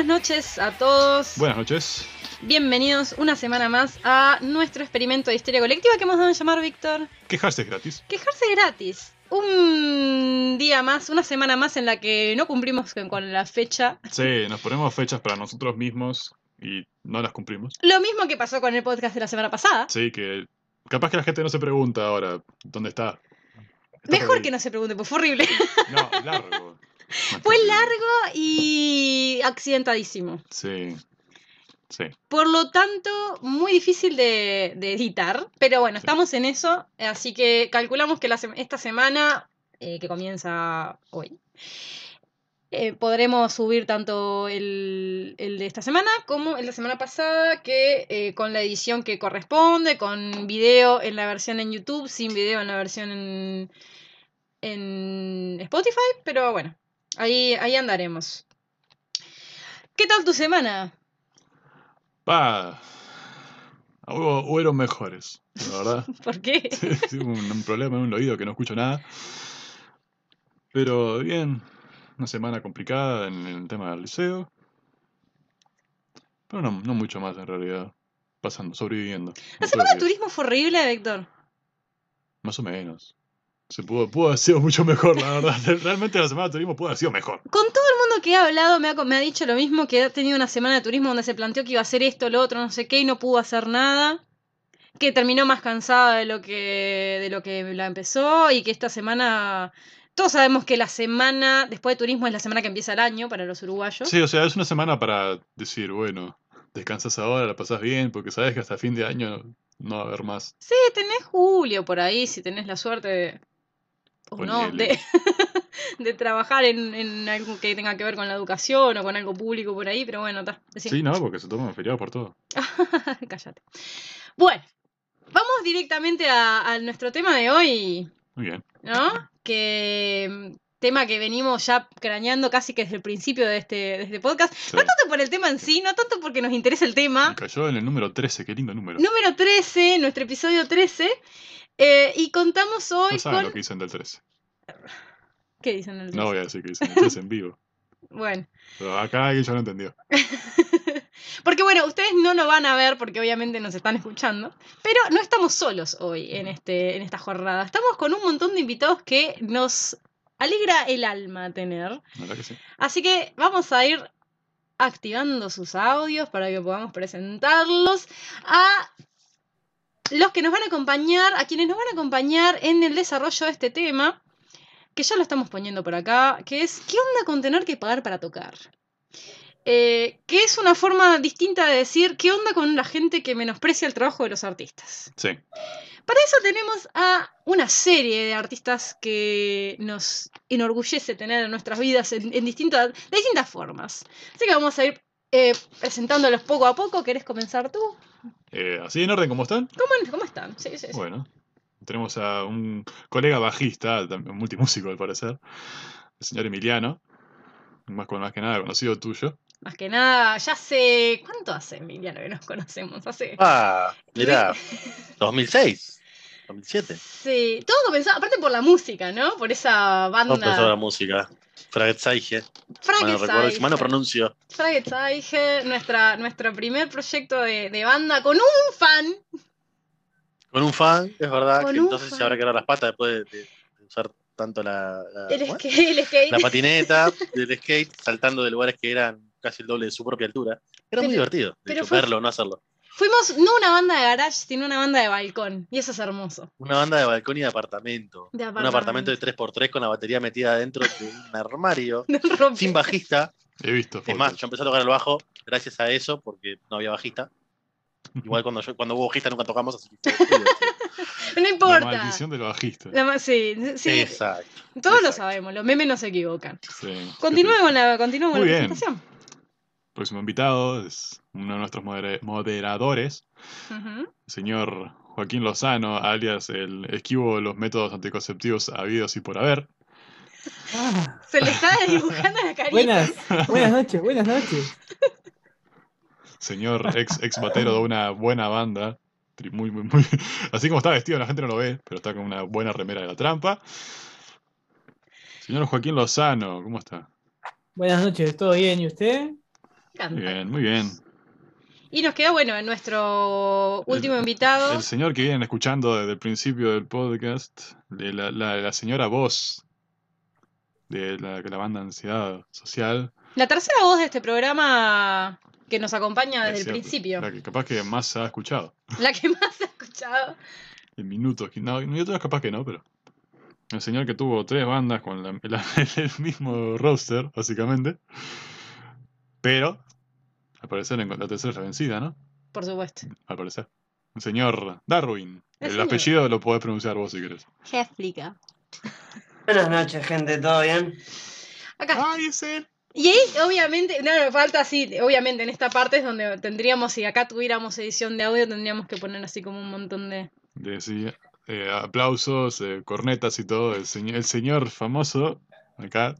buenas noches a todos. Buenas noches. Bienvenidos una semana más a nuestro experimento de histeria colectiva que hemos dado a llamar, Víctor. Quejarse gratis. Quejarse gratis. Un día más, una semana más en la que no cumplimos con, la fecha. Sí, nos ponemos fechas para nosotros mismos y no las cumplimos. Lo mismo que pasó con el podcast de la semana pasada. Sí, que capaz que la gente no se pregunta ahora dónde está. Está Mejor que no se pregunte, pues fue horrible. No, largo. Fue largo y accidentadísimo. Sí. Sí. Por lo tanto, muy difícil de, de editar. Pero bueno, Sí. estamos en eso. Así que calculamos que la esta semana, eh, que comienza hoy, eh, podremos subir tanto el, el de esta semana como el de la semana pasada, que eh, con la edición que corresponde, con video en la versión en YouTube, sin video en la versión en, en Spotify. Pero bueno, ahí, ahí andaremos. ¿Qué tal tu semana? Va. Hubo, hubieron mejores, la verdad. ¿Por qué? Tengo un, un problema en un oído que no escucho nada. Pero bien, una semana complicada en el tema del liceo. Pero no, no mucho más en realidad. Pasando, sobreviviendo. La semana de turismo fue horrible, Víctor. Más o menos. Se pudo, pudo haber sido mucho mejor, la verdad. Realmente la semana de turismo pudo haber sido mejor. Con todo el mundo que he hablado me ha, me ha dicho lo mismo, que ha tenido una semana de turismo donde se planteó que iba a hacer esto, lo otro, no sé qué, y no pudo hacer nada. Que terminó más cansada de lo que, de lo que la empezó y que esta semana... Todos sabemos que la semana después de turismo es la semana que empieza el año para los uruguayos. Sí, o sea, es una semana para decir, bueno, descansas ahora, la pasas bien, porque sabes que hasta fin de año no va a haber más. Sí, tenés julio por ahí, si tenés la suerte de... O no, de, de trabajar en, en algo que tenga que ver con la educación o con algo público por ahí, pero bueno, está. Sí, no, porque se toman feriado por todo. Cállate. Bueno, vamos directamente a, a nuestro tema de hoy, Muy bien. ¿no? Que tema que venimos ya craneando casi que desde el principio de este, de este podcast. Sí. No tanto por el tema en sí, no tanto porque nos interesa el Me tema. cayó en el número 13, qué lindo número. Número 13, nuestro episodio 13. Eh, y contamos hoy No saben con... lo que dicen del 13. ¿Qué dicen en el 13? No voy a decir que dicen del 13 en vivo. Bueno. Pero acá alguien ya lo entendió. porque bueno, ustedes no lo van a ver porque obviamente nos están escuchando, pero no estamos solos hoy en, este, en esta jornada. Estamos con un montón de invitados que nos alegra el alma tener. Así que vamos a ir activando sus audios para que podamos presentarlos a los que nos van a acompañar, a quienes nos van a acompañar en el desarrollo de este tema, que ya lo estamos poniendo por acá, que es ¿qué onda con tener que pagar para tocar? Eh, que es una forma distinta de decir qué onda con la gente que menosprecia el trabajo de los artistas. Sí. Para eso tenemos a una serie de artistas que nos enorgullece tener en nuestras vidas en, en distintas, de distintas formas. Así que vamos a ir eh, presentándolos poco a poco. ¿Querés comenzar tú? Eh, ¿Así en orden como están? ¿Cómo, cómo están? Sí, sí, sí. Bueno. Tenemos a un colega bajista, también multimúsico al parecer, el señor Emiliano. Más, con- más que nada conocido tuyo. Más que nada, ya hace... ¿Cuánto hace, Emiliano, que nos conocemos? Hace... Ah, mira, 2006, 2007. Sí, todo comenzó, aparte por la música, ¿no? Por esa No empezó la banda... música. Fragezeiche, mal no recuerdo, si mal Fragezeichen. no pronuncio. Fragezeichen, nuestra, nuestro primer proyecto de, de banda con un fan Con un fan, es verdad, Con que un entonces fan. se habrá quedado las patas después de, de- de usar tanto la, la- skate, el skate. la patineta del skate, saltando de lugares que eran casi el doble de su propia altura. Era muy divertido, de hecho, fue- verlo, no hacerlo. Fuimos no una banda de garage, sino una banda de balcón. Y eso es hermoso. Una banda de balcón y de apartamento. De Un apartamento de 3x3 con la batería metida dentro de un armario, sin bajista. He visto Es más, fotos. yo empecé a tocar el bajo gracias a eso, porque no había bajista. Igual cuando, yo, cuando hubo bajista nunca tocamos, así. No La importa. maldición del bajista. La ma- sí, sí. Exacto. Todos lo sabemos, los memes no se equivocan. Sí. Continúe con la, continúe con la presentación. Próximo invitado es uno de nuestros modera- moderadores, el señor Joaquín Lozano, alias el esquivo de los métodos anticonceptivos habidos y por haber. Ah, Se le está dibujando la carita. buenas, buenas noches, buenas noches. Señor ex, ex batero de una buena banda. Muy, muy, muy- Así como está vestido, la gente no lo ve, pero está con una buena remera de la trampa. Señor Joaquín Lozano, ¿cómo está? Buenas noches, ¿todo bien? ¿Y usted? Encanta. Muy bien, muy bien. Y nos queda, bueno, nuestro último invitado. El señor que vienen escuchando desde el principio del podcast, de la, la- la señora voz de la, la banda Ansiedad Social. La tercera voz de este programa que nos acompaña es desde el principio. La que capaz que más se ha escuchado. La que más se ha escuchado. En minutos. No, y otras capaz que no, pero. El señor que tuvo tres bandas con la- la- el mismo roster, básicamente. Pero, al parecer, en la tercera es la vencida, ¿no? Por supuesto. Al parecer. El señor Darwin. El El señor. apellido lo podés pronunciar vos si querés. Heflica. Buenas noches, gente, ¿todo bien? Acá. ¡Ay, es él! Y ahí, obviamente, no, no, falta así, obviamente en esta parte es donde tendríamos, si acá tuviéramos edición de audio, tendríamos que poner así como un montón de... De, sí, eh, aplausos, eh, cornetas y todo. El, señor el señor famoso, acá.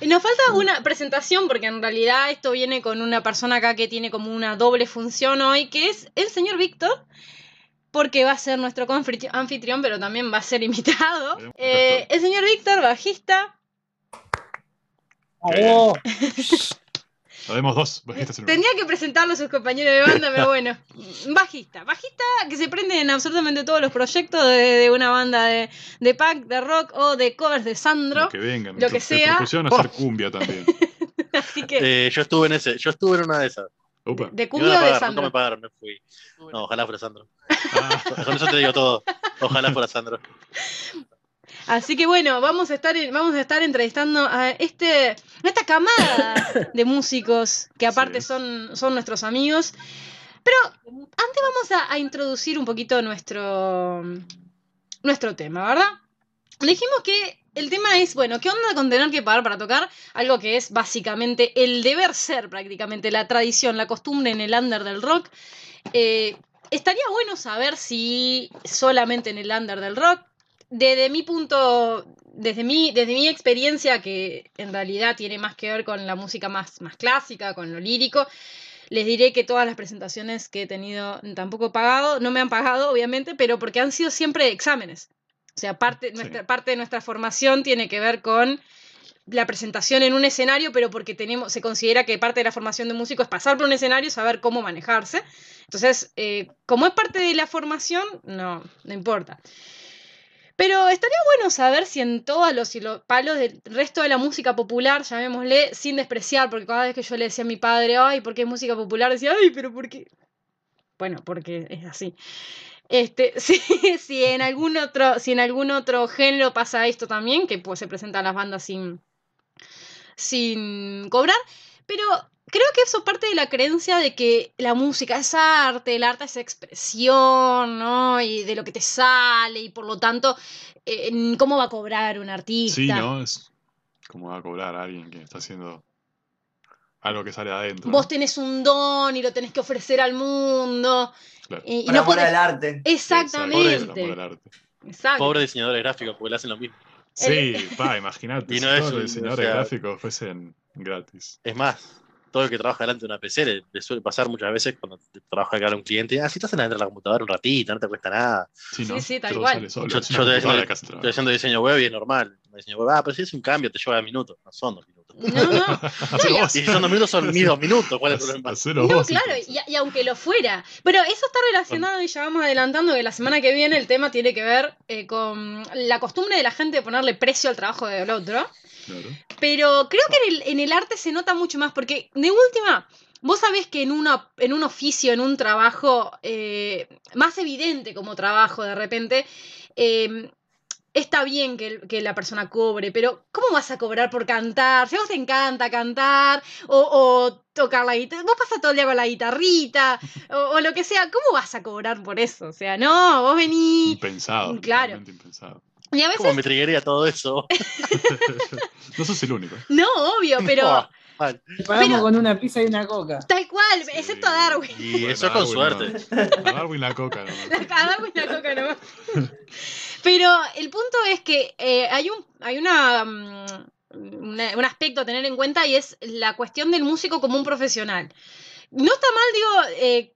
Y nos falta una presentación, porque en realidad esto viene con una persona acá que tiene como una doble función hoy, que es el señor Víctor, porque va a ser nuestro anfitrión, pero también va a ser invitado. Eh, el señor Víctor, bajista. ¡Oh! Habemos dos bajistas en el Tendría que presentarlo a sus compañeros de banda, pero bueno. Bajista. Bajista que se prende en absolutamente todos los proyectos de, de una banda de, de punk, de rock o de covers de Sandro. Lo que vengan. lo que sea. percusión a hacer cumbia también. Así que, Eh, yo estuve en ese, yo estuve en una de esas. Opa. de cumbia o de pagaron, nunca Sandro. me pagaron, me fui. No, ojalá fuera Sandro. Ah, Con eso te digo todo. Ojalá fuera Sandro. Así que bueno, vamos a estar, vamos a estar entrevistando a este, a esta camada de músicos que aparte Sí. son, son nuestros amigos. Pero antes vamos a, a introducir un poquito nuestro, nuestro tema, ¿verdad? Dijimos que el tema es, bueno, ¿qué onda con tener que pagar para tocar? Algo que es básicamente el deber ser prácticamente, la tradición, la costumbre en el under del rock. Eh, estaría bueno saber si solamente en el under del rock, desde mi punto, desde mi, desde mi experiencia, que en realidad tiene más que ver con la música más, más clásica, con lo lírico, les diré que todas las presentaciones que he tenido tampoco he pagado, no me han pagado, obviamente, pero porque han sido siempre exámenes. O sea, parte, Sí. nuestra, parte de nuestra formación tiene que ver con la presentación en un escenario, pero porque tenemos, se considera que parte de la formación de músico es pasar por un escenario y saber cómo manejarse. Entonces, eh, como es parte de la formación, no, no importa. Pero estaría bueno saber si en todos los, palos del resto de la música popular, llamémosle, sin despreciar, porque cada vez que yo le decía a mi padre, ay, ¿por qué es música popular? Decía, ay, pero ¿por qué? Bueno, porque es así. Este, si, si en algún otro, si en algún otro género pasa esto también, que pues se presentan las bandas sin, sin cobrar, pero creo que eso parte de la creencia de que la música es arte, el arte es expresión, ¿no? Y de lo que te sale, y por lo tanto, eh, ¿cómo va a cobrar un artista? sí, ¿no? Es como va a cobrar a alguien que está haciendo algo que sale de adentro. Vos ¿no? tenés un don y lo tenés que ofrecer al mundo. Claro. Y, y Por no amor podés- al arte. Exactamente. Exacto, por el arte. Exacto. Pobres diseñadores gráficos, porque le hacen lo mismo. Sí, pa, imagínate. Y si no es todos los un- diseñadores o sea- gráficos fuesen gratis. Es más, todo el que trabaja delante de una PC le, le suele pasar muchas veces cuando te- trabaja acá a un cliente. Ah, si estás delante de la computadora un ratito, no te cuesta nada. Sí, ¿no? Sí, sí, tal cual. solo. Yo- Estoy haciendo diseño web y es normal. Un diseño web, ah, pero si es un cambio, te lleva minutos. No son dos minutos. No, no. Y si son dos minutos, son mis dos minutos. ¿Cuál es el problema? No, vos, claro, y aunque lo fuera. Pero eso está relacionado y ya vamos adelantando que la semana que viene el tema tiene que ver eh, con la costumbre de la gente de ponerle precio al trabajo del otro. Claro. Pero creo que en el, en el arte se nota mucho más, porque de última, vos sabés que en, una, en un oficio, en un trabajo eh, más evidente como trabajo de repente, eh, está bien que, que la persona cobre, pero ¿cómo vas a cobrar por cantar? Si a vos te encanta cantar o, o tocar la guitarra, vos pasas todo el día con la guitarrita o, o lo que sea, ¿cómo vas a cobrar por eso? O sea, no, vos venís... Impensado. Claro. impensado. Y a veces... ¿Cómo me triguería todo eso? No sos el único. No, obvio, pero... Pagamos Pero- con una pizza y una coca. Tal cual, Sí. excepto a Darwin. Y Bueno, eso con Darwin suerte. no. A Darwin la coca nomás. A Darwin la coca nomás. Pero el punto es que eh, hay un hay una, mm, una- un aspecto a tener en cuenta y es la cuestión del músico como un profesional. No está mal, digo, eh,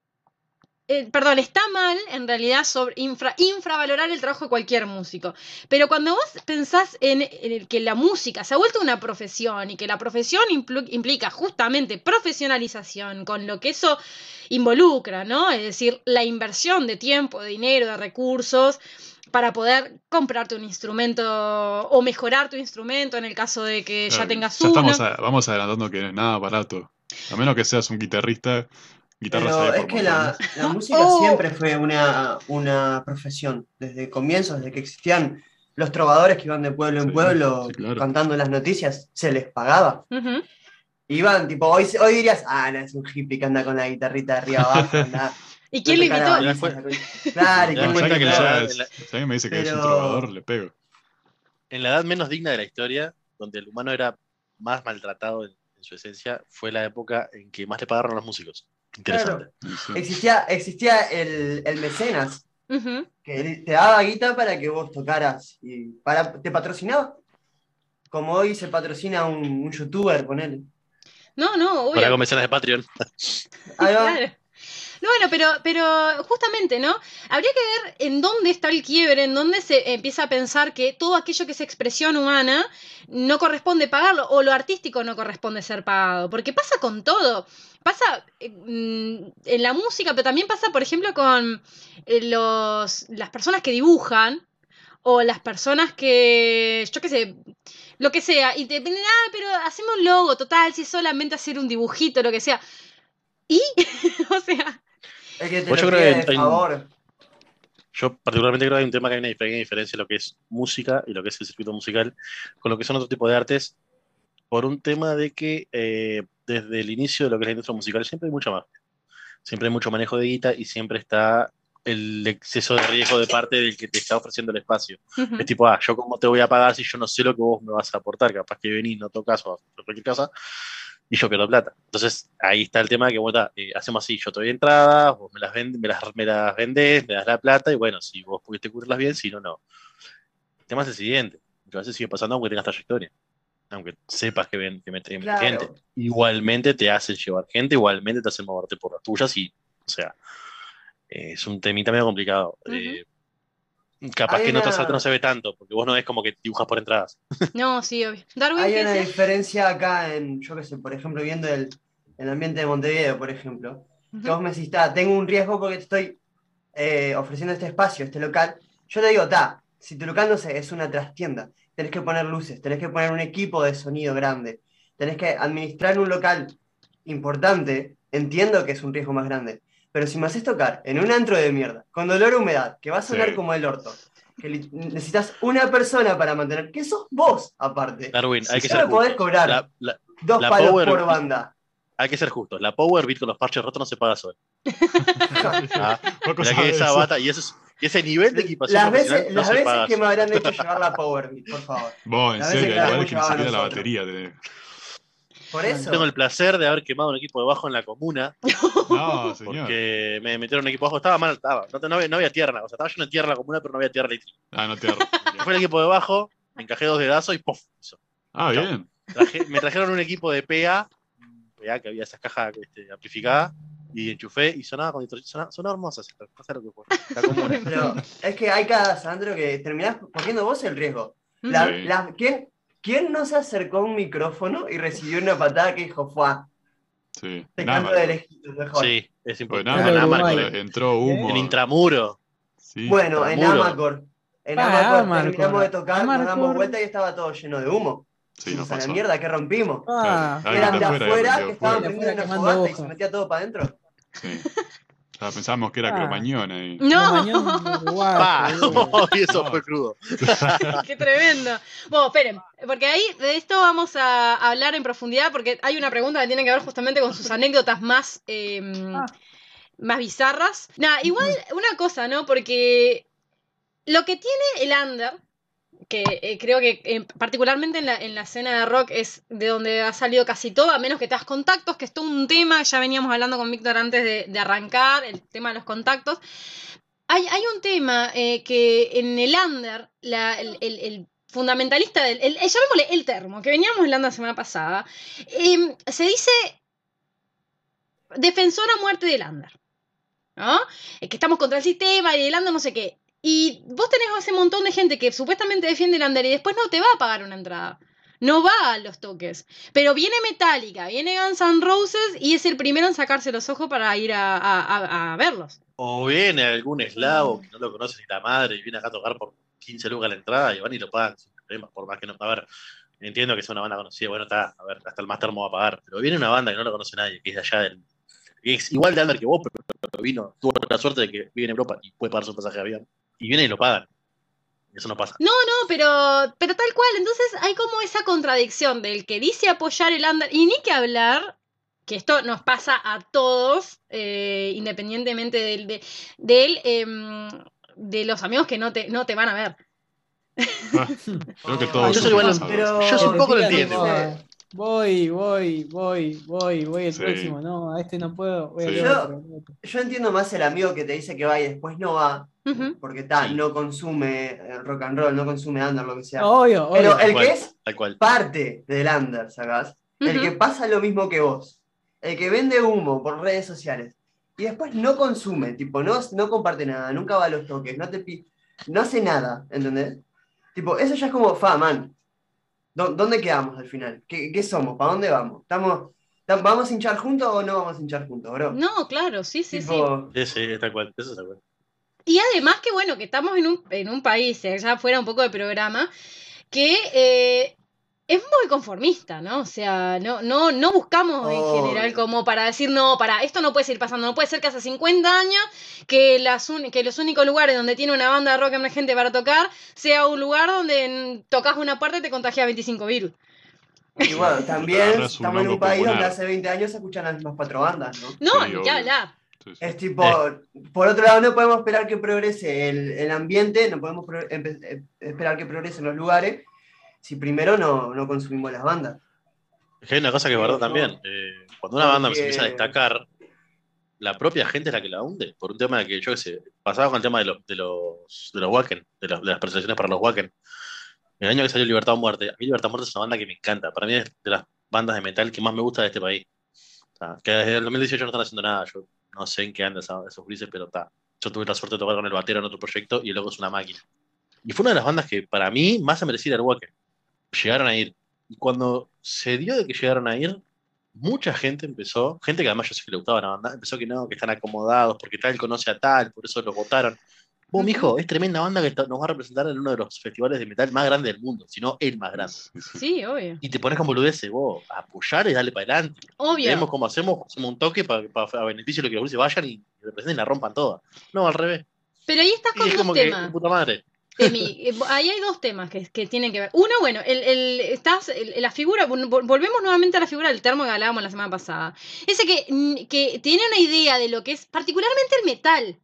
eh, perdón, está mal en realidad sobre infra- infravalorar el trabajo de cualquier músico. Pero cuando vos pensás en, en que la música se ha vuelto una profesión y que la profesión implica justamente profesionalización, con lo que eso involucra, ¿no? Es decir, la inversión de tiempo, de dinero, de recursos para poder comprarte un instrumento o mejorar tu instrumento en el caso de que ya tengas ya uno. estamos a- vamos adelantando que no es nada barato. A menos que seas un guitarrista, guitarra Pero es que la, la música Oh. siempre fue una, una profesión. Desde comienzos, desde que existían los trovadores que iban de pueblo en Sí, pueblo sí, claro. cantando las noticias, se les pagaba. Ujú. Iban, tipo, hoy, hoy dirías, ah, no, es un hippie que anda con la guitarrita de arriba abajo. anda, ¿Y quién la invitó? Claro, si que invitó. la- alguien me la- dice- que es un Pero- trovador, le pego. En la edad menos digna de la historia, donde el humano era más maltratado en, en su esencia, fue la época en que más le pagaron a los músicos. Interesante. Sí. Existía, existía el, el mecenas, que te daba guita para que vos tocaras y para, te patrocinaba. Como hoy se patrocina un, un youtuber, ponele. No, no, obvio. Para hago mecenas de Patreon. Ahí va. Claro. No, bueno, pero, pero justamente, ¿no? Habría que ver en dónde está el quiebre, en dónde se empieza a pensar que todo aquello que es expresión humana no corresponde pagarlo, o lo artístico no corresponde ser pagado. Porque pasa con todo. Pasa eh, mm, en la música, pero también pasa, por ejemplo, con eh, los, las personas que dibujan, o las personas que, yo qué sé, lo que sea, y te dependen, ah, pero hacemos un logo, total, si es solamente hacer un dibujito, lo que sea. ¿Y? o sea, El que te Pues yo creo pide que de hay un- favor. Yo particularmente creo que hay un tema que hay una pequeña diferencia en lo que es música y lo que es el circuito musical con lo que son otro tipo de artes, por un tema de que eh, desde el inicio de lo que es la industria musical siempre hay mucha más. Siempre hay mucho manejo de guita y siempre está el exceso de riesgo de parte del que te está ofreciendo el espacio. ujú. Es tipo, ah, yo cómo te voy a pagar si yo no sé lo que vos me vas a aportar, capaz que venís, no tocas o cualquier cosa, y yo pierdo plata. Entonces, ahí está el tema de que, bueno, eh, hacemos así, yo te doy entradas, vos me las, vend- me, las, me las vendés, me das la plata, y bueno, si vos pudiste cubrirlas bien, si no, no. El tema es el siguiente, que a veces sigue pasando aunque tengas trayectoria, aunque sepas que, ven, que metes Claro. gente. Igualmente te hacen llevar gente, igualmente te hacen moverte por las tuyas, y, o sea, eh, es un temita medio complicado. Eh, Capaz Hay que en otras artes no se ve tanto, porque vos no ves como que dibujas por entradas. No, sí, obvio. Darwin, Hay ¿qué una diferencia acá en, yo qué sé, por ejemplo, viendo el, el ambiente de Montevideo, por ejemplo. Que Ujú. vos me decís, tengo un riesgo porque te estoy eh, ofreciendo este espacio, este local. Yo te digo, ta, si tu local no sé, es una trastienda, tenés que poner luces, tenés que poner un equipo de sonido grande, tenés que administrar un local importante, entiendo que es un riesgo más grande. Pero si me haces tocar en un antro de mierda, con dolor a humedad, que va a sonar Sí. como el orto, que necesitas una persona para mantener, que sos vos aparte. Darwin, hay que ser podés cobrar. La- la- Dos la palos Power- por banda. hay que ser justos. La Power Beat con los parches rotos no se paga sola. Ah, que esa bata y, eso es- y ese nivel de equipación Las veces, no las veces que me habrán hecho llevar la Power Beat, por favor. Vos, en serio, igual hemos que ni siquiera la batería. Por eso. Tengo el placer de haber quemado un equipo de bajo en la comuna No, señor. porque me metieron un equipo de bajo. Estaba mal, estaba. No, no había, no había tierra. O sea, estaba lleno de tierra en la comuna, pero no había tierra eléctrica. Ah, no te arro. Fue el equipo de bajo, me encajé dos dedazos y ¡puf! Hizo. Ah, bien. Traje- me trajeron un equipo de PA, PA que había esas cajas este, amplificadas, y enchufé y sonaba con. Sonaba, sonaba hermosa. La comuna. Pero es que hay cada Sandro que terminás corriendo vos el riesgo. La- Sí. la- ¿quién, ¿Quién no se acercó a un micrófono y recibió una patada que dijo, fuá, Sí. te canto de lejitos mejor? Sí, es importante. con el- entró humo. En intramuro. Sí. Bueno, en Muro. Amacor. En Ah, Amacor terminamos de tocar, nos damos vuelta y estaba todo lleno de humo. Sí, no o sea, la pasó. mierda que rompimos. Ah, Claro. Eran de afuera, afuera que estaban prendiendo una fogata y se metía todo para adentro. Sí. Ah, pensábamos que era Ah. cromañón ahí. No, ¡Pa! boludo. y eso No. fue crudo. qué tremendo. Bueno, esperen, porque ahí de esto vamos a hablar en profundidad, porque hay una pregunta que tiene que ver justamente con sus anécdotas más, eh, Ah. más bizarras. Nada, igual una cosa, ¿no? Porque lo que tiene el under, que eh, creo que particularmente en la, en la escena de rock es de donde ha salido casi todo, a menos que te das contactos, que es todo un tema, ya veníamos hablando con Víctor antes de, de arrancar, el tema de los contactos. Hay, hay un tema eh, que en el under, la- el, el- el fundamentalista del, el, el- llamémosle el termo, que veníamos hablando la semana pasada, em, se dice defensor a muerte del under. ¿no? Es que estamos contra el sistema y el under no sé qué. Y vos tenés ese montón de gente que supuestamente defiende el under y después no te va a pagar una entrada. No va a los toques. Pero viene Metallica, viene Guns N' Roses y es el primero en sacarse los ojos para ir a, a- a- a verlos. O viene algún eslavo que no lo conoce ni la madre y viene acá a tocar por 15 lucas la entrada y van y lo pagan sin problema, por más que no. A ver, entiendo que sea una banda conocida, bueno, está, a ver, hasta el más termo va a pagar, pero viene una banda que no lo conoce nadie, que es de allá del. es igual de under que vos, pero vino, tuvo la suerte de que vive en Europa y puede pagar su pasaje de avión. Y viene y lo pagan. Y eso no pasa. No, pero, pero tal cual. Entonces hay como esa contradicción del que dice apoyar el under y ni que hablar, que esto nos pasa a todos, eh, independientemente del, de, del, em, de los amigos que no te, no te van a ver. Creo que todos yo soy somos igual, pasados. pero- Yo un poco lo entiendo. Voy, voy, voy, voy, voy el Sí. próximo. No, a este no puedo. Voy Sí. al Yo- otro, entiendo más el amigo que te dice que va y después no va, porque Sí. no consume eh, rock and roll, no consume under, lo que sea. Obvio, Pero obvio. el cual. que es cual. parte del under, ¿sacás? El Ujú. que pasa lo mismo que vos. El que vende humo por redes sociales. Y después no consume, tipo, no, no comparte nada, nunca va a los toques, no te no hace nada, ¿entendés? Tipo, eso ya es como, fa, man. ¿Dó- ¿Dónde quedamos al final? ¿Qué, qué somos? ¿Para dónde vamos? ¿Estamos, tam- ¿Vamos a hinchar juntos o no vamos a hinchar juntos, bro? No, claro, sí, sí, sí. Tipo, Sí, sí, tal cual. Eso es tal cual. Y además que bueno, que estamos en un, en un país, eh, ya fuera un poco de programa, que eh, es muy conformista, ¿no? O sea, no, no, no buscamos en general como para decir, no, para, esto no puede seguir pasando, no puede ser que hace 50 años que, las un- que los únicos lugares donde tiene una banda de rock emergente para tocar sea un lugar donde tocas una parte y te contagia 25 virus. y bueno, también estamos en un país donde hace 20 años se escuchan las mismas cuatro bandas, ¿no? No, Sí. Sí, sí. Es tipo, por otro lado, no podemos esperar que progrese el, el ambiente, no podemos eh, esperar que progresen los lugares si primero no, no consumimos las bandas. Es que hay una cosa que es verdad también. eh, cuando una banda se Porque- empieza a destacar, la propia gente es la que la hunde. Por un tema de que, yo qué sé, pasaba con el tema de los, de los, de los Wacken, de, los- de las presentaciones para los Wacken. El año que salió Libertad o Muerte, a mí Libertad o Muerte es una banda que me encanta. Para mí es de las bandas de metal que más me gusta de este país. O sea, que desde el 2018 no están haciendo nada. Yo no sé en qué andan esos grises, pero está. Yo tuve la suerte de tocar con el batero en otro proyecto y luego es una máquina. Y fue una de las bandas que para mí más se merecía el Wacken. Llegaron a ir. Y cuando se dio de que llegaron a ir, mucha gente empezó, gente que además yo sé que le gustaba la banda, empezó que no, que están acomodados porque tal conoce a tal, por eso los votaron. Vos, mijo, es tremenda banda que nos va a representar en uno de los festivales de metal más grandes del mundo, si no el más grande. Sí, obvio. Y te pones con boludeces, vos, a apoyar y darle para adelante. Obvio. Vemos cómo hacemos, hacemos un toque para a beneficio de lo que los boludeces vayan y representen y la rompan toda. No, al revés. Pero ahí estás Y con es dos como que, temas. puta madre. Eh, ahí hay dos temas que, que tienen que ver. Uno, bueno, el, el- estás, el- la figura, vol- volvemos nuevamente a la figura del termo que hablábamos la semana pasada. Ese que, que tiene una idea de lo que es particularmente el metal.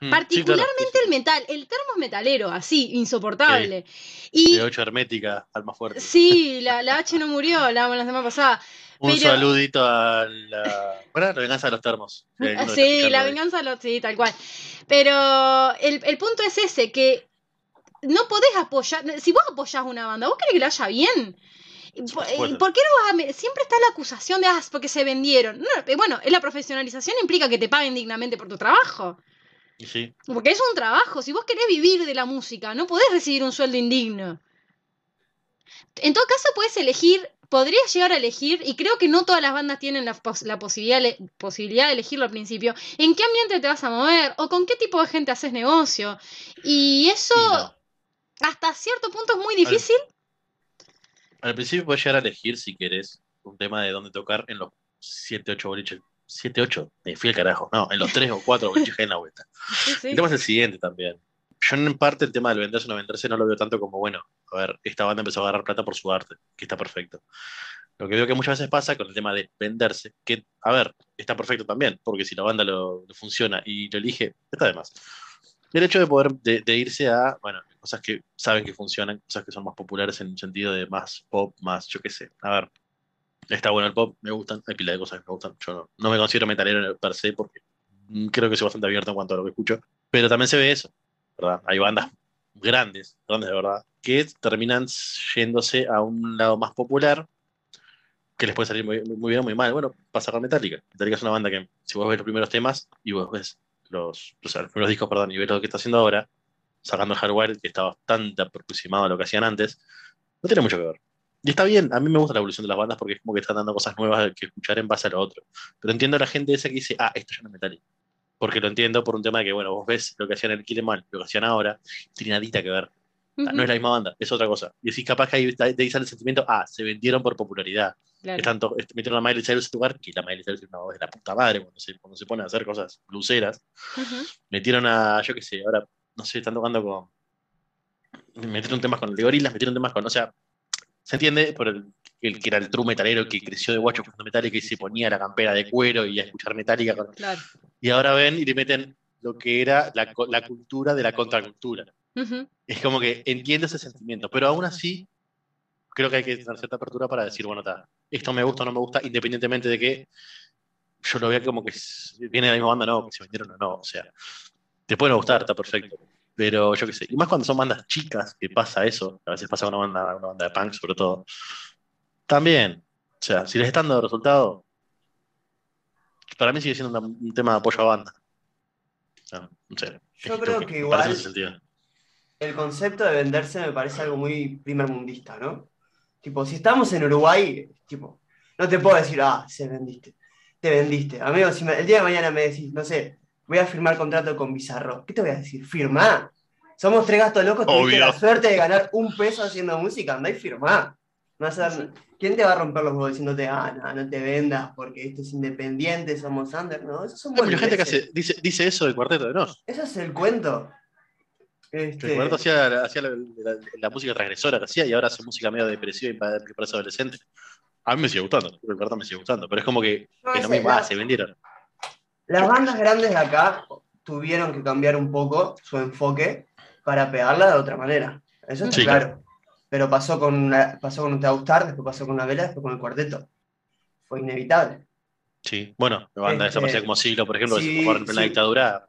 Mm, sí, Particularmente claro, el metal. El termo es metalero, así, insoportable. Y sí. De 8 hermética, alma fuerte. sí, la, la H no murió, hablábamos la semana pasada. Un pero- saludito a la. Bueno, la venganza de los termos. Sí, la venganza, lo, sí, tal cual. Pero el, el punto es ese, que no podés apoyar, si vos apoyás una banda, vos querés que le vaya bien. ¿Y ¿Por, qué no vas a Siempre está la acusación de, ah, porque se vendieron. No, eh, bueno, la profesionalización implica que te paguen dignamente por tu trabajo. Sí, Porque es un trabajo. Si vos querés vivir de la música, no podés recibir un sueldo indigno. En todo caso, puedes elegir, podrías llegar a elegir, y creo que no todas las bandas tienen la, pos- la posibilidad, posibilidad de elegirlo al principio, en qué ambiente te vas a mover o con qué tipo de gente haces negocio. Y eso, no. Hasta cierto punto, es muy difícil. Al principio puedes llegar a elegir si querés un tema de dónde tocar en los 7, 8 boliches. 7, 8, me fui al carajo. No, en los 3 o 4 boliches que hay en la vuelta. Sí, sí. El tema es el siguiente también. Yo en parte el tema del venderse o no venderse no lo veo tanto como, bueno, a ver, esta banda empezó a agarrar plata por su arte, que está perfecto. Lo que veo que muchas veces pasa con el tema de venderse, que, a ver, está perfecto también, porque si la banda lo, lo funciona y lo elige, está de más. El hecho de poder, de, de irse a, bueno, cosas que saben que funcionan, cosas que son más populares en un sentido de más pop, más, yo qué sé. A ver, está bueno el pop, me gustan, hay pila de cosas que me gustan. Yo no, no me considero metalero per se porque mm, creo que soy bastante abierto en cuanto a lo que escucho, pero también se ve eso, ¿verdad? Hay bandas grandes, grandes de verdad, que terminan yéndose a un lado más popular que les puede salir muy, muy bien o muy mal. Bueno, pasa con Metallica. Metallica es una banda que, si vos ves los primeros temas y vos ves los, o sea, los primeros discos, perdón, y ves lo que está haciendo ahora, sacando el hardware, que está bastante aproximado a lo que hacían antes, no tiene mucho que ver. Y está bien, a mí me gusta la evolución de las bandas porque es como que están dando cosas nuevas que escuchar en base a lo otro. Pero entiendo a la gente esa que dice, ah, esto ya no es Metallica. Porque lo entiendo por un tema de que, bueno, vos ves lo que hacían en el Kill Em All, lo que hacían ahora, tiene nadita que ver. O sea, No es la misma banda, es otra cosa. Y decís, capaz que ahí, de ahí sale el sentimiento, ah, se vendieron por popularidad. Claro. Que tanto este, metieron a Miley Cyrus en este lugar, que la Miley Cyrus es una voz de la puta madre cuando se, cuando se pone a hacer cosas bluseras. Ujú. Metieron a, yo qué sé, ahora, no sé, están tocando con. Metieron temas con el de Gorillaz, metieron temas con. O sea, se entiende por el, el que era el true metalero que creció de guacho escuchando Metallica y se ponía la campera de cuero y a escuchar Metallica. con- Claro. Y ahora ven y le meten lo que era la, la cultura de la contracultura. Es como que entiendo ese sentimiento, pero aún así creo que hay que tener cierta apertura para decir, bueno, ta, esto me gusta o no me gusta, independientemente de que yo lo vea como que viene de la misma banda, no, que se vendieron o no, o sea, te puede no gustar, está perfecto, pero yo qué sé, y más cuando son bandas chicas que pasa eso, a veces pasa con una banda, una banda de punk sobre todo, también, o sea, si les están dando resultado, para mí sigue siendo un tema de apoyo a banda. Sea, no sé, Yo creo que me igual- el concepto de venderse me parece algo muy primermundista, ¿no? Tipo, si estamos en Uruguay, tipo, no te puedo decir, ah, se vendiste. Te vendiste. Amigo, si me- el día de mañana me decís, no sé, voy a firmar contrato con Bizarro, ¿qué te voy a decir? Firmá. Somos tres gastos locos, tuviste Obvio. la suerte de ganar un peso haciendo música, andá y firmá. No ¿Quién te va a romper los huevos diciéndote, ah, no, no te vendas porque esto es independiente, somos under? No, eso son Hay mucha gente que hace, dice, dice eso del cuarteto de Nos. Ese es el cuento. Este, el cuarteto hacía, hacía la, la- la música transgresora que hacía y ahora hace música medio depresiva y para, que parece adolescente. A mí me sigue gustando, el cuarteto me sigue gustando, pero es como que yo es lo mismo, la- ah, se vendieron. Las bandas grandes de acá tuvieron que cambiar un poco su enfoque para pegarla de otra manera. Eso está Sí, claro. Pero pasó con, una- pasó con No Te Gustar, después pasó con una vela, después con el cuarteto. Fue inevitable. Sí, bueno, la banda Este, desaparecida como siglo, por ejemplo, sí, en plena sí. dictadura.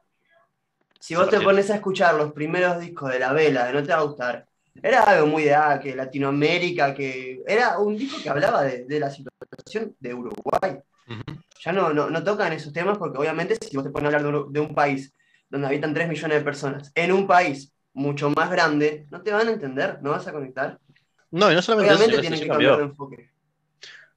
Si vos te pones a escuchar los primeros discos de la vela, de No Te Va a Gustar, era algo muy de ah, que Latinoamérica, que era un disco que hablaba de, de la situación de Uruguay. Ya no, no, no tocan esos temas porque obviamente si vos te pones a hablar de un, de un país donde habitan 3 millones de personas, en un país mucho más grande, no te van a entender, no vas a conectar. No, y no solamente eso, Obviamente sino tienen eso que cambiar de enfoque.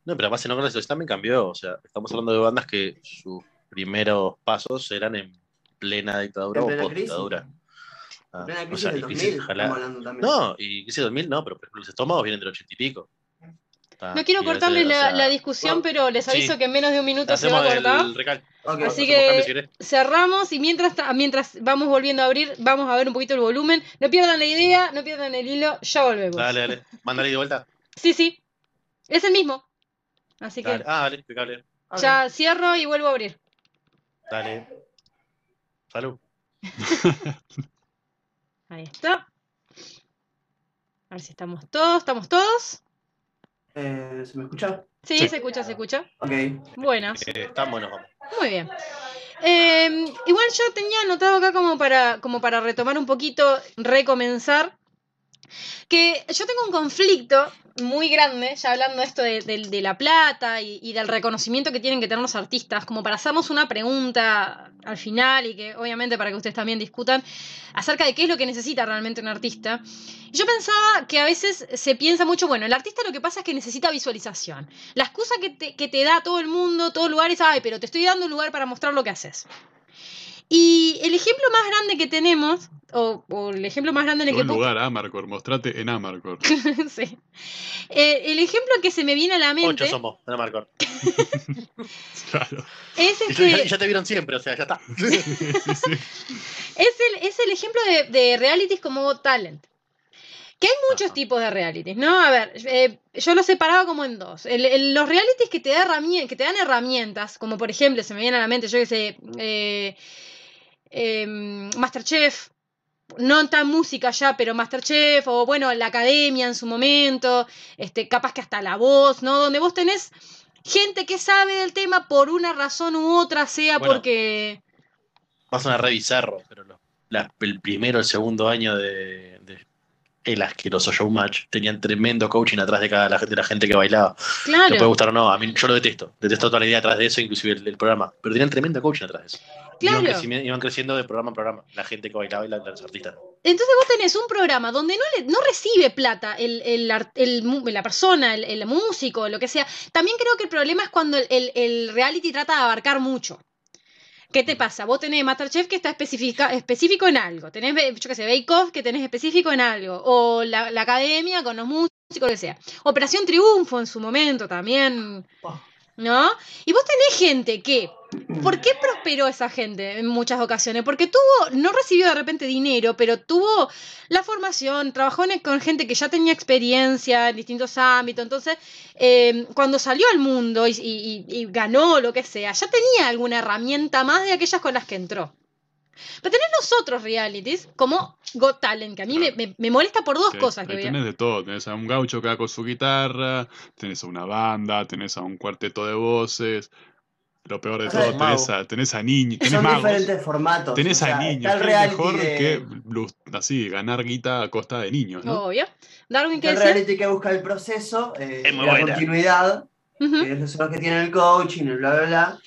No, pero además en Ogress eso también cambió. O sea, estamos hablando de bandas que sus primeros pasos eran en plena dictadura En o plena post crisis. dictadura. En Ah, plena o crisis sea, del y 2000 crisis, ojalá- estamos hablando también. No, y crisis 2000 no, pero por ejemplo los estómagos vienen del 80 y pico. Ah, No quiero cortarles o la, sea, la discusión, no, pero les aviso sí. que en menos de un minuto se va Hacemos a cortar. el recalque. Ok. Así Hacemos que- cambios, si. Cerramos y mientras, mientras vamos volviendo a abrir, vamos a ver un poquito el volumen. No pierdan la idea, no pierdan el hilo, ya volvemos. Dale, dale. Mándale de vuelta. Sí, sí. Es el mismo. Así que Dale. Ah, dale, impecable. Ya cierro y vuelvo a abrir. Dale. Salud. Ahí está. A ver si estamos todos. ¿Estamos todos? Eh, ¿Se me escucha? Sí, Sí. se escucha, se escucha. Ok. Buenas. Eh, están buenos, vamos. Muy bien. Eh, igual yo tenía anotado acá como para, como para retomar un poquito, recomenzar, que yo tengo un conflicto muy grande, ya hablando esto de, de- de la plata y, del reconocimiento que tienen que tener los artistas, como para hacernos una pregunta al final y que obviamente para que ustedes también discutan acerca de qué es lo que necesita realmente un artista. Yo pensaba que a veces se piensa mucho, bueno, el artista lo que pasa es que necesita visualización. La excusa que te, que te da todo el mundo, todo lugar es, ay, pero te estoy dando un lugar para mostrar lo que haces. Y el ejemplo más grande que tenemos, o, o el ejemplo más grande en el que Un pu- lugar, Amarcor, mostrate en Amarcor. sí. Eh, el ejemplo que se me viene a la mente Ocho somos, en Marcor. Claro. es, Y ya, este, ya te vieron siempre, o sea, ya está. Sí, sí. es, el, es el ejemplo de, de realities como Talent. Que hay muchos Ajá. tipos de realities, ¿no? A ver, eh, yo los separaba como en dos. El- el- los realities que te, da que te dan herramientas, como por ejemplo, se me viene a la mente, yo que sé, eh, em, Masterchef, no tan música ya, pero Masterchef, o bueno, la academia en su momento, este, capaz que hasta la voz, ¿no? Donde vos tenés gente que sabe del tema por una razón u otra, sea Bueno. porque... Vas a una re bizarro, pero lo- la- el primero, el segundo año de, de el asqueroso showmatch, tenían tremendo coaching atrás de cada la, de la gente que bailaba. Te puede Claro, gustar o no, a mí yo lo detesto. Detesto toda la idea atrás de eso, inclusive el, el programa. Pero tenían tremendo coaching atrás de eso. Iban, Claro. iban creciendo de programa en programa, la gente que bailaba y la- los artistas. entonces vos tenés un programa donde no, le, no recibe plata el, el la persona, el, el músico, lo que sea. También creo que el problema es cuando el, el- el reality trata de abarcar mucho. ¿Qué te pasa? Vos tenés Masterchef que está especifica, específico en algo. Tenés, yo qué sé, Bake Off que tenés específico en algo. O la, la academia con los músicos, lo que sea. Operación Triunfo en su momento también. Oh. ¿No? Y vos tenés gente que. ¿Por qué prosperó esa gente en muchas ocasiones? Porque tuvo, no recibió de repente dinero, pero tuvo la formación, trabajó en- con gente que ya tenía experiencia en distintos ámbitos. Entonces, eh, cuando salió al mundo y, y- y- y ganó lo que sea, ya tenía alguna herramienta más de aquellas con las que entró. Pero tenés los otros realities, como Got Talent, que a mí me, me- me molesta por dos cosas. Que tenés de todo, tenés a un gaucho que va con su guitarra, tenés a una banda, tenés a un cuarteto de voces. Lo peor de O sea, todo, tenés a, tenés a niños, tenés Son magos, diferentes formatos. tenés o sea, a niños, es reality mejor de- que así, ganar guita a costa de niños, ¿no? Obvio. Darwin, ¿qué está el reality que busca el proceso, eh, Es muy la buena. continuidad, que son los que tienen el coaching, el bla, bla, bla.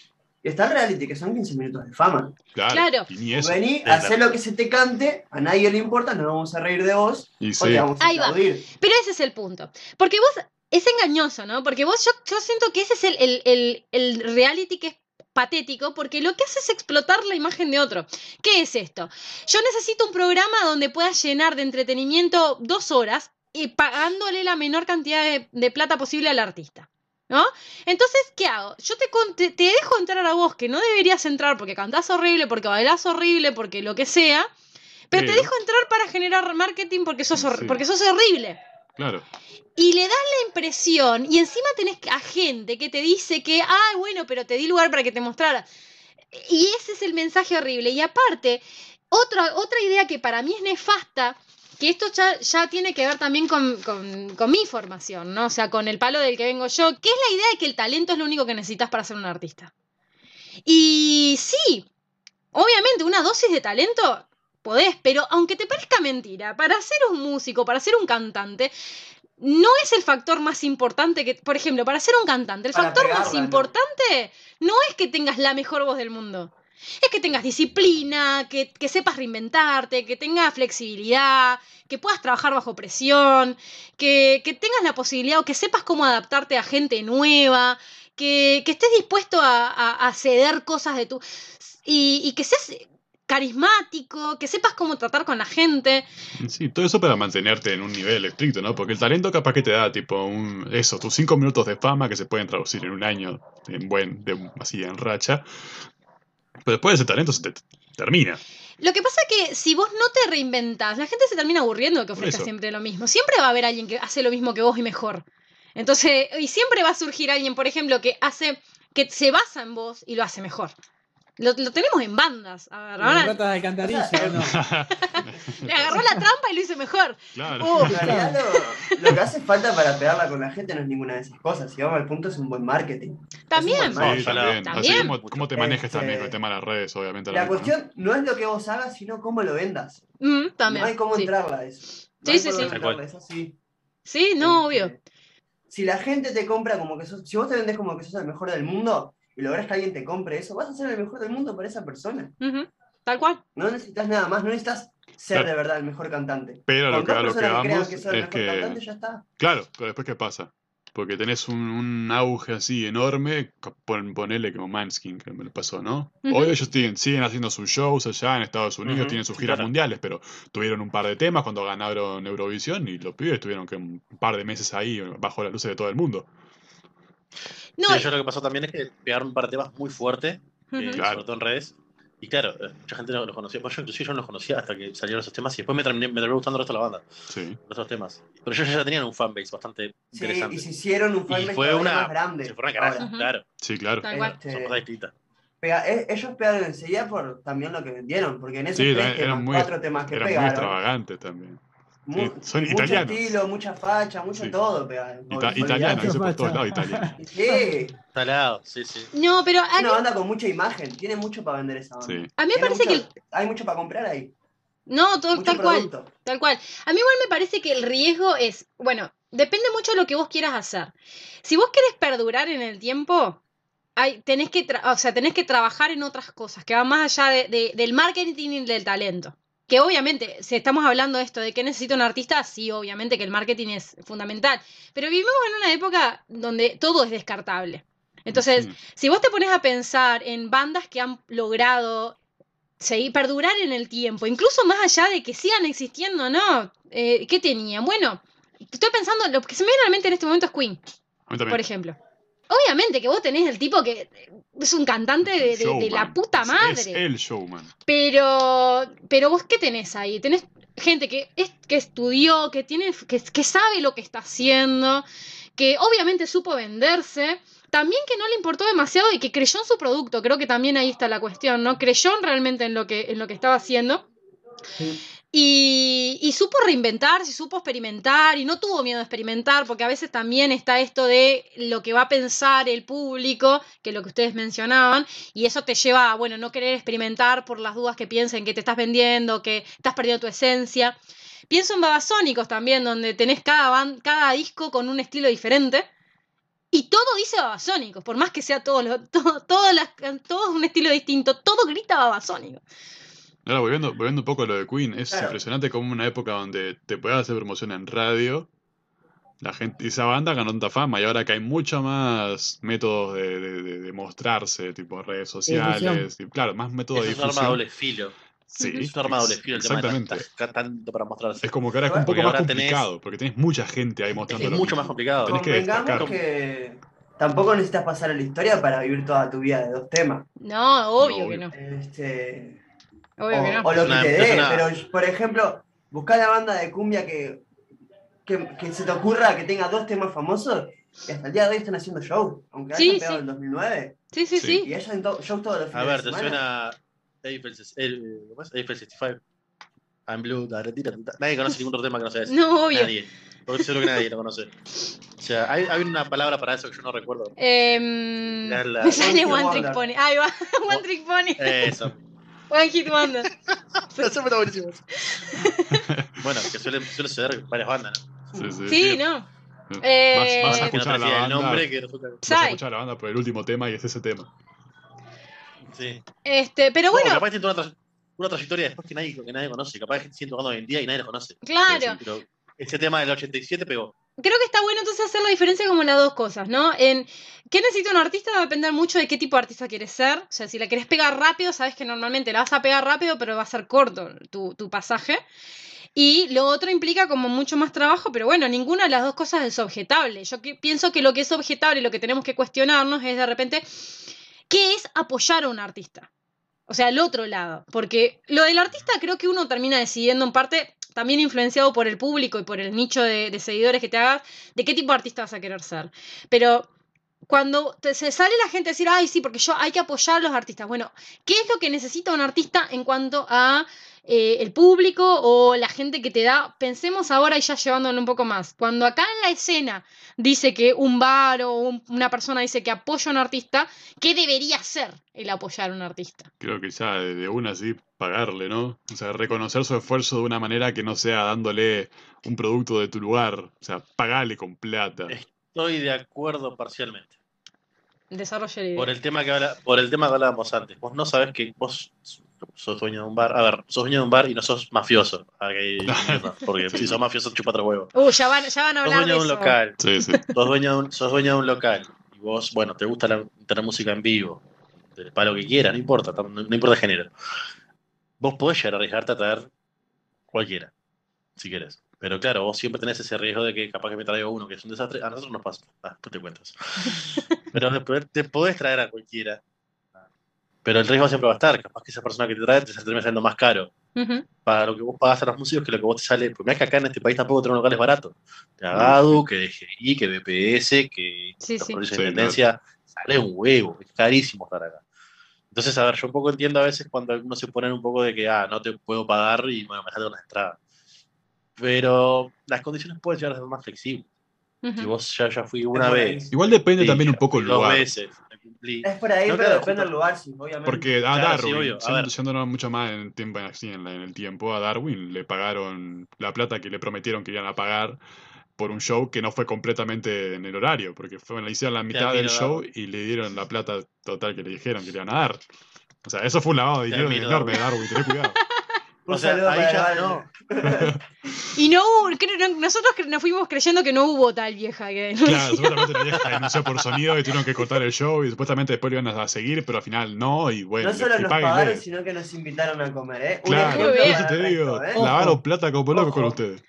Y está el reality, que son 15 minutos de fama. Claro. Claro. Y ni eso. Vení, Claro. hacé lo que se te cante, a nadie le importa, nos vamos a reír de vos, Y o sí, te vamos a Ahí va. Pero ese es el punto. Porque vos, es engañoso, ¿no? Porque vos, yo, yo siento que ese es el, el- el- el reality que es patético, porque lo que hace es explotar la imagen de otro. ¿Qué es esto? Yo necesito un programa donde pueda llenar de entretenimiento dos horas y pagándole la menor cantidad de, de plata posible al artista. ¿No? Entonces, ¿qué hago? Yo te, te, te dejo entrar a vos, que no deberías entrar porque cantás horrible, porque bailás horrible, porque lo que sea, pero te dejo entrar para generar marketing porque sos, Sí. porque sos horrible. Claro. Y le das la impresión, y encima tenés a gente que te dice que, ay, bueno, pero te di lugar para que te mostrara. Y ese es el mensaje horrible. Y aparte, otra, otra idea que para mí es nefasta, que esto ya, ya tiene que ver también con, con- con mi formación, ¿no? O sea, con el palo del que vengo yo, que es la idea de que el talento es lo único que necesitas para ser un artista. Y sí, obviamente, una dosis de talento podés, pero aunque te parezca mentira, para ser un músico, para ser un cantante, no es el factor más importante que, por ejemplo, para ser un cantante, el Para factor más importante no es que tengas la mejor voz del mundo. Es que tengas disciplina, que, que sepas reinventarte, que tengas flexibilidad, que puedas trabajar bajo presión, que, que tengas la posibilidad o que sepas cómo adaptarte a gente nueva, que, que estés dispuesto a, a- a ceder cosas de tu... Y, y que seas carismático, que sepas cómo tratar con la gente. Sí, todo eso para mantenerte en un nivel estricto, ¿no? Porque el talento capaz que te da, tipo, un, eso, tus cinco minutos de fama que se pueden traducir en un año, en buen, de, así, en racha. Pero después ese talento se te termina. Lo que pasa que si vos no te reinventás, la gente se termina aburriendo de que ofrezcas siempre lo mismo. Siempre va a haber alguien que hace lo mismo que vos y mejor. Entonces, y siempre va a surgir alguien, por ejemplo, que hace, que se basa en vos y lo hace mejor. Lo, lo tenemos en bandas. A ver, Las ahora ratas de alcantarilla, ¿o no? le agarró la trampa y lo hizo mejor. Claro. Uh, En realidad lo, lo que hace falta para pegarla con la gente no es ninguna de esas cosas. Si vamos al punto es un buen marketing. También. Buen Sí, marketing. también. También. Así como cómo te manejes Este, también con el tema de las redes, obviamente. La cuestión no es lo que vos hagas, sino cómo lo vendas. Mm, también. No hay cómo sí. entrarla a eso. No Sí, sí, sí. así. Sí, no, Este, obvio. Si la gente te compra como que sos, si vos te vendés como que sos el mejor del mundo y lográs que alguien te compre eso, vas a ser el mejor del mundo para esa persona. Tal cual. No necesitas nada más, no necesitas ser Claro. de verdad el mejor cantante. Pero lo que, lo que vamos que el es mejor que. cantante, ya está. Claro, pero después ¿qué pasa? Porque tenés un, un auge así enorme, pon- ponele como Manskin, que me lo pasó, ¿no? Hoy ellos siguen, siguen haciendo sus shows allá en Estados Unidos, tienen sus giras claro. mundiales, pero tuvieron un par de temas cuando ganaron Eurovisión y los pibes tuvieron que un par de meses ahí bajo las luces de todo el mundo. No, Sí, yo lo que pasó también es que pegaron un par de temas muy fuertes, eh, ujú. Claro. sobre todo en redes. Y claro, eh, mucha gente no los conocía. Pues yo inclusive yo no los conocía hasta que salieron esos temas y después me terminé, me terminó gustando el resto de la banda, Sí. los otros temas. Pero ellos ya tenían un fanbase bastante Sí, interesante. y se hicieron un Y fanbase fue una. más grande. Se fue una caraja, claro. Sí, claro. Este, Son cosas distintas. pega- e- ellos pegaron enseguida por también lo que vendieron, porque en esos Sí, tres eran temas, muy- cuatro temas que Eran muy pegaron, extravagantes también. Son mucho italianos. estilo, mucha facha, mucho Sí. todo. Ita- italianos, eso por todos lados italianos. Sí, Talado, sí, sí. No, pero es a, una banda con mucha imagen, tiene mucho para vender esa banda. Sí. a mí me parece que Hay mucho para comprar ahí. No, todo, Mucho tal cual. Tal cual. A mí igual me parece que el riesgo es, bueno, depende mucho de lo que vos quieras hacer. Si vos querés perdurar en el tiempo, hay, tenés, que tra- o sea, tenés que trabajar en otras cosas, que van más allá de- de- del marketing y del talento. Que obviamente, si estamos hablando de esto, de que necesita un artista, sí, obviamente que el marketing es fundamental. Pero vivimos en una época donde todo es descartable. Entonces, Mm. si vos te pones a pensar en bandas que han logrado seguir, perdurar en el tiempo, incluso más allá de que sigan existiendo, ¿no? Eh, ¿Qué tenían? Bueno, estoy pensando, lo que se me viene a la mente en este momento es Queen, por ejemplo. Obviamente que vos tenés el tipo que es un cantante de, de- de la puta Es- madre. Es el showman. Pero, pero vos, ¿qué tenés ahí? Tenés gente que, es, que estudió, que, tiene, que, que sabe lo que está haciendo, que obviamente supo venderse, también que no le importó demasiado y que creyó en su producto. Creo que también ahí está la cuestión, ¿no? Creyó realmente en lo que, en lo que estaba haciendo. Sí. Y, supo reinventarse, supo experimentar y no tuvo miedo a experimentar, porque a veces también está esto de lo que va a pensar el público, que es lo que ustedes mencionaban, y eso te lleva a, bueno, no querer experimentar por las dudas que piensen que te estás vendiendo, que estás perdiendo tu esencia. Pienso en Babasónicos también, donde tenés cada, cada disco con un estilo diferente. Y todo dice Babasónicos, por más que sea todo, lo, todo, todas las- todo un estilo distinto, todo grita Babasónicos. Ahora, volviendo, volviendo un poco a lo de Queen, es Claro. impresionante como una época donde te podías hacer promoción en radio, la gente, esa banda ganó tanta fama y ahora que hay mucho más métodos de, de- de- de mostrarse, tipo redes sociales, y claro, más métodos Eso de es un arma difusión. doble filo. Sí, Es un arma doble filo el tema de exactamente. tanto para mostrarse. Es como que ahora es un poco más tenés- complicado, porque tenés mucha gente ahí mostrando. es mucho más complicado. Tenés que destacar. que tampoco necesitas pasar a la historia para vivir toda tu vida de dos temas. No, obvio No, que no. Este, Obvio o, que no. o lo que te dé, pero por ejemplo, buscar la banda de cumbia que, que, que se te ocurra que tenga dos temas famosos y hasta el día de hoy están haciendo show, aunque Sí, hayan pegado sí. en 2009 Sí, sí, Sí. sí. y hayan to- show todos los fines A ver, de ¿te suena Eiffel, ses- el- ¿cómo es? Eiffel 65? I'm Blue, da, da, da, da. Nadie conoce ningún otro tema que no sea ese. No, obvio. Nadie. Porque seguro que nadie lo conoce. O sea, hay, hay una palabra para eso que yo no recuerdo. Em, La- la- me sale One Trick. Pony. Ahí va, One Trick Pony. Eso. One Hit Wonder. Eso está buenísimo. bueno, que suele, suele suceder varias bandas, ¿no? Sí, sí, Sí, sí. no. Vas- Eh, vas a no te escuchar a la decía el banda. nombre que resulta. Vas a escuchar a la banda por el último tema y es ese tema. Sí. Este, pero Bueno, bueno, capaz tiene una, tra- una trayectoria después que nadie, que nadie conoce. Capaz que sigue tocando hoy en día y nadie lo conoce. claro. Pero ese tema del 87 pegó. Creo que está bueno entonces hacer la diferencia como las dos cosas, ¿no? En qué necesita un artista va a depender mucho de qué tipo de artista quieres ser. O sea, si la querés pegar rápido, sabes que normalmente la vas a pegar rápido, pero va a ser corto tu, tu pasaje. Y lo otro implica como mucho más trabajo, pero bueno, ninguna de las dos cosas es objetable. Yo pienso que lo que es objetable y lo que tenemos que cuestionarnos es de repente, ¿qué es apoyar a un artista? O sea, el otro lado. Porque lo del artista creo que uno termina decidiendo en parte, también influenciado por el público y por el nicho de, seguidores que te hagas, de qué tipo de artista vas a querer ser. Pero cuando se sale la gente a decir, ay, sí, porque yo hay que apoyar a los artistas. Bueno, ¿qué es lo que necesita un artista en cuanto a eh, el público o la gente que te da? Pensemos ahora y ya llevándolo un poco más. Cuando acá en la escena dice que un bar o un- una persona dice que apoya a un artista, ¿qué debería ser el apoyar a un artista? Creo que ya de, de una así pagarle, ¿no? O sea, reconocer su esfuerzo de una manera que no sea dándole un producto de tu lugar. O sea, pagarle con plata. Estoy de acuerdo parcialmente. Desarrollo Por el tema que habla, por el tema que hablábamos antes. Vos no sabés que vos sos dueño de un bar. A ver, sos dueño de un bar y no sos mafioso. Mierda, porque si sos mafioso, chupa otro huevo. Uh, ya van, ya van a Sos hablar dueño de un eso. local. Sí, sí. Sos dueño de un, sos dueño de un local. Y vos, bueno, te gusta la, tener música en vivo. Para lo que quieras, no importa, no, no importa el género. Vos podés llegar a arriesgarte a traer cualquiera, si querés. Pero claro, vos siempre tenés ese riesgo de que capaz que me traigo uno que es un desastre. A nosotros nos pasa. Ah, después te cuentas. Pero después te podés traer a cualquiera. Pero el riesgo siempre va a estar. Capaz que esa persona que te trae te termina saliendo más caro para lo que vos pagás a los músicos que lo que vos te sale. Porque mirá que acá en este país tampoco tenemos locales baratos. Que Agadu, que DGI, que BPS, que Sí, los sí. Sí, de intendencia. Sale un huevo, es carísimo estar acá. Entonces, a ver, yo un poco entiendo a veces cuando algunos se ponen un poco de que, ah, no te puedo pagar y bueno, me salen las entradas. Pero las condiciones pueden llegar a ser más flexibles. Si Ujú. vos ya, ya fui una vez. Igual depende sí, también un poco el dos lugar. veces. Es por ahí, No, pero claro, depende del lugar, sí, obviamente. Porque a Claro, sí, Darwin, obvio. A yendo- ver. yéndonos mucho más en el tiempo, en, la- en el tiempo, a Darwin le pagaron la plata que le prometieron que iban a pagar por un show que no fue completamente en el horario, porque fue, le hicieron la mitad del show Darwin. y le dieron la plata total que le dijeron que le iban a dar. O sea, eso fue un lavado de dinero enorme, Darwin, ten cuidado. Un O sea, saludo ahí para ya no. Y no hubo, no- nosotros nos fuimos creyendo que no hubo tal vieja que Claro, supuestamente la vieja denunció por sonido y tuvieron que cortar el show y supuestamente después lo iban a seguir, pero al final no, y bueno, No solo nos pagaron, sino que nos invitaron a comer, ¿eh? Claro, bien. eso te digo, resto, ¿eh? lavaron plata como loco con Ojo. ustedes.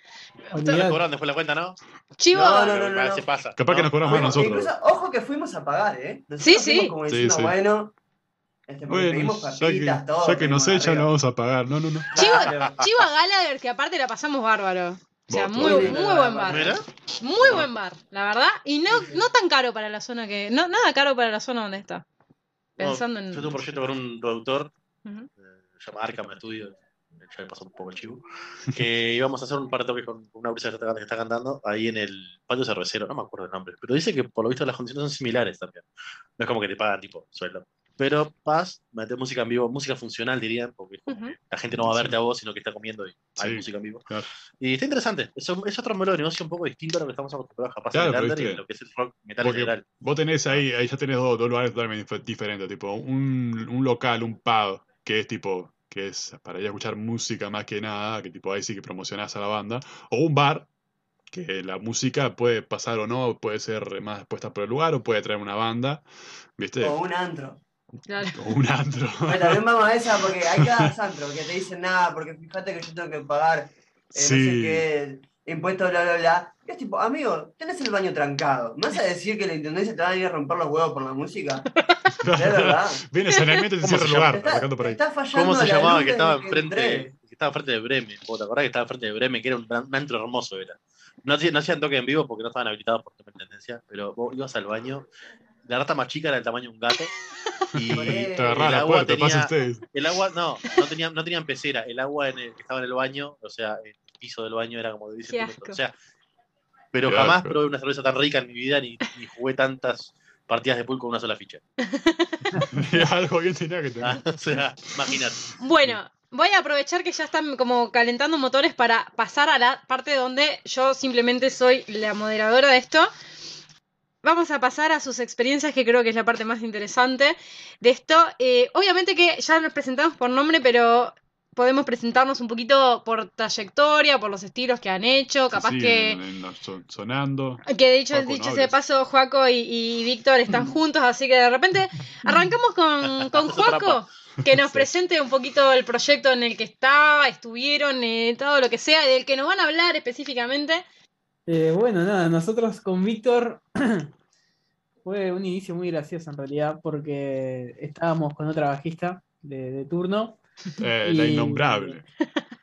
Ustedes Olvidate. cobraron después la cuenta, ¿no? Chivo, No, no, no, a no. veces pasa. Capaz que ¿no? nos cobramos más Fuimos- nosotros. incluso, ojo que fuimos a pagar, ¿eh? Nosotros Sí, sí. como Sí, diciendo, sí. bueno, este, porque Bueno, pedimos ya que, todo. ya que nos pedimos echan, lo vamos a pagar. No, no, no. Chivo, Claro. Chivo a Gallagher, que aparte la pasamos bárbaro. O sea, muy, Muy buen bar. Mira, Muy buen bar, la verdad. Y no, no tan caro para la zona que. No, nada caro para la zona donde está. Pensando yo en. tuve un proyecto con un productor Ujú. eh, se llama Arkham Studio, ya me pasó un poco el chivo, que íbamos a hacer un par de toques con una brisa que está cantando ahí en el patio cervecero, no me acuerdo el nombre, pero dice que por lo visto las condiciones son similares también. No es como que te pagan tipo sueldo. Pero vas, metes música en vivo, música funcional dirían, porque Ujú. que la gente no va a verte a vos, sino que está comiendo y hay Sí, música en vivo. claro. Y está interesante, es, un- es otro modelo de negocio un poco distinto a lo que estamos acostumbrados capaz Claro, en el y lo que es el rock metal porque- en general. Vos tenés ahí, ahí ya tenés dos, dos lugares totalmente dif- diferentes, tipo un, un local, un pub, que es tipo, que es para ir a escuchar música más que nada, que tipo ahí sí que promocionás a la banda, o un bar, que la música puede pasar o no, puede ser más puesta por el lugar o puede traer una banda, ¿viste? O un antro. Claro. O un antro. Bueno, también vamos a esa porque hay cada antro que te dicen nada, porque fíjate que yo tengo que pagar eh, no sé qué, impuestos, bla, bla, bla. Y es tipo, amigo, tenés el baño trancado. ¿Me vas a decir que la intendencia te va a ir a romper los huevos por la música? Es verdad. Viene saneamiento y te ¿Cómo cierra el lugar, Está, por ahí. está fallando ¿Cómo se la llamaba que estaba enfrente, que estaba enfrente de Bremen? ¿Vos ¿Te acordás que estaba enfrente de Bremen? Que era un, un antro hermoso era. No, hacían- no hacían toque en vivo porque no estaban habilitados por tema de tendencia, pero vos ibas al baño, la rata más chica era del tamaño de un gato. Y el la agua puerta, tenía, el agua, no, no tenían, no tenían pecera, el agua en el, que estaba en el baño, o sea, el piso del baño era como de 10 Qué centímetros. O sea, pero Qué jamás asco. probé una cerveza tan rica en mi vida ni, ni jugué tantas partidas de pool con una sola ficha. Algo bien tenía que tener. Ah, o sea, imagínate. Bueno, voy a aprovechar que ya están como calentando motores para pasar a la parte donde yo simplemente soy la moderadora de esto. Vamos a pasar a sus experiencias, que creo que es la parte más interesante de esto. Eh, obviamente que ya nos presentamos por nombre, pero podemos presentarnos un poquito por trayectoria, por los estilos que han hecho, capaz Sí, que... en- en los son- sonando. Que dicho, Juaco, dicho no ese paso, Juaco y, y Víctor están juntos, así que de repente arrancamos con, con Juaco, que nos Sí. presente un poquito el proyecto en el que estaba, estuvieron, eh, todo lo que sea, del que nos van a hablar específicamente. Eh, bueno, nada, nosotros con Víctor fue un inicio muy gracioso en realidad, porque estábamos con otra bajista de, de turno. Eh, La Y- innombrable.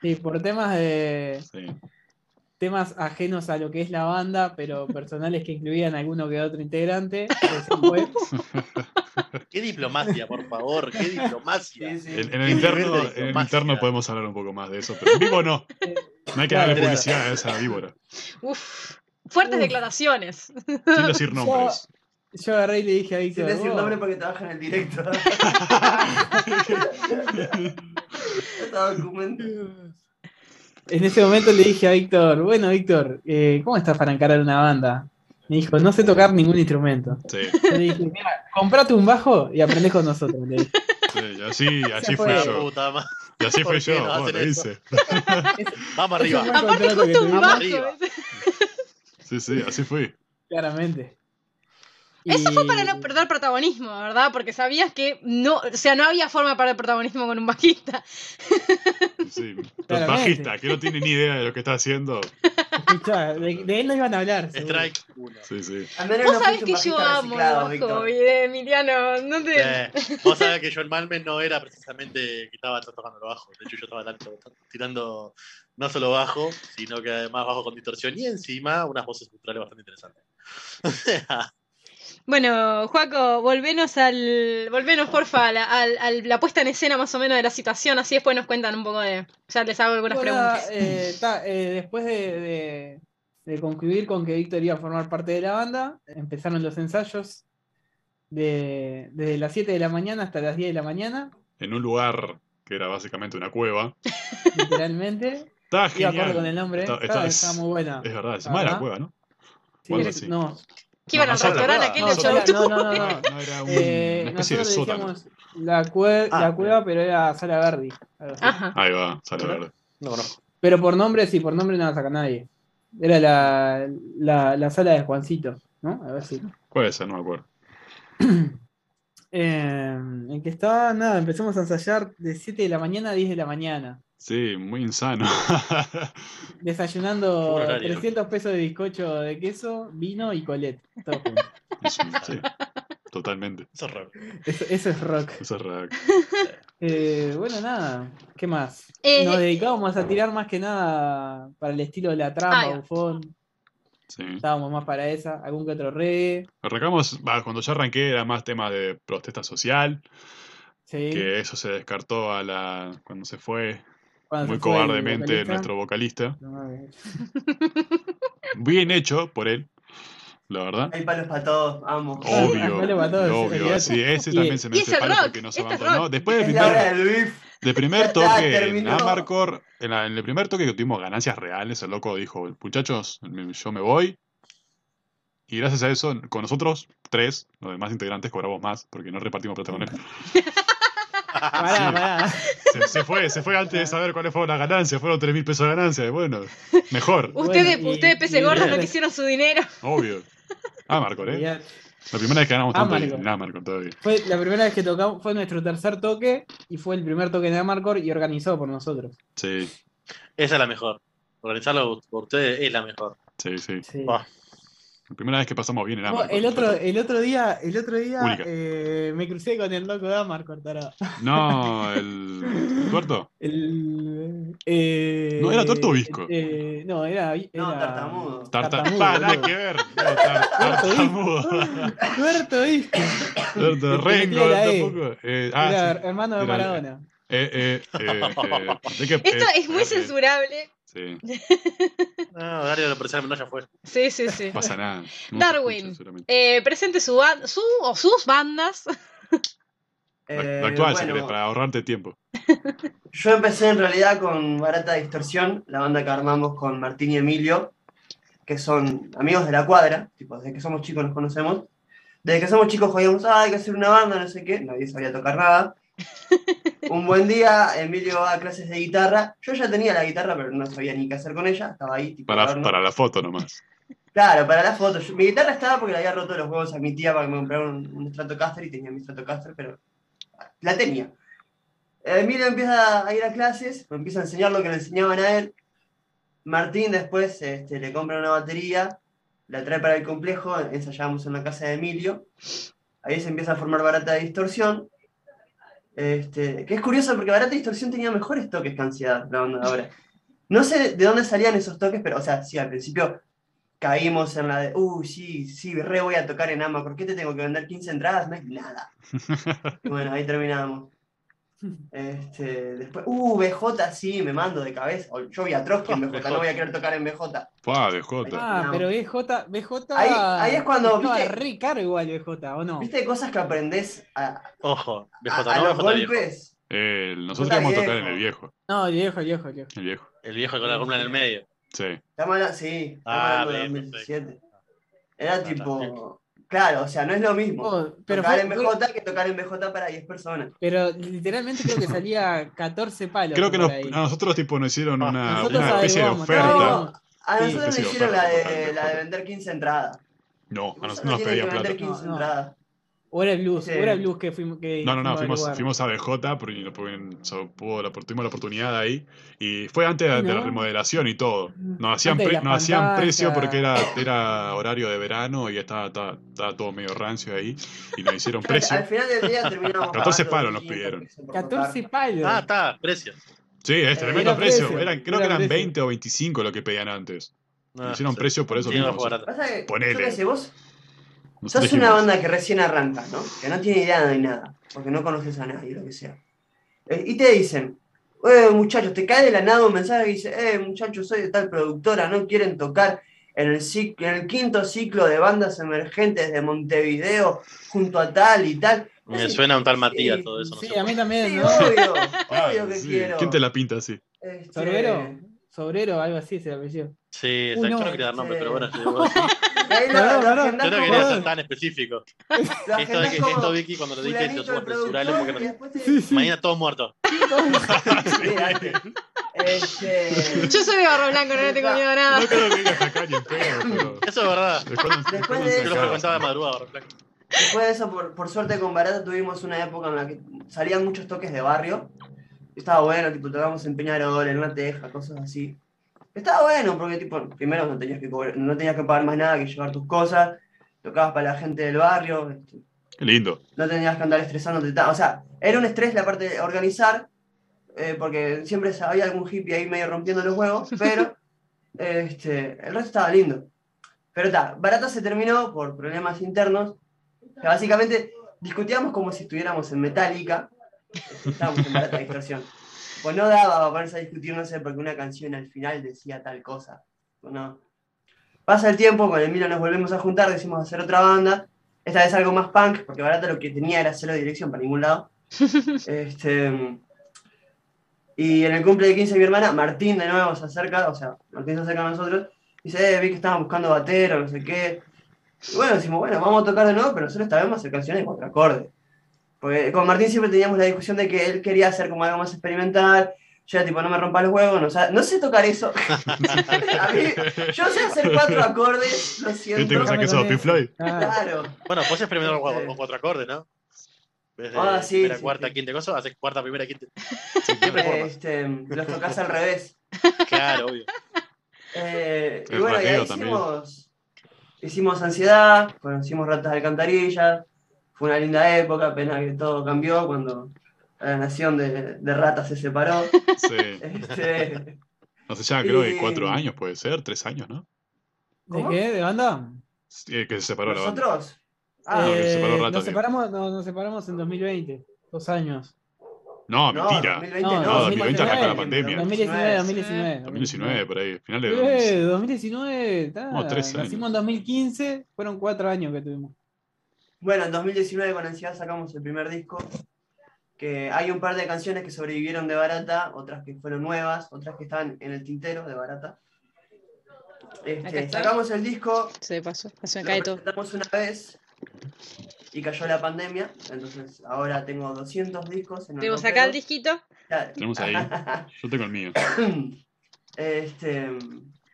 Y por temas de Sí. temas ajenos a lo que es la banda, pero personales que incluían alguno que otro integrante, pues. Qué diplomacia, por favor, qué diplomacia. Sí, sí. En, en el interno, en el interno podemos hablar un poco más de eso, pero en vivo no. No hay que darle publicidad a esa víbora. Uf, fuertes Uf. declaraciones. Sin decir nombres. Yo agarré y le dije a Sin Víctor, decir "Vos, nombre porque trabaja en el directo. En ese momento le dije a Víctor, bueno Víctor, eh, ¿cómo estás para encarar una banda? Me dijo, no sé tocar ningún instrumento. Sí, le dije, mira, comprate un bajo y aprendés con nosotros. le dije. sí, y así, así fue. yo. puta Y así ¿Por fui yo, no bueno, hice. Vamos arriba. Aparte justo un bajo. arriba. Sí, sí, así fui. Claramente. Eso fue para Y- no perder protagonismo, ¿verdad? Porque sabías que no, o sea, no había forma de perder protagonismo con un bajista. Sí. Pero Claramente. bajista, que no tiene ni idea de lo que está haciendo. Escuchá, de, de él no iban a hablar. seguro. Strike 1. Sí, sí. Vos no sabés que yo amo el bajo, Emiliano. No te... Eh, vos sabés que yo en Malmen no era precisamente que estaba tocando el bajo. De hecho, yo estaba tanto- tirando no solo bajo, sino que además bajo con distorsión y encima unas voces culturales bastante interesantes. O sea, Bueno, Juaco, volvenos al. Volvenos, porfa, a la, al- al- la puesta en escena más o menos de la situación, así después nos cuentan un poco de. Ya les hago algunas Bueno, preguntas. eh, ta, eh, después de, de- de concluir con que Víctor iba a formar parte de la banda, empezaron los ensayos. de, desde las 7 de la mañana hasta las 10 de la mañana, En un lugar que era básicamente una cueva. literalmente. Estaba Iba acorde genial. con el nombre. Está- Estaba, está- muy buena. Es verdad, se La llama la cueva, ¿no? Sí, es- no, Que iban No, al no, restaurante no, aquel no, de no, no, no, no. No, era un- Eh, una especie de sótano. la, cue- Ah, la cueva, pero era Sala Verdi. Ahí va, sale Ajá. verde. No conozco. Pero por nombre, sí, por nombre no la saca nadie. Era la, la, la sala de Juancito, ¿no? A ver si. Puede ser, no me acuerdo. Eh, en que estaba, nada, empezamos a ensayar de 7 de la mañana a 10 de la mañana. Sí, muy insano. Desayunando Qué buen horario. 300 pesos de bizcocho de queso, vino y colet. todo junto. Sí, totalmente. Eso es raro. Eso, eso es rock. Eso es real. Eh, bueno, nada. ¿Qué más? Eh, Nos dedicábamos a tirar más que nada para el estilo de la va. bufón. Sí. Estábamos más para esa. Algún que otro reggae. Arrancamos, cuando yo arranqué era más tema de protesta social, Sí. que eso se descartó a la cuando se fue Cuando muy cobardemente vocalista. nuestro vocalista. No, Bien hecho por él, la verdad. Hay palos para todos, vamos. Obvio, para todos, obvio. olvidate. Sí, ese Y- también se es el palo rock, porque no se este es abandonó. Después del primer, del primer toque en. Amarcor, en, la- en el primer toque que tuvimos ganancias reales, el loco dijo, muchachos, me- yo me voy. Y gracias a eso, con nosotros, tres, los demás integrantes cobramos más, porque no repartimos plata con él. Pará, pará. Se, se fue, se fue antes de saber cuáles fueron las ganancias, fueron 3 mil pesos de ganancias, y bueno, mejor, Ustedes, Bueno, ustedes peces gordos, no quisieron su dinero. obvio. Amarcor, ¿eh? Ya- La primera vez que ganamos tanto Amarcor. en Amarcor todavía. Fue la primera vez que tocamos, fue nuestro tercer toque y fue el primer toque de Amarcor y organizado por nosotros. Sí, Esa es la mejor. Organizarlo por ustedes es la mejor. sí, sí. Sí. La primera vez que pasamos bien en No, el otro, el otro día, el otro día eh, me crucé con el loco de Amarcor, tarado. No, el tuerto. El, eh, ¿No era Tuerto o Visco? eh, no, era, era No, tartamudo. Tarta... Tartamudo, Ah, nada que ver. Tartamudo. Tuerto Visco. Tuerto, El Rengo, tampoco. Eh, ah, era sí. hermano de Era- Maradona. Eh, eh, eh, eh, Esto eh, es muy eh, censurable. Sí, No, de la menor ya fue. Sí, sí, sí. no pasa nada. No Darwin. escucha. Eh, presente su, su o sus bandas. Eh, la actual, si bueno, querés, para ahorrarte tiempo. Yo empecé en realidad con Barata Distorsión, la banda que armamos con Martín y Emilio, que son amigos de la cuadra, tipo, desde que somos chicos nos conocemos. Desde que somos chicos jodíamos, ah, hay que hacer una banda, no sé qué, nadie sabía tocar nada. Un buen día, Emilio va a clases de guitarra. Yo ya tenía la guitarra, pero no sabía ni qué hacer con ella, estaba ahí, tipo, Para, para la foto nomás. Claro, para las fotos. Mi guitarra estaba porque le había roto los huevos a mi tía para que me comprara un, un Stratocaster y tenía mi Stratocaster, pero la tenía. Emilio empieza a ir a clases, me empieza a enseñar lo que le enseñaban a él. Martín después este, le compra una batería, la trae para el complejo, ensayábamos en la casa de Emilio. Ahí se empieza a formar Barata de Distorsión. Este, que es curioso porque Barata Distorsión tenía mejores toques que Ansiedad, la banda de ahora. No sé de dónde salían esos toques, pero, o sea, sí, al principio caímos en la de, uy, sí, sí, re voy a tocar en Ama, ¿por qué te tengo que vender 15 entradas? No es nada. Y bueno, ahí terminamos. Este, después, uh, BJ, sí, me mando de cabeza. O Yo vi a Trotsky en BJ, no voy a querer tocar en BJ. Pua, Jota. Ah, No. pero BJ, BJ. Ahí- ahí es cuando, ¿viste? re caro igual BJ, ¿o no? ¿Viste cosas que aprendés a, Ojo, a- BJ, a no, los BJ golpes? Eh, nosotros íbamos a tocar en el viejo. No, el viejo, el viejo, el viejo. El viejo. El viejo con la columna en el medio. Sí. Estamos hablando, sí, Ah, bien, 2017. Era Ah, tipo, claro, o sea, no es lo mismo. Oh, pero, tocar fue- en BJ que tocar en BJ para 10 personas. pero literalmente creo que salía 14 palos. Creo que nos, a nosotros tipo nos hicieron Ah, una, nosotros una especie de oferta. averiguamos. A nosotros sí, nos hicieron la de, la de vender 15 entradas. No, a Nosotros nosotros nos pedían plata. 15 No, no. entradas. O era el blues, Sí. o era el blues que fuimos. Que No, no, no, a fuimos, averiguar. fuimos a BJ porque, porque so- pudo la- tuvimos la oportunidad ahí. Y fue antes de, de la No. remodelación y todo. Nos hacían, pre- nos hacían precio porque era, era horario de verano y estaba, estaba, estaba todo medio rancio ahí. Y nos hicieron precio. Al final del día terminamos 14 pagando palos nos 15 pidieron. pesos por 14 tocar. palos. Ah, está, precio. Sí, es tremendo era precio. precio, Eran, creo era que eran precio. 20 o 25 lo que pedían antes. No, Nos hicieron sí. precio por eso mismo. no. Pasa que, Ponele. yo sé, vos Nosotros sos una banda que recién arranca, ¿no? Que no tiene idea de nada, porque no conoces a nadie, lo que sea. Eh, y te dicen, eh, muchachos, te cae de la nada un mensaje y dice, eh, muchachos, soy de tal productora, no quieren tocar en el, cic- en el quinto ciclo de bandas emergentes de Montevideo, junto a tal y tal. Me suena un tal sí, Matías todo eso. No Sí, sé a mí también, Sí, ¿no? obvio, obvio que sí. quiero. ¿Quién te la pinta así? Este, Sobrero, Sobrero, algo así se apellido. Sí, exacto. no, Yo no quería dar nombre, pero bueno, yo digo así. Pará, lo pará. agendás Yo no quería ser tan específico. Esto, de que, como esto Vicky, cuando lo dije, fulanito, lo el subo censurable productor, porque no- después te- Sí, sí. mañana todos muertos. Este, Yo soy de barro blanco, no le tengo miedo a nada. No creo que digas acá ni en pero. Eso es verdad. Después, Después de Yo eso- lo frecuentaba de madrugada, Barro Blanco. Después de eso, por, por suerte con Barata tuvimos una época en la que salían muchos toques de barrio. Estaba bueno, tipo, tocábamos en Peñarol, en una teja, cosas así. Estaba bueno, porque tipo, primero no tenías que cobrar- no tenías que pagar más nada que llevar tus cosas, tocabas para la gente del barrio, este, Qué lindo. no tenías que andar estresándote. O sea, era un estrés la parte de organizar, eh, porque siempre había algún hippie ahí medio rompiendo los huevos, pero este, el resto estaba lindo. Pero está, Barata se terminó por problemas internos, que básicamente discutíamos como si estuviéramos en Metallica, estábamos en Barata Distorsión. Pues no daba para ponerse a discutir, no sé, porque una canción al final decía tal cosa. Pues no. Pasa el tiempo, con Emilio nos volvemos a juntar, decimos hacer otra banda, esta vez algo más punk, porque Barata lo que tenía era cero dirección para ningún lado. Este, y en el cumple de 15 de mi hermana, Martín de nuevo se acerca, o sea, Martín se acerca a nosotros, y dice, eh, vi que estaban buscando batero, no sé qué. Y bueno, decimos, bueno, vamos a tocar de nuevo, pero nosotros esta vez vamos a hacer canciones con acordes. Porque con Martín siempre teníamos la discusión de que él quería hacer como algo más experimental, yo era tipo, no me rompa los huevos, no, sé tocar eso. a mí, yo sé hacer cuatro acordes, lo ¿Qué te siento. pensás que sos, Pink Floyd? Claro. Bueno, puedes experimentar con, con cuatro acordes, ¿no? Ah, sí, primera, sí, cuarta, sí. quinta cosa, haces cuarta, primera, quinta. Siempre. Este, los tocas al revés. Claro, obvio. Eh, y bueno, y ahí también. hicimos, hicimos ansiedad, conocimos ratas de alcantarilla, fue una linda época, pena que todo cambió cuando la nación de, de ratas se separó. Sí. Este, No sé, ya creo que cuatro años puede ser, tres años, ¿no? ¿De qué? ¿De banda? Sí, que se separó la banda. ¿Nosotros? Ah, No, que se separó Eh, rato, nos, separamos, no, nos separamos en 2020, dos años. No, no, mentira. 2020 No, no, 2020 arrancó la 2019, pandemia. 2019, 2019. 2019, por ahí. Final de. Eh, 2019, ta, Como tres años. nacimos en 2015, fueron cuatro años que tuvimos. Bueno, en 2019 con ansiedad sacamos el primer disco, que hay un par de canciones que sobrevivieron de Barata, otras que fueron nuevas, otras que están en el tintero de Barata. Este, sacamos el disco, Se pasó, se me Lo cae todo. presentamos una vez y cayó la pandemia, entonces ahora tengo 200 discos en Tenemos acá el disquito. Ya. Tenemos ahí. Yo tengo el mío. este,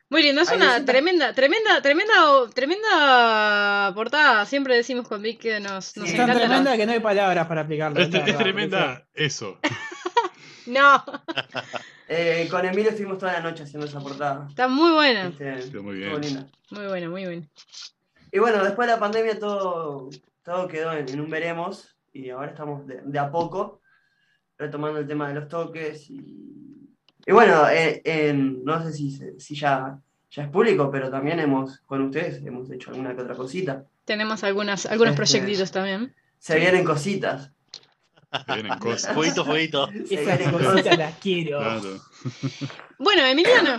Muy lindo, es Ahí una tremenda, tremenda, tremenda, tremenda portada. Siempre decimos con Vic que nos, nos Sí. Es tan encanta. tremenda que no hay palabras para explicarlo. Es, es tremenda eso. No, eh, con Emilio estuvimos toda la noche haciendo esa portada. está muy buena. Este, Quedó muy bien. Muy buena, muy buena. Y bueno, después de la pandemia todo, todo quedó en, en un veremos y ahora estamos de, de a poco retomando el tema de los toques y, y bueno, eh, no sé si, se- si ya, ya es público, pero también hemos, con ustedes, hemos hecho alguna que otra cosita. Tenemos algunas, algunos Este- proyectitos también. Se vienen cositas. Se vienen cosas. Fueguito, fueguito. Se Esas vienen cositas las quiero. Claro. Bueno, Emiliano,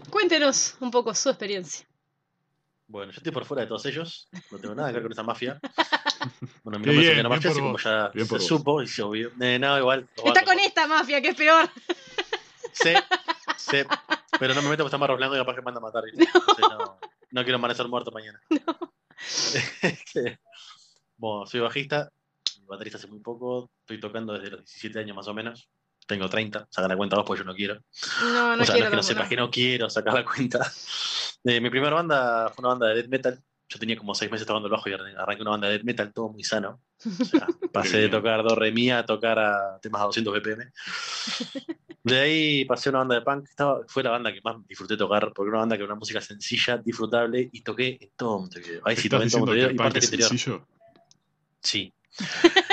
cuéntenos un poco su experiencia. Bueno, yo estoy por fuera de todos ellos. No tengo nada que ver con esa mafia. Bueno, mi nombre es bien, Emiliano bien Mafia, por así como ya se vos. supo y se obvio. Eh, no, igual. Está con esta mafia, que es peor. Sí, sí. Pero no me meto porque está más blanco y capaz que me manda a matar. Entonces, no, no quiero amanecer muerto mañana. Este, bueno, soy bajista, baterista hace muy poco. Estoy tocando desde los 17 años más o menos. Tengo 30, saca la cuenta vos porque yo no quiero. No, no o sea, quiero no es que no sepas que no quiero sacar la cuenta. Eh, mi primera banda fue una banda de death metal. Yo tenía como seis meses tocando el bajo y arran- arranqué una banda de metal, todo muy sano. O sea, pasé de tocar do re mi a tocar a temas a 200 BPM. De ahí pasé a una banda de punk. Estaba, fue la banda que más disfruté tocar, porque era una banda que era una música sencilla, disfrutable y toqué en todo Montevideo. Ahí sí, ¿Estás toqué en todo Montevideo y parte es interior. sencillo? Sí.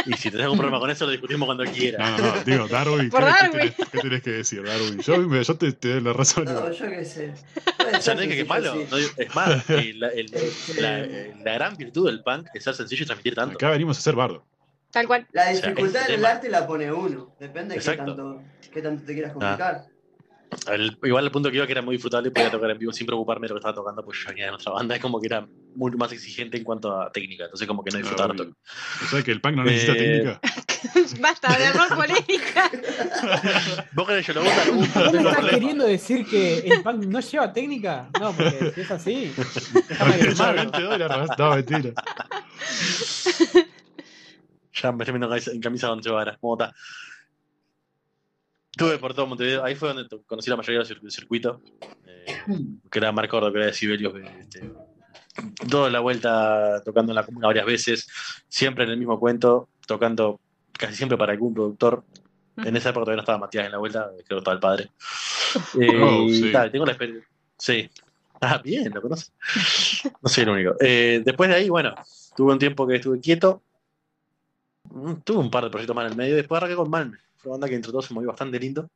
Y si tenés algún problema con eso, lo discutimos cuando quieras. No, no, no. Digo, Darwin. ¿qué, qué Darwin. tenés, qué tenés que decir, Darwin? Yo, me- yo te, te doy la razón. No, yo qué sé. Puede O sea, ser no dije que es malo. sí. no es más, la, el- Este- la- la gran virtud del punk es ser sencillo y transmitir tanto. Acá venimos a hacer bardo. Tal cual. La sea, dificultad ese en el tema. arte la pone uno. Depende de qué tanto, qué tanto te quieras complicar. El- igual el punto que iba que era muy disfrutable y podía tocar en vivo sin preocuparme de lo que estaba tocando, pues yo venía de nuestra banda, es como que era muy más exigente en cuanto a técnica, entonces como que no disfrutaba tanto. O sea que el punk no necesita Eh, técnica. Basta de armar polémica. Vos querés yo lo gusta, ¿Vos estás queriendo decir que el punk no lleva técnica? No, porque si es así, está mal Ya armado. 20 dólares, no, mentira. Ya me estoy viendo en camisa- en camisa donde ahora. Estuve por todo Montevideo. Ahí fue donde conocí la mayoría del cir- del circuito. eh, que era Marco Ordo, que era de Sibelius. Este, toda la vuelta tocando en la comuna varias veces. Siempre en el mismo cuento. Tocando casi siempre para algún productor. En esa época todavía no estaba Matías en la vuelta. Creo que estaba el padre. Eh, Oh, sí. tal, tengo la experiencia. Sí. Ah, bien, lo conoces. No soy el único. Eh, después de ahí, bueno, tuve un tiempo que estuve quieto. Mm, Tuve un par de proyectos más en el medio. Después arranqué con Malme. Fue una banda que entre todos se movió bastante lindo.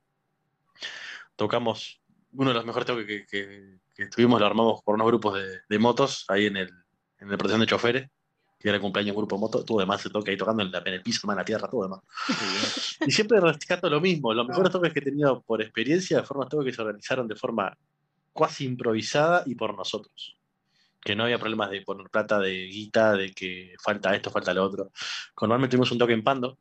Tocamos uno de los mejores toques que, que, que tuvimos, lo armamos por unos grupos de, de motos ahí en el, en el protección de choferes. Que era el cumpleaños grupo de motos. Todo demás se toca ahí tocando en, la- en el piso, en la tierra, todo demás. Y siempre rescato lo mismo. Los mejores toques que he tenido por experiencia los toques que se organizaron de forma casi improvisada y por nosotros. Que no había problemas de poner plata, de guita, de que falta esto, falta lo otro. Con Normal tuvimos un toque en Pando.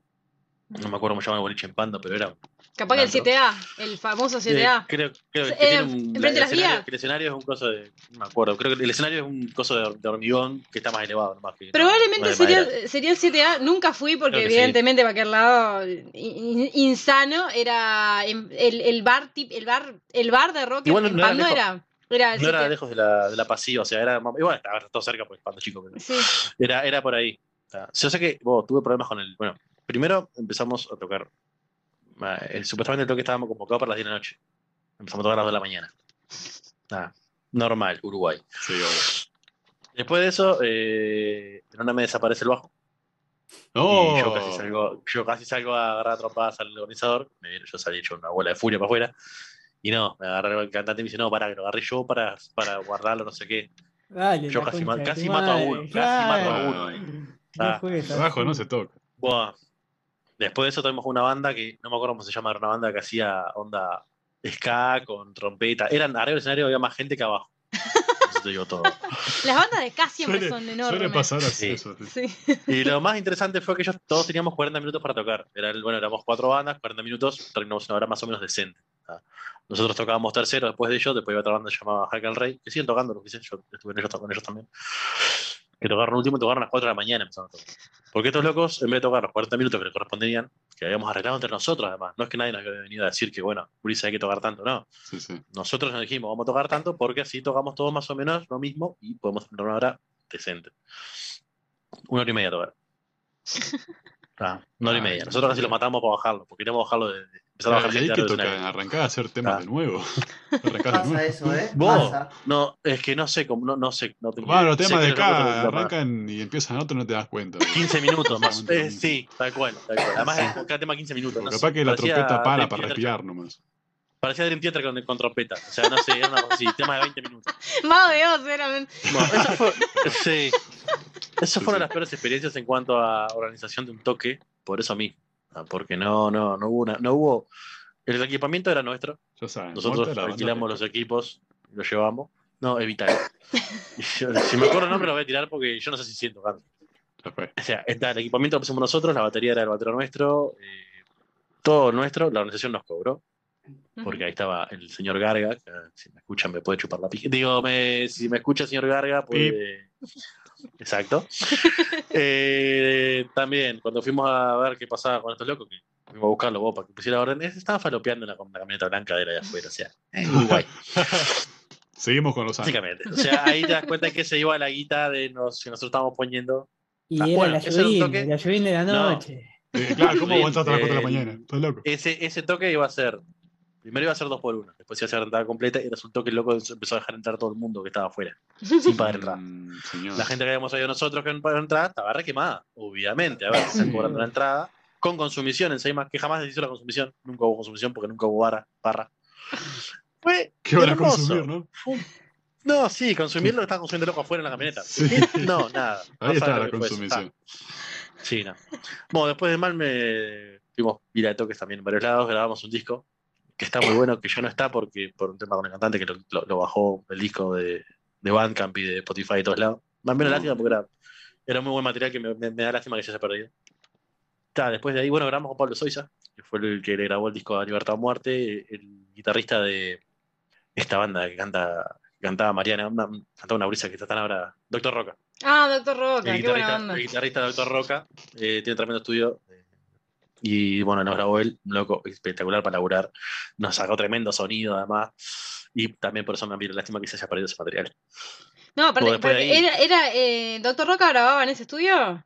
No me acuerdo cómo se llama el boliche en Pando, pero era. Capaz que el Tanto. 7A, el famoso Eh, 7A. creo, creo que Eh, tiene un. ¿enfrente de el las escenario- vías? que el escenario es un coso de. No me acuerdo. Creo que el escenario es un coso de, de hormigón que está más elevado. Nomás que, Probablemente no sería, sería el 7A, nunca fui porque que sí. evidentemente para aquel lado in- in- insano era el, el bar el bar el bar de rock en no era Pando lejos. era, era el No era 7A. lejos de la, de la pasiva, o sea, era. Igual estaba todo cerca porque Pando chico, pero. Sí. Era, era por ahí. O sea, yo sé que bueno, tuve problemas con el. Bueno, primero empezamos a tocar. eh, supuestamente el toque estábamos convocados para las 10 de la noche. Empezamos a tocar a las 2 de la mañana. Nada, normal, Uruguay. Sí, obvio. Después de eso, eh, en una me desaparece el bajo. No. Y yo casi salgo, yo casi salgo a agarrar trompadas al organizador. Me viene- yo salí hecho una bola de furia para afuera. Y no, me agarré el cantante y me dice, no, para, que lo agarré yo para, para guardarlo, no sé qué. Dale, Yo casi ma- casi mato a uno, casi mato a uno. No Ah, Abajo no se toca. Buah. Después de eso tuvimos una banda que no me acuerdo cómo se llama, era una banda que hacía onda ska con trompeta. Eran arriba del escenario había más gente que abajo. Eso te digo todo. Las bandas de K siempre Suele, son suele enormes. pasar así Sí. eso. sí. Sí. Y lo más interesante fue que ellos todos teníamos 40 minutos para tocar. Era bueno, éramos cuatro bandas, 40 minutos, terminamos una hora más o menos decente. Nosotros tocábamos tercero después de ellos, después iba otra banda llamada Hack al Rey, que siguen tocando, lo que sé, yo estuve en ellos, con ellos también. Que tocaron último, tocaron a las 4 de la mañana empezaron a tocar. Porque estos locos, en vez de tocar los 40 minutos que les corresponderían, que habíamos arreglado entre nosotros además, no es que nadie nos había venido a decir que, bueno, Brisa hay que tocar tanto, no. Sí, sí. Nosotros nos dijimos, vamos a tocar tanto porque así tocamos todos más o menos lo mismo y podemos tener una hora decente. Una hora y media tocar. Ah, una hora y media. Nosotros casi lo matamos para bajarlo, porque queríamos bajarlo de, de empezar a que toca arrancar a hacer temas Ah. de nuevo. Arrancar de Pasa nuevo. eso, ¿eh? Vos, Pasa. no, es que no sé cómo, no, no sé. No tengo Bueno, temas de acá más. arrancan y empiezan otro no te das cuenta. 15 minutos más. Eh, sí, tal cual, tal cual. Además, es cada tema 15 minutos. No capaz sé. que la Parecía trompeta para para respirar nomás. Parecía Dream Theater con, con trompeta. O sea, no sé, era una cosa así, tema de 20 minutos. Mago de Oz eran. Bueno, eso fue, sí. Eso Sí, fueron sí. las peores experiencias en cuanto a organización de un toque, por eso a mí. Ah, Porque no, no, no hubo una, no hubo. El equipamiento era nuestro. Ya saben. Nosotros alquilamos los equipos los llevamos. No, evitar. Si me acuerdo el nombre lo voy a tirar porque yo no sé si siento fue. O sea, está, el equipamiento lo pusimos nosotros, la batería era el batero nuestro, eh, todo nuestro, la organización nos cobró, porque ahí estaba el señor Garga, que si me escuchan me puede chupar la pija. Digo, me- si me escucha el señor Garga, puede... Exacto. Eh, también, cuando fuimos a ver qué pasaba con estos locos, que fuimos a buscarlo vos para que pusiera orden, ese estaba falopeando una, una camioneta blanca de la de afuera, o sea, en Uruguay, Seguimos con los años. básicamente. O sea, ahí te das cuenta que se iba la guita de nos, que nosotros estábamos poniendo. Y Ah, era bueno, la lluvia, la lluvia de la No. noche. Eh, claro, ¿cómo Sí, aguantaste a las 4 de la eh, mañana? ¿Estás loco? Ese, ese toque iba a ser. Primero iba a ser dos por uno, después iba a ser entrada completa y resultó que el loco empezó a dejar entrar todo el mundo que estaba afuera, sin pagar entrada. Mm, señor. La gente que habíamos oído nosotros que no pagó entrada estaba re quemada, obviamente. A ver, se están cobrando la entrada con consumición encima, que jamás se hizo la consumición, nunca hubo consumición porque nunca hubo barra. barra. Fue ¿Qué van a consumir, no? No, sí, consumir lo que estaba consumiendo loco afuera en la camioneta. Sí. No, nada. Ahí No está la consumición. Sí, no. Bueno, después de mal me fuimos ir a toques también en varios lados, grabamos un disco que está muy bueno, que ya no está porque por un tema con el cantante que lo, lo- lo bajó el disco de, de Bandcamp y de Spotify y todos lados. Más o menos lástima porque era, era muy buen material que me, me- me da lástima que se haya perdido. Ta, después de ahí, bueno, grabamos con Pablo Soiza, que fue el que le grabó el disco a Libertad o Muerte, el guitarrista de esta banda que canta cantaba Mariana, una, cantaba una brisa que está tan ahora, Doctor Roca. Ah, Doctor Roca, El qué buena guitarrista, banda. el guitarrista Doctor Roca eh, tiene tremendo estudio. Y bueno, nos grabó él, un loco espectacular para laburar. Nos sacó tremendo sonido además. Y también por eso me envió lástima que se haya perdido ese material. No, aparte, porque ahí- era, era eh, Doctor Roca grababa en ese estudio.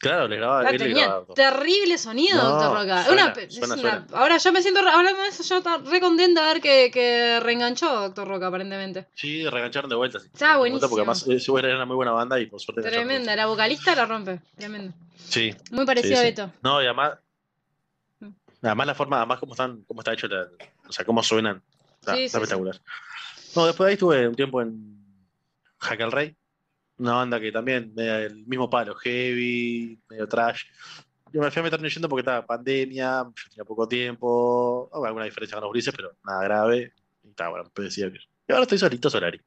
Claro, le grababa, él le tenía grababa terrible sonido, No, Doctor Roca. suena, Una pe- es suena, una- suena. Ahora yo me siento, hablando de eso, yo estoy re contenta de ver que, que reenganchó Doctor Roca, aparentemente. Sí, regancharon de vuelta. sí. Está buenísimo. Porque además eh, era una muy buena banda y por suerte. Tremenda, la vocalista la rompe. Tremendo. vuelta. Sí, Muy parecido Sí, a. Beto. no, y además. Además la forma, además cómo están, cómo está hecho la, o sea, cómo suenan. Está, Sí, está sí, espectacular. No, después de ahí estuve un tiempo en Hack al Rey, una banda que también, medio el mismo palo, heavy, medio trash. Yo me fui a meter leyendo porque estaba pandemia, yo tenía poco tiempo, alguna diferencia con los grises, pero nada grave. Y estaba bueno, me decía que. Y ahora estoy solito, Solari.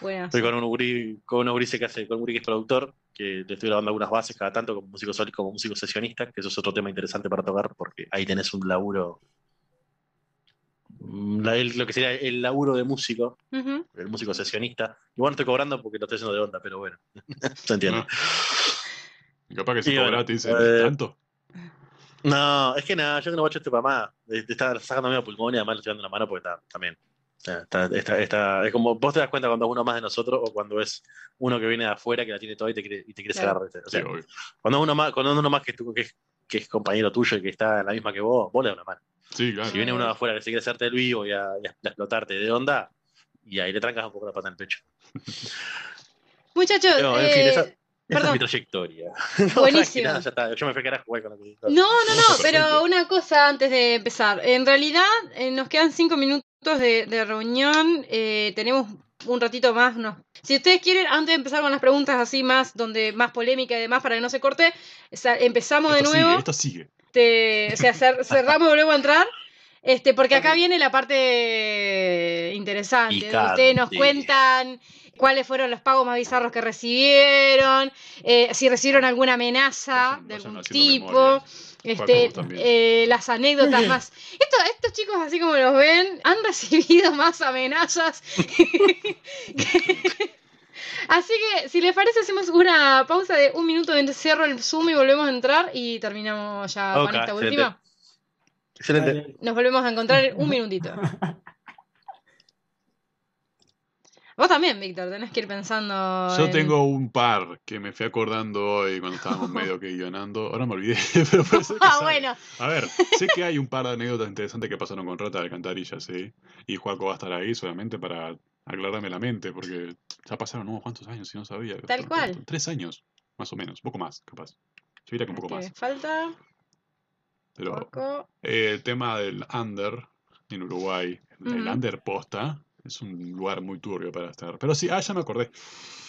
Buenas. Estoy con un guri, con grises que hace, con un que es productor, que le estoy grabando algunas bases cada tanto como músico solo y como músico sesionista, que eso es otro tema interesante para tocar, porque ahí tenés un laburo. mm, la- el- lo que sería el laburo de músico, el músico sesionista. Igual no estoy cobrando porque lo estoy haciendo de onda, pero bueno, se entiende. No. Y capaz que se cobra, bueno, te dice, eh, ¿tanto? No, es que nada, yo que no guacho este para más. de- de estar sacando medio pulmón y además le estoy dando la mano porque está también. Está, está- está- es como vos te das cuenta cuando es uno más de nosotros o cuando es uno que viene de afuera que la tiene toda y te quiere, y te quiere Claro. sacar. O sea, Sí, cuando es uno más, cuando es uno más que, tú- que, es, que es compañero tuyo y que está en la misma que vos, vos le das una mano. Sí, claro. Si viene uno de afuera que se quiere hacerte el vivo y a, y a explotarte de onda, y ahí le trancas un poco la pata en el pecho. Muchachos, No, en fin, eh, esa- Esa es perdón. mi trayectoria. No, Buenísimo. nada, ya está. Yo me fui a carajo con que No, no, no, pero una cosa antes de empezar. En realidad, eh, nos quedan cinco minutos de, de reunión. eh, tenemos un ratito más. No. Si ustedes quieren, antes de empezar con las preguntas así más, donde más polémica y demás, para que no se corte, empezamos de nuevo. sigue, esto sigue. Este, o sea, cer- cerramos y volvemos a entrar. Este, porque acá viene la parte interesante. donde Picante. ustedes nos cuentan cuáles fueron los pagos más bizarros que recibieron, eh, si recibieron alguna amenaza Vayan- de algún tipo, memoria. Este, eh, las anécdotas más. Esto, estos chicos, así como los ven, han recibido más amenazas. Así que, si les parece, hacemos una pausa de un minuto cierro el Zoom y volvemos a entrar y terminamos ya con esta excelente. última. Excelente. Nos volvemos a encontrar en un minutito. Vos también, Víctor, tenés que ir pensando. Yo en- tengo un par que me fui acordando hoy cuando estábamos medio que guionando. Ahora me olvidé, pero ser que Ah, bueno. A ver, sé que hay un par de anécdotas interesantes que pasaron con Rata de Alcantarilla, ¿sí? Y Juaco va a estar ahí solamente para aclararme la mente, porque ya pasaron unos cuantos años y no sabía. Tal cual. Tres años, más o menos, poco más, capaz. Yo diría que un poco más. Falta. Pero eh, el tema del under en Uruguay, el under posta, es un lugar muy turbio para estar. Pero sí, ah, ya me acordé.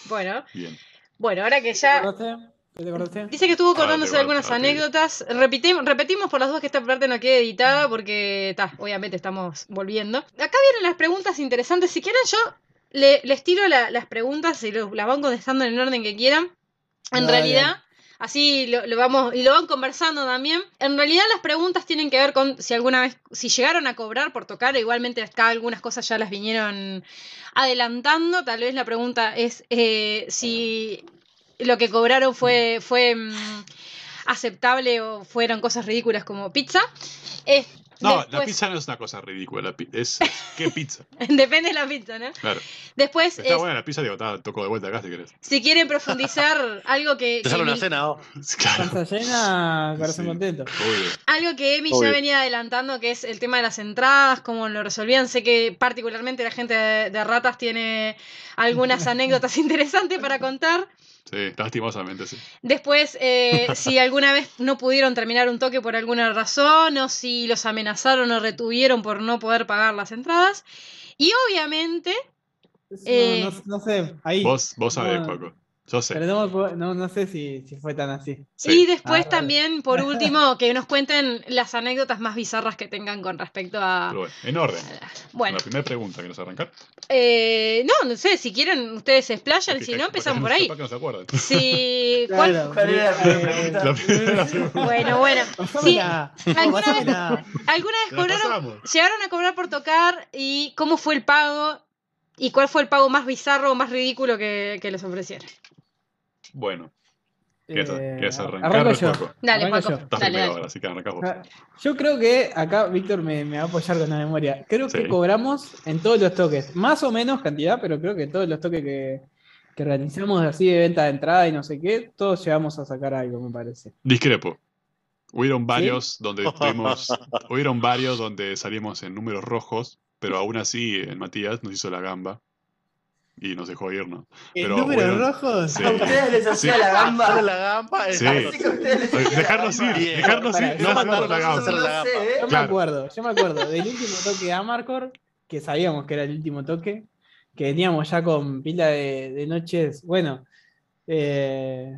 Bueno, Bien. bueno, ahora que ¿Te ya. acordaste? ¿Qué te acordaste? Dice que estuvo acordándose de algunas ah, anécdotas. Repetimos, repetimos por las dos que esta parte no quede editada porque, ta, obviamente estamos volviendo. Acá vienen las preguntas interesantes. Si quieren, yo le- les tiro la- las preguntas y las van contestando en el orden que quieran. En Dale. realidad, así lo, vamos y lo van conversando también. En realidad, las preguntas tienen que ver con si alguna vez, si llegaron a cobrar por tocar. Igualmente, acá algunas cosas ya las vinieron adelantando. Tal vez la pregunta es eh, si lo que cobraron fue, fue mm, aceptable o fueron cosas ridículas como pizza. Eh, No, la pizza no es una cosa ridícula. la pi- Es, ¿Qué pizza? Depende de la pizza, ¿no? Claro. Después, Está es- buena la pizza, digo, está, toco de vuelta acá si querés. si quieren profundizar algo que, Te sale una cena, oh. Claro. Panza llena, corazón Sí. contento. Obvio. Algo que Emi ya venía adelantando, que es el tema de las entradas, cómo lo resolvían. Sé que particularmente la gente de, de ratas tiene algunas anécdotas interesantes para contar. Sí, lastimosamente sí. Después, eh, si alguna vez no pudieron terminar un toque por alguna razón, o si los amenazaron o retuvieron por no poder pagar las entradas. Y obviamente, Eh, no, no- no sé, ahí. Vos, vos sabés, Paco. Yo sé. Pero no, acuerdo- no, no sé si, si fue tan así. Sí. Y después Ah, vale. también, por último, que nos cuenten las anécdotas más bizarras que tengan con respecto a... Pero bueno, en orden. Bueno, La primera pregunta que nos arrancar. eh, no, no sé, si quieren ustedes se explayan, si no empezamos por ahí. que no se acuerdan. Si, ¿cuál- Claro, ¿Cuál era la eh, primera pregunta? La primera pregunta. Bueno, bueno. Sí, ¿alguna vez-. ¿Alguna vez cobraron, pasamos. llegaron a cobrar por tocar y cómo fue el pago? ¿Y cuál fue el pago más bizarro o más ridículo que, que les ofrecieron? Bueno, ¿quieres, Eh, quieres arrancar? arranco yo. Dale, Arranco Paco. yo. Estás Dale, primero dale. ahora, así que arrancás vos. Ah, Yo creo que acá Víctor me, me va a apoyar con la memoria. Creo que cobramos en todos los toques, más o menos cantidad, pero creo que todos los toques que, que realizamos así de venta de entrada y no sé qué, todos llegamos a sacar algo, me parece. Discrepo. Hubieron varios donde tuvimos. hubieron varios donde salimos en números rojos, pero aún así el Matías nos hizo la gamba y nos dejó irnos. Pero, números bueno, rojos? sí. A ustedes les hacía Sí. la Hacer gamba. la gamba. Sí. Así que a ustedes les hacía la Dejarnos ir, dejarnos ir, no me acuerdo, la yo gamba. No la sé, gamba. ¿eh? Yo me Claro. acuerdo, yo me acuerdo del último toque de Amarcor, que sabíamos que era el último toque, que veníamos ya con pila de, de noches. Bueno, eh,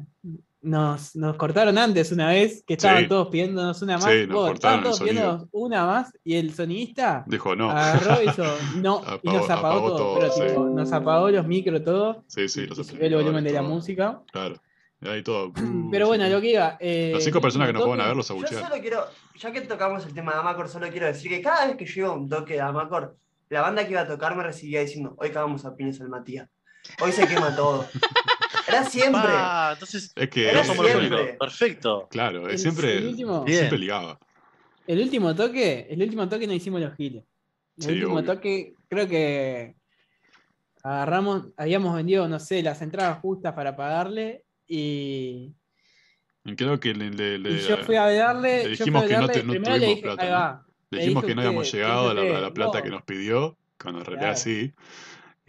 nos, nos cortaron antes una vez, que estaban Sí. todos pidiéndonos una más. Sí, nos cortaron estaban todos pidiéndonos una más y el sonidista Dijo, no. agarró y hizo no y nos Apagó- apagó, todo. todo, pero sí. tipo, nos apagó los micros, todo. Sí, sí, y los el volumen de la música. Claro. Y ahí todo. Pero bueno, sí. lo que iba. eh, Las cinco personas que nos toque- ver los Yo solo quiero, ya que tocamos el tema de Amacor, solo quiero decir que cada vez que yo iba a un toque de Amacor, la banda que iba a tocar me recibía diciendo, hoy cagamos a piñas al Matías. Hoy se quema todo. Era siempre. Ah, entonces Es que. no somos los siempre. Perfecto. Claro, El- es siempre. el último-. Siempre ligaba. El último toque, el último toque no hicimos los giles. El Sí, último obvio. toque, creo que agarramos, habíamos vendido, no sé, las entradas justas para pagarle y, creo que le, le- y le- yo fui a darle. le yo dijimos fui a que no te- no primero le tuvimos dije, plata, ahí ¿no? va. le le dijimos que no habíamos ¿qué llegado a la, a la plata No. que nos pidió, cuando en realidad Claro. sí.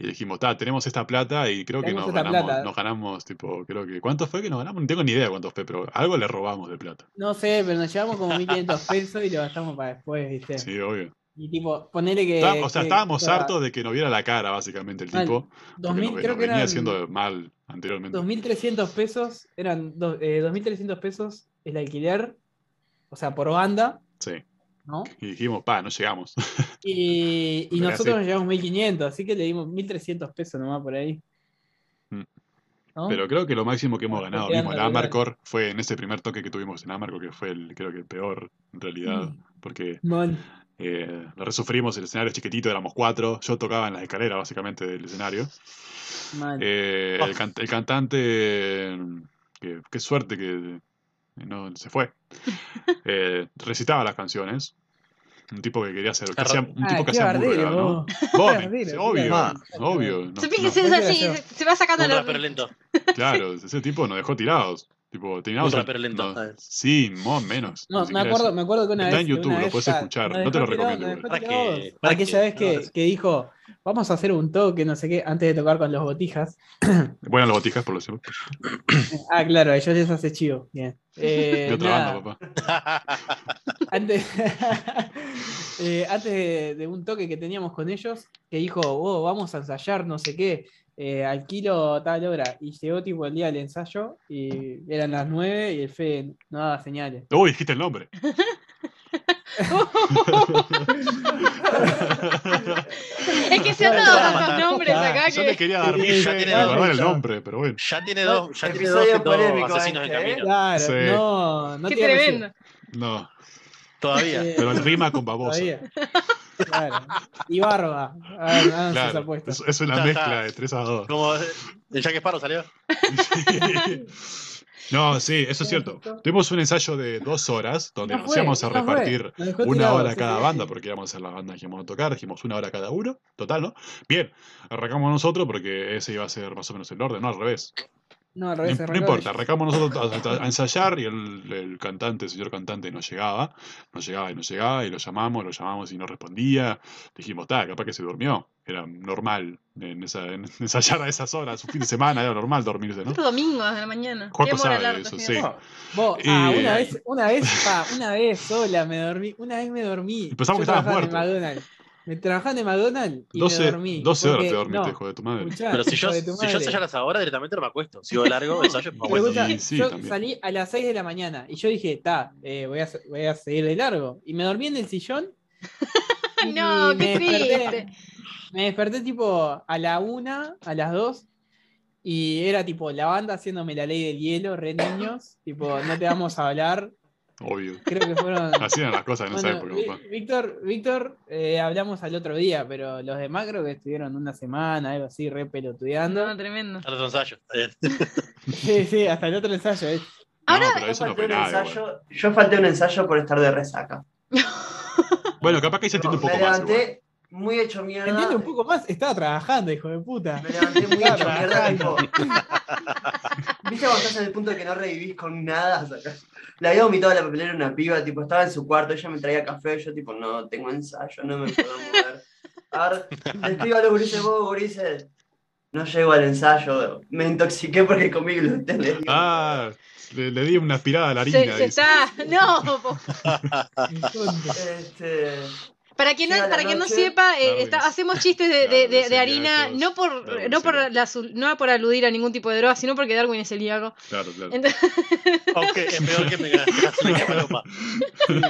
Y dijimos, ta, tenemos esta plata y creo que nos ganamos, nos ganamos, tipo, creo que. ¿Cuánto fue que nos ganamos? No tengo ni idea cuánto fue, pero algo le robamos de plata. No sé, pero nos llevamos como 1500 pesos y lo gastamos para después, ¿viste? Sí, obvio. Y tipo, ponele que. Está- o sea, que- estábamos hartos de que nos viera la cara, básicamente, el Mal. tipo. Porque 2000, nos, creo nos que venía eran haciendo mal anteriormente. 2.300 pesos, eran eh, 2.300 pesos el alquiler, o sea, por banda, Sí. ¿No? Y dijimos, pa, no llegamos. Y, nosotros nos llevamos 1.500, así que le dimos 1.300 pesos nomás por ahí. Mm. ¿No? Pero creo que lo máximo que hemos ganado mismo legal. Amarcor fue en ese primer toque que tuvimos en Amarcor, que fue el, creo que el peor, en realidad. Mm. Porque Eh, lo resufrimos, el escenario chiquitito, éramos cuatro. Yo tocaba en las escaleras, básicamente, del escenario. Eh, el, can- el cantante, qué suerte que no se fue, eh, recitaba las canciones. Un tipo que quería hacer, que hacía, un tipo que hacía qué obvio, obvio. no- Se no- es así, se, se va sacando claro, ese tipo nos dejó tirados. Tipo, lento, no, ¿sabes? sí, más o menos. No, me acuerdo, me acuerdo que una Está vez. en que YouTube, lo puedes escuchar, no te lo tirado, recomiendo ¿Para qué? tirados. ¿Para Aquella qué? vez que, No, que dijo, vamos a hacer un toque, no sé qué, antes de tocar con los botijas. Bueno, las botijas, por lo cierto. Ah, claro, a ellos les hace chivo. Bien. Eh, De otra nada, banda, papá. antes, eh, antes de, de un toque que teníamos con ellos, que dijo, oh, vamos a ensayar, no sé qué, eh, alquilo tal hora. Y llegó tipo el día del ensayo y eran las 9 y el Fede no daba señales. Uy, dijiste el nombre. Es que se han dado tantos nombres acá Yo le que... quería dar Sí, ya tiene guardar el nombre, pero bueno. Ya tiene dos, ya tiene dos, dos asesinos en este, ¿eh? camino. Claro, Sí. no, no Qué tremendo. No, Todavía. Eh, pero rima con babosa. todavía. Claro. Y barba. Claro, es, es una Ya mezcla de 3 a 2. Como el Jack Sparrow salió. No, sí, eso es cierto. Tuvimos un ensayo de dos horas donde No nos fue, íbamos a no repartir una tirados, hora cada sí, banda, porque íbamos a hacer la banda que íbamos a tocar, dijimos una hora cada uno, total, ¿no? Bien, arrancamos nosotros porque ese iba a ser más o menos el orden, no al revés. No, al No, revés. no arrancaba importa, arrancamos nosotros a, a- a ensayar y el, el cantante, el señor cantante, no llegaba, no llegaba y no llegaba, y lo llamamos, lo llamamos y no respondía. Dijimos, está, capaz que se durmió. Era normal en, esa, en ensayar a esas horas, un fin de semana era normal dormirse, ¿no? Estos domingos de la mañana. Juaco sabe eso, sí. Vos, ah, Eh, una vez, una vez, pa, una vez sola me dormí, una vez me dormí. Y pensamos que estabas muerto. Me trabajando en McDonald's y 12, me dormí. 12 horas te porque- dormiste, no, hijo de tu madre. escuchá, Pero si yo, si yo madre. ensayo a las ahora, directamente no me acuesto. Sigo largo, ensayo, me acuesto. Sí, yo también. salí a las 6 de la mañana y yo dije, está, voy, a, voy a seguir de largo. Y me dormí en el sillón. No, qué triste. Me desperté tipo a la 1, a las 2. Y era tipo la banda haciéndome la ley del hielo, re niños. tipo, no te vamos a hablar. Obvio. Creo que fueron. Así eran las cosas en esa Bueno, época, Vi- papá. Víctor, Víctor eh, hablamos al otro día, pero los demás creo que estuvieron una semana, algo así, re pelotudeando. No, tremendo. Hasta otro ensayo. está bien. Sí, sí, hasta el otro ensayo. eh. Ahora- no, pero Yo eso no falté, fue un nada. igual. ensayo, yo falté un ensayo por estar de resaca. Bueno, capaz que ahí se entiende un me poco más. igual. levanté muy hecho mierda. Entiende un poco más, estaba trabajando, hijo de puta. Me levanté muy hecho mierda. Tipo, ¿Viste cuando estás en el punto que no revivís con nada? O sea, le había vomitado la papelera a una piba, tipo, estaba en su cuarto, ella me traía café, yo tipo, no, tengo ensayo, no me puedo mover. A ver, les pido a los gurises, vos, gurises. No llego al ensayo, me intoxiqué porque comí gluten. digo. Ah, le, le di una aspirada a la Se, harina. se dice. está. No, Este, para quien no, para quien no sepa, eh, Claro, está- es- hacemos chistes de, de- de- es de harina, no por, claro, no por la no por aludir a ningún tipo de droga, sino porque Darwin es celíaco. Claro, claro. Entonces, Aunque es peor que me paloma.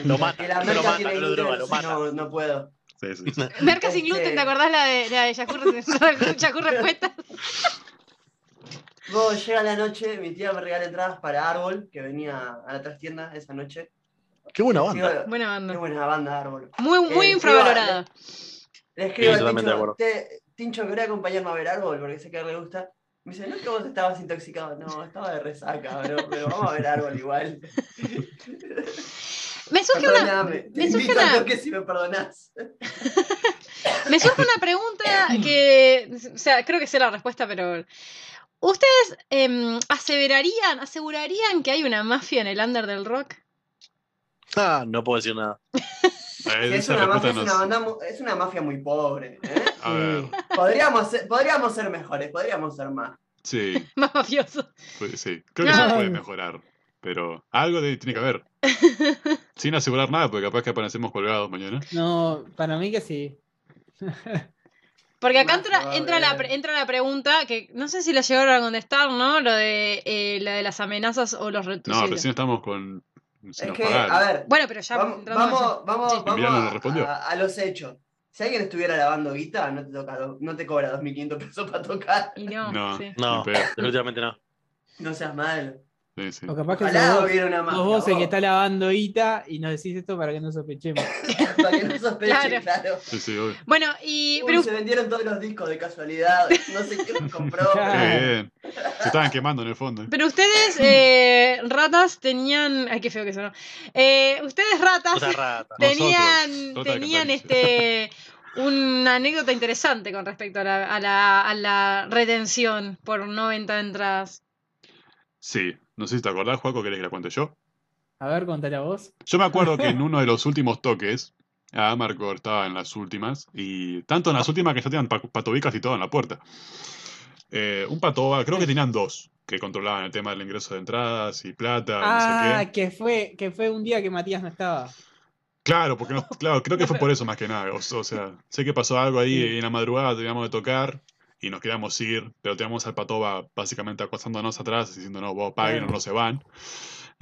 Lo mata, que la no lo mata, lo droga, lo mata. no, no puedo. Sí, sí, sí. Merca sin Este- gluten, ¿te acordás la de, la de Yahoo, Yahoo Respuestas? Luego llega la noche, mi tía me regala entradas para Árbol, que venía a la trastienda esa noche. Qué buena banda. Buena Qué banda. buena banda Árbol. Muy, muy Eh, infravalorada. Le escribo Sí, a Tincho. "Te- Tincho, ¿querés acompañarme a ver Árbol? Porque sé que a él le gusta. Me dice, no es que vos estabas intoxicado. No, estaba de resaca, bro, pero vamos a ver Árbol igual. Me surge una, Perdóname. Te me surge una- toque si me perdonás. Me surge una pregunta que, o sea, creo que sé la respuesta, pero ¿ustedes em, aseverarían, asegurarían que hay una mafia en el under del rock? Ah, no puedo decir nada. Eh, es, una mafia, respuesta es, no una es- banda mu- es una mafia muy pobre. ¿eh? A ver, Podríamos, ser, podríamos ser mejores, podríamos ser más. sí, Más mafioso. pues, sí. Creo que No. se puede mejorar. Pero algo de, tiene que haber. Sin asegurar nada, porque capaz que aparecemos colgados mañana. No, para mí que sí. Porque acá entra, entra, la, entra la pregunta, que no sé si la llegaron a contestar, ¿no? Lo de, eh, la de las amenazas o los No, retucios. recién estamos con. Si Es que, pagaron. a ver, Bueno, pero ya vamos, vamos, vamos, Sí. vamos Emiliano a, no respondió. a- a los hechos. Si alguien estuviera lavando guita, no te, toca, no te cobra 2.500 pesos para tocar. Y no, No. sí. No, definitivamente no. No seas mal. Sí, sí. O capaz que Ojalá hubiera una mafia. vos el que está lavando Ita y nos decís esto para que no sospechemos. Para que no sospechen, Claro. claro. Sí, sí, obvio. Bueno, y. Uy, pero se vendieron todos los discos de casualidad. No sé quién los compró. Claro. Qué bien. Se estaban quemando en el fondo. Pero ustedes, eh, ratas, tenían. Ay, qué feo que sonó. Eh, ustedes, ratas, rata. tenían, Nosotros, rata de tenían este. Una anécdota interesante con respecto a la, a la, a la retención por no venta de entradas. Sí. No sé si te acordás, Juaco, ¿querés que la cuente yo? A ver, contale a vos. Yo me acuerdo que en uno de los últimos toques, a Marco estaba en las últimas, y tanto en las últimas que ya tenían pa- patobicas y todo en la puerta. Eh, un patoba, creo que tenían dos, que controlaban el tema del ingreso de entradas y plata, y no sé Ah, qué. que fue, que fue un día que Matías no estaba. Claro, porque no, claro, creo que fue por eso más que nada. O, o sea, sé que pasó algo ahí Sí. en la madrugada, teníamos de tocar y nos queríamos ir, pero teníamos al patoba básicamente acostándonos atrás, diciendo, no, vos paguen o no se van.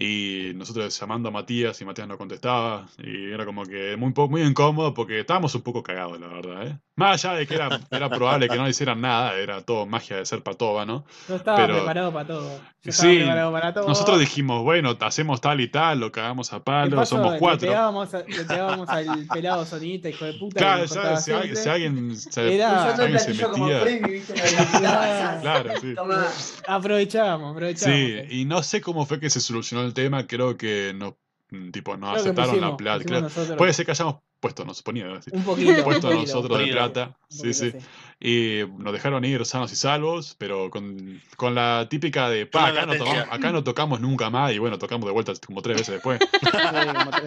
Y nosotros llamando a Matías y Matías no contestaba. Y era como que muy, muy incómodo porque estábamos un poco cagados, la verdad. ¿eh? Más allá de que era, era probable que no le hicieran nada, era todo magia de ser patoba, ¿no? Yo estaba Pero- preparado para todo. Yo Sí, preparado para todo. Nosotros dijimos, bueno, hacemos tal y tal, lo cagamos a palo, paso, somos Le cuatro. pegábamos, a- le pegábamos al pelado sonidista, hijo de puta. Claro, ya, si, alguien, si alguien se, Era- alguien se. Aprovechábamos, aprovechábamos. Sí, y no sé cómo fue que se solucionó el tema, creo que no, mm, tipo, no aceptaron pusimos- la plata. Puede ser que hayamos puesto, nos ponía, así, Un poquito. un puesto poquito, nosotros de poquito, plata, un sí, poquito, sí, y nos dejaron ir sanos y salvos, pero con, con la típica de, pa, acá no, tomamos- acá no tocamos nunca más, y bueno, tocamos de vuelta como tres veces después, Sí,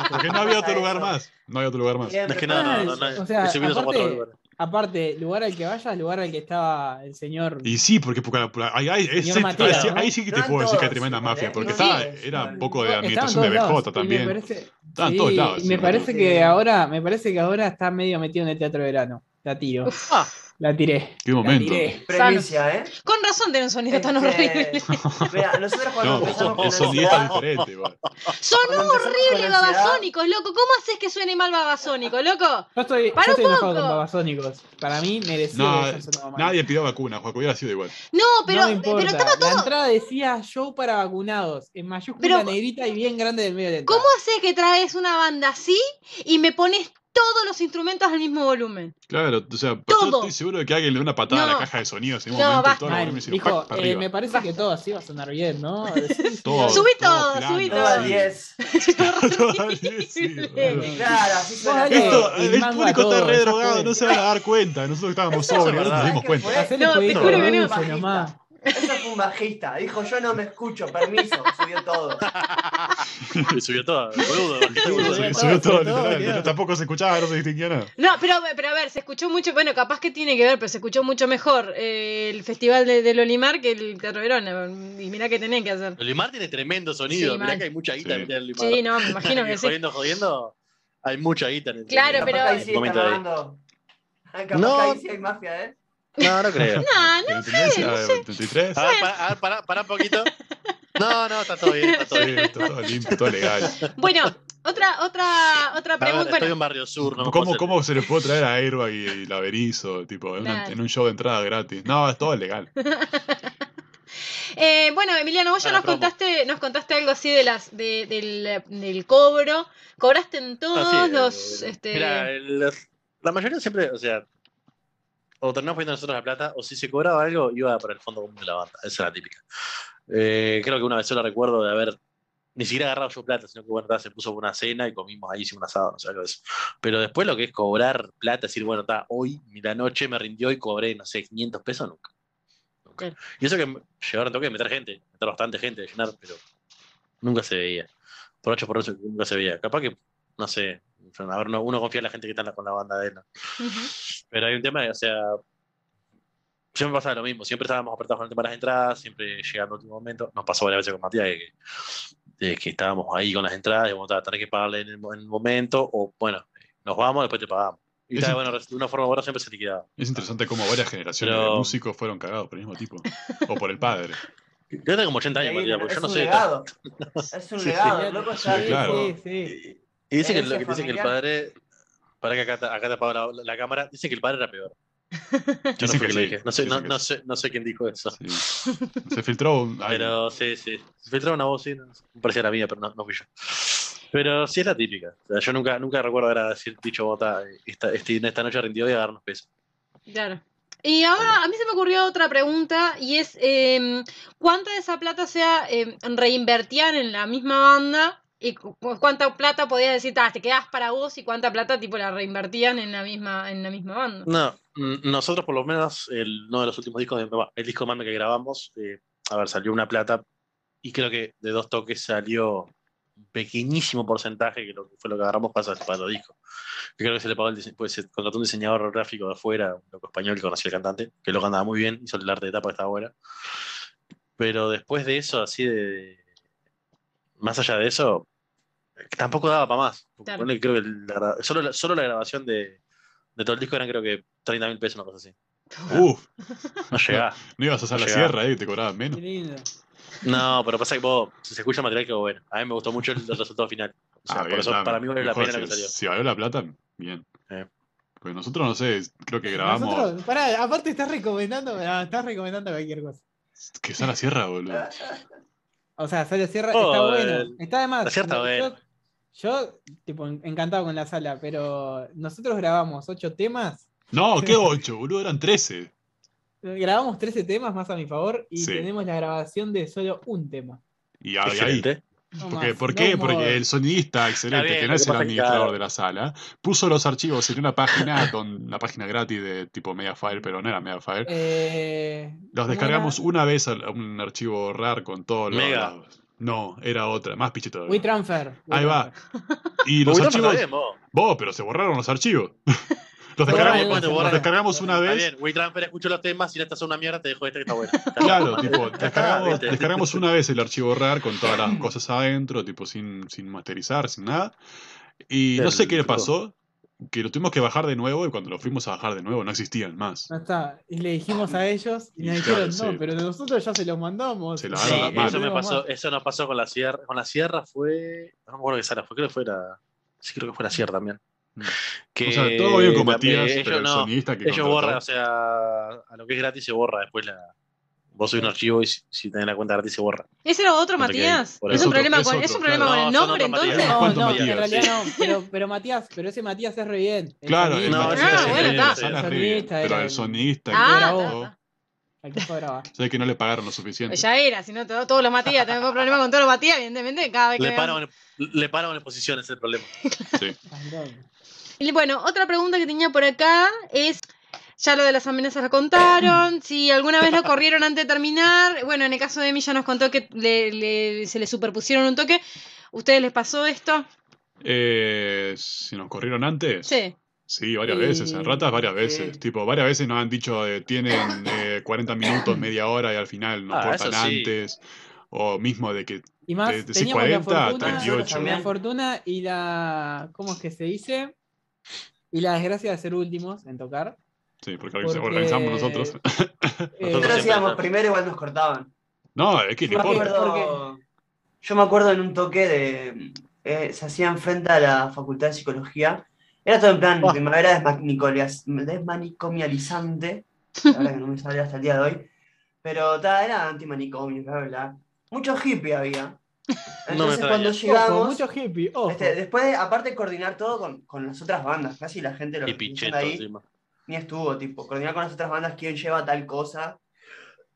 porque no había otro lugar más, no había otro lugar más. Es que no, no, no, no. O sea, aparte-. Aparte, lugar al que vayas, lugar al que estaba el señor. Y sí, porque, porque- porque ahí, ahí- Señor ese- Matías, ahí- ¿no? ahí sí que te puedo decir que hay todos, tremenda mafia, porque No estaba, era un poco de administración de BJ y me también. parece, Estaba en Sí, todos lados. me parece Sí. que ahora, me parece que ahora está medio metido en el teatro de verano. La tiro. Ah, La tiré. Qué La momento. tiré. Premicia, ¿eh? Con razón tiene un sonido tan horrible. Mira, nosotros cuando No, empezamos con el sonido está ansiedad, diferente, igual. Son Cuando empezamos horribles con ansiedad- babasónicos, loco. ¿Cómo haces que suene mal babasónico, loco? Yo estoy, yo ¡Para un estoy enojado poco! con Babasónicos. Para mí mereció No, que mal. nadie pidió vacuna, Juaco, hubiera sido igual. No, pero, no me importa. pero estaba La todo. entrada decía show para vacunados. En mayúscula Pero- negrita y bien grande del medio de la entrada. ¿Cómo haces que traes una banda así y me pones todos los instrumentos al mismo volumen? Claro, o sea, yo Todo. estoy seguro de que alguien le da una patada a No. la caja de sonidos en un No, momento y basta. todo el volumen se dijo, para eh, me parece que todo así va a sonar bien, ¿no? Todo. Subí todo todo, subí todo todo. 10. Todo al 10, sí, boludo. Claro, así suena. Esto, el público está todo, re ya drogado, no se van a dar cuenta. Nosotros estábamos sobrios, no nos dimos ¿Sabes qué cuenta. Hacele No, te juro que no. Eso fue un bajista. Dijo, yo no me escucho, permiso. Subió todo. subió todo, boludo. subió Se todo, subió todo, subió todo, literal. quedó. Pero tampoco se escuchaba, no se distinguía nada. No, pero, pero a ver, se escuchó mucho, bueno, capaz que tiene que ver, pero se escuchó mucho mejor eh, el festival de, del Olimar que el Teatro Verona. Y mirá que tenían que hacer. El Limar tiene tremendo sonido. Sí, Mirá mal. que hay mucha guita Sí. en el Limar. Sí, no, me imagino que sí. Jodiendo, jodiendo, hay mucha guita en el Claro, pero- ahí sí Momento está ahí. Ah, Capaz No. que ahí sí hay mafia, ¿eh? No, no creo. No, no. ¿Tiene tendencia? ¿33? A ver, para, a ver, pará, pará un poquito. No, no, está todo bien, está todo bien. está todo limpio, todo legal. Bueno, otra, otra, otra A ver, pregunta. estoy en Barrio Sur, no ¿Cómo, ¿Cómo se le puede traer a Airbag y, y Laberizo, tipo, en, una- en un show de entrada gratis? No, es todo legal. eh, bueno, Emiliano, vos ya Ah, nos promo. contaste, nos contaste algo así de las, de, del, del cobro. ¿Cobraste en todos Ah, sí, los, eh, este, Mira, la mayoría siempre, o sea, o terminamos poniendo nosotros la plata, o si se cobraba algo, iba para el fondo común de la banda. Esa es la típica. Eh, creo que una vez solo recuerdo de haber ni siquiera agarrado yo plata, sino que bueno, se puso por una cena y comimos ahí, hicimos un asado, no sé, algo de eso. Pero después lo que es cobrar plata, decir, bueno, está, hoy la noche me rindió y cobré, no sé, 500 pesos, nunca. Y eso que llegaron toque de meter gente, meter bastante gente, de llenar, pero nunca se veía. Por ocho por ocho nunca se veía. Capaz que, no sé, a ver, uno, uno confía en la gente que está con la banda de él. ¿no? Ujú. Pero hay un tema, o sea, siempre pasaba lo mismo, siempre estábamos apretados con el tema de las entradas, siempre llegando al último momento. Nos pasó varias veces con Matías que, de que estábamos ahí con las entradas y vamos a tener que pagarle en el, en el momento, o bueno, nos vamos, después te pagamos. Y Es está, bueno, de una forma u otra siempre se liquidaba. Es interesante cómo varias generaciones Pero- de músicos fueron cagados por el mismo tipo. O por el padre. Yo tengo como 80 años, Ahí, Matías, porque yo no un sé. legado. Es un Sí, legado. sí. loco Sí, ya claro. Sí, sí. Y dice que, lo que, dice que el padre. Para que acá, te- acá te apago la, la cámara. Dice que el padre era peor. Yo no sé que qué sí, le dije. No sé, no, dicen que no sí. sé, no sé quién dijo eso. Sí. Se filtró un. ay, Pero sí, sí. Se filtró una voz, sí. Parecía la mía, pero no, no fui yo. Pero sí es la típica. O sea, yo nunca, nunca recuerdo haber decir, dicho, bota, esta, este, esta noche rindió y agarrarnos pesos. Claro. Y ahora a mí se me ocurrió otra pregunta y es em, ¿cuánta de esa plata sea em, reinvertían en la misma banda y cu- cuánta plata podías decir, "Ta, te quedas para vos y cuánta plata tipo la reinvertían en la misma en la misma banda? No, nosotros por lo menos, el, uno de los últimos discos, de, el disco mando que grabamos, eh, a ver, salió una plata y creo que de dos toques salió un pequeñísimo porcentaje, que fue lo que agarramos para, para los discos. Que creo que se le pagó el pues se contrató un diseñador gráfico de afuera, un loco español que conocía al cantante, que lo andaba muy bien, hizo el arte de tapa que estaba buena. Pero después de eso, así de. Más allá de eso, tampoco daba para más. Claro. creo que la solo, la, solo la grabación de, de todo el disco eran creo que 30 mil pesos, una cosa así. Uf, No llegaba. no ibas a hacer No la llegaba. sierra ahí, te cobraban Qué menos. lindo. No, pero pasa que vos, si se escucha material, quedó bueno. A mí me gustó mucho el, el resultado final. O sea, Ah, por bien, eso para mí vale la pena lo que si- salió. Si valió la plata, bien. Eh. Porque nosotros, no sé, creo que grabamos. Nosotros, pará, aparte estás recomendando, ah, estás recomendando cualquier cosa. Que sea la sierra, boludo. O sea, Sala Sierra Oh, está bueno. Está además. la Sierra está yo. Yo, tipo, en- encantado con la sala, pero nosotros grabamos ocho temas. No, ¿qué 8, boludo? Eran 13. Grabamos 13 temas más a mi favor y Sí. tenemos la grabación de solo un tema. Y ahí. Excelente. No Porque, más, ¿Por qué? Porque el sonidista excelente, bien, que no es el administrador claro. de la sala, puso los archivos en una página con una página gratis de tipo Mediafire, pero no era Mediafire. Eh, Los ¿cómo descargamos era? una vez a a un archivo RAR con todos los. No, era otra, más pichito todavía. WeTransfer. Ahí va. Y los no, archivos. está vos. Vos, pero se borraron los archivos. Los descargamos, en una los descargamos una Está vez. bien, WeTransfer escucho los temas y si esta es una mierda, te dejo este que está bueno. Está Claro, bueno. tipo, está, descargamos, descargamos una vez el archivo RAR con todas las cosas adentro, tipo sin, sin masterizar, sin nada. Y no sé qué le pasó, que lo tuvimos que bajar de nuevo y cuando lo fuimos a bajar de nuevo no existían más. No está. Y le dijimos a ellos y nos claro, dijeron, no, sí. pero nosotros ya se los mandamos. Se Sí, las manos. eso me pasó, eso nos pasó con la sierra. Con la sierra fue. No me acuerdo qué sala fue, creo que fue la. Sí, creo que fue la sierra también. Mm. Que O sea, todo bien con Matías, ellos pero el no, sonidista que ellos borran, o sea, a lo que es gratis se borra después la. Vos subís un archivo y si, si tenés la cuenta gratis se borra. ¿Ese era otro No Matías? ¿Es eso. un problema con, otro, ¿es un claro. problema con No, el nombre entonces? No, ¿Cuánto no, Matías? en realidad no. Pero, pero Matías, pero ese Matías es re bien. El Claro, el No, Matías ah, bueno, el- está. El pero el el- sonidista Ah, que fue grabado. sé que no le pagaron lo suficiente. Ya era, si no todo- todos los Matías, tengo problema con todos los Matías, evidentemente, cada vez que Le paran, le paran en es el problema. Sí. Y bueno, otra pregunta que tenía por acá es, ya lo de las amenazas la contaron, si alguna vez lo corrieron antes de terminar, bueno, en el caso de Emi ya nos contó que le- le- se le superpusieron un toque, ¿ustedes les pasó esto? Eh, si nos corrieron antes. Sí. Sí, varias Y- veces, en ratas varias veces. Sí. Tipo, varias veces nos han dicho eh, tienen eh, 40 minutos, media hora y al final nos Ah, cortan sí. antes. O mismo de que Y más, De- de teníamos la 40 a fortuna, 38. la fortuna y la. ¿Cómo es que se dice? Y la desgracia de ser últimos en tocar. Sí, porque, Porque- organizamos nosotros. Eh, Nosotros estamos. primero igual nos cortaban. No, es que ni Yo me acuerdo, yo me acuerdo en un toque de. eh, se hacía enfrente a la Facultad de Psicología. Era todo en plan Ah. primavera desmanicolias- desmanicomializante. La verdad que no me sale hasta el día de hoy. Pero ta, era antimanicomio, bla, bla. Mucho hippie había. Entonces extraña. cuando ojo, llegamos. mucho hippie, ojo. este, después, de- aparte de coordinar todo con, con las otras bandas, casi la gente lo que ahí encima. Ni estuvo, tipo, coordinar con las otras bandas quién lleva tal cosa.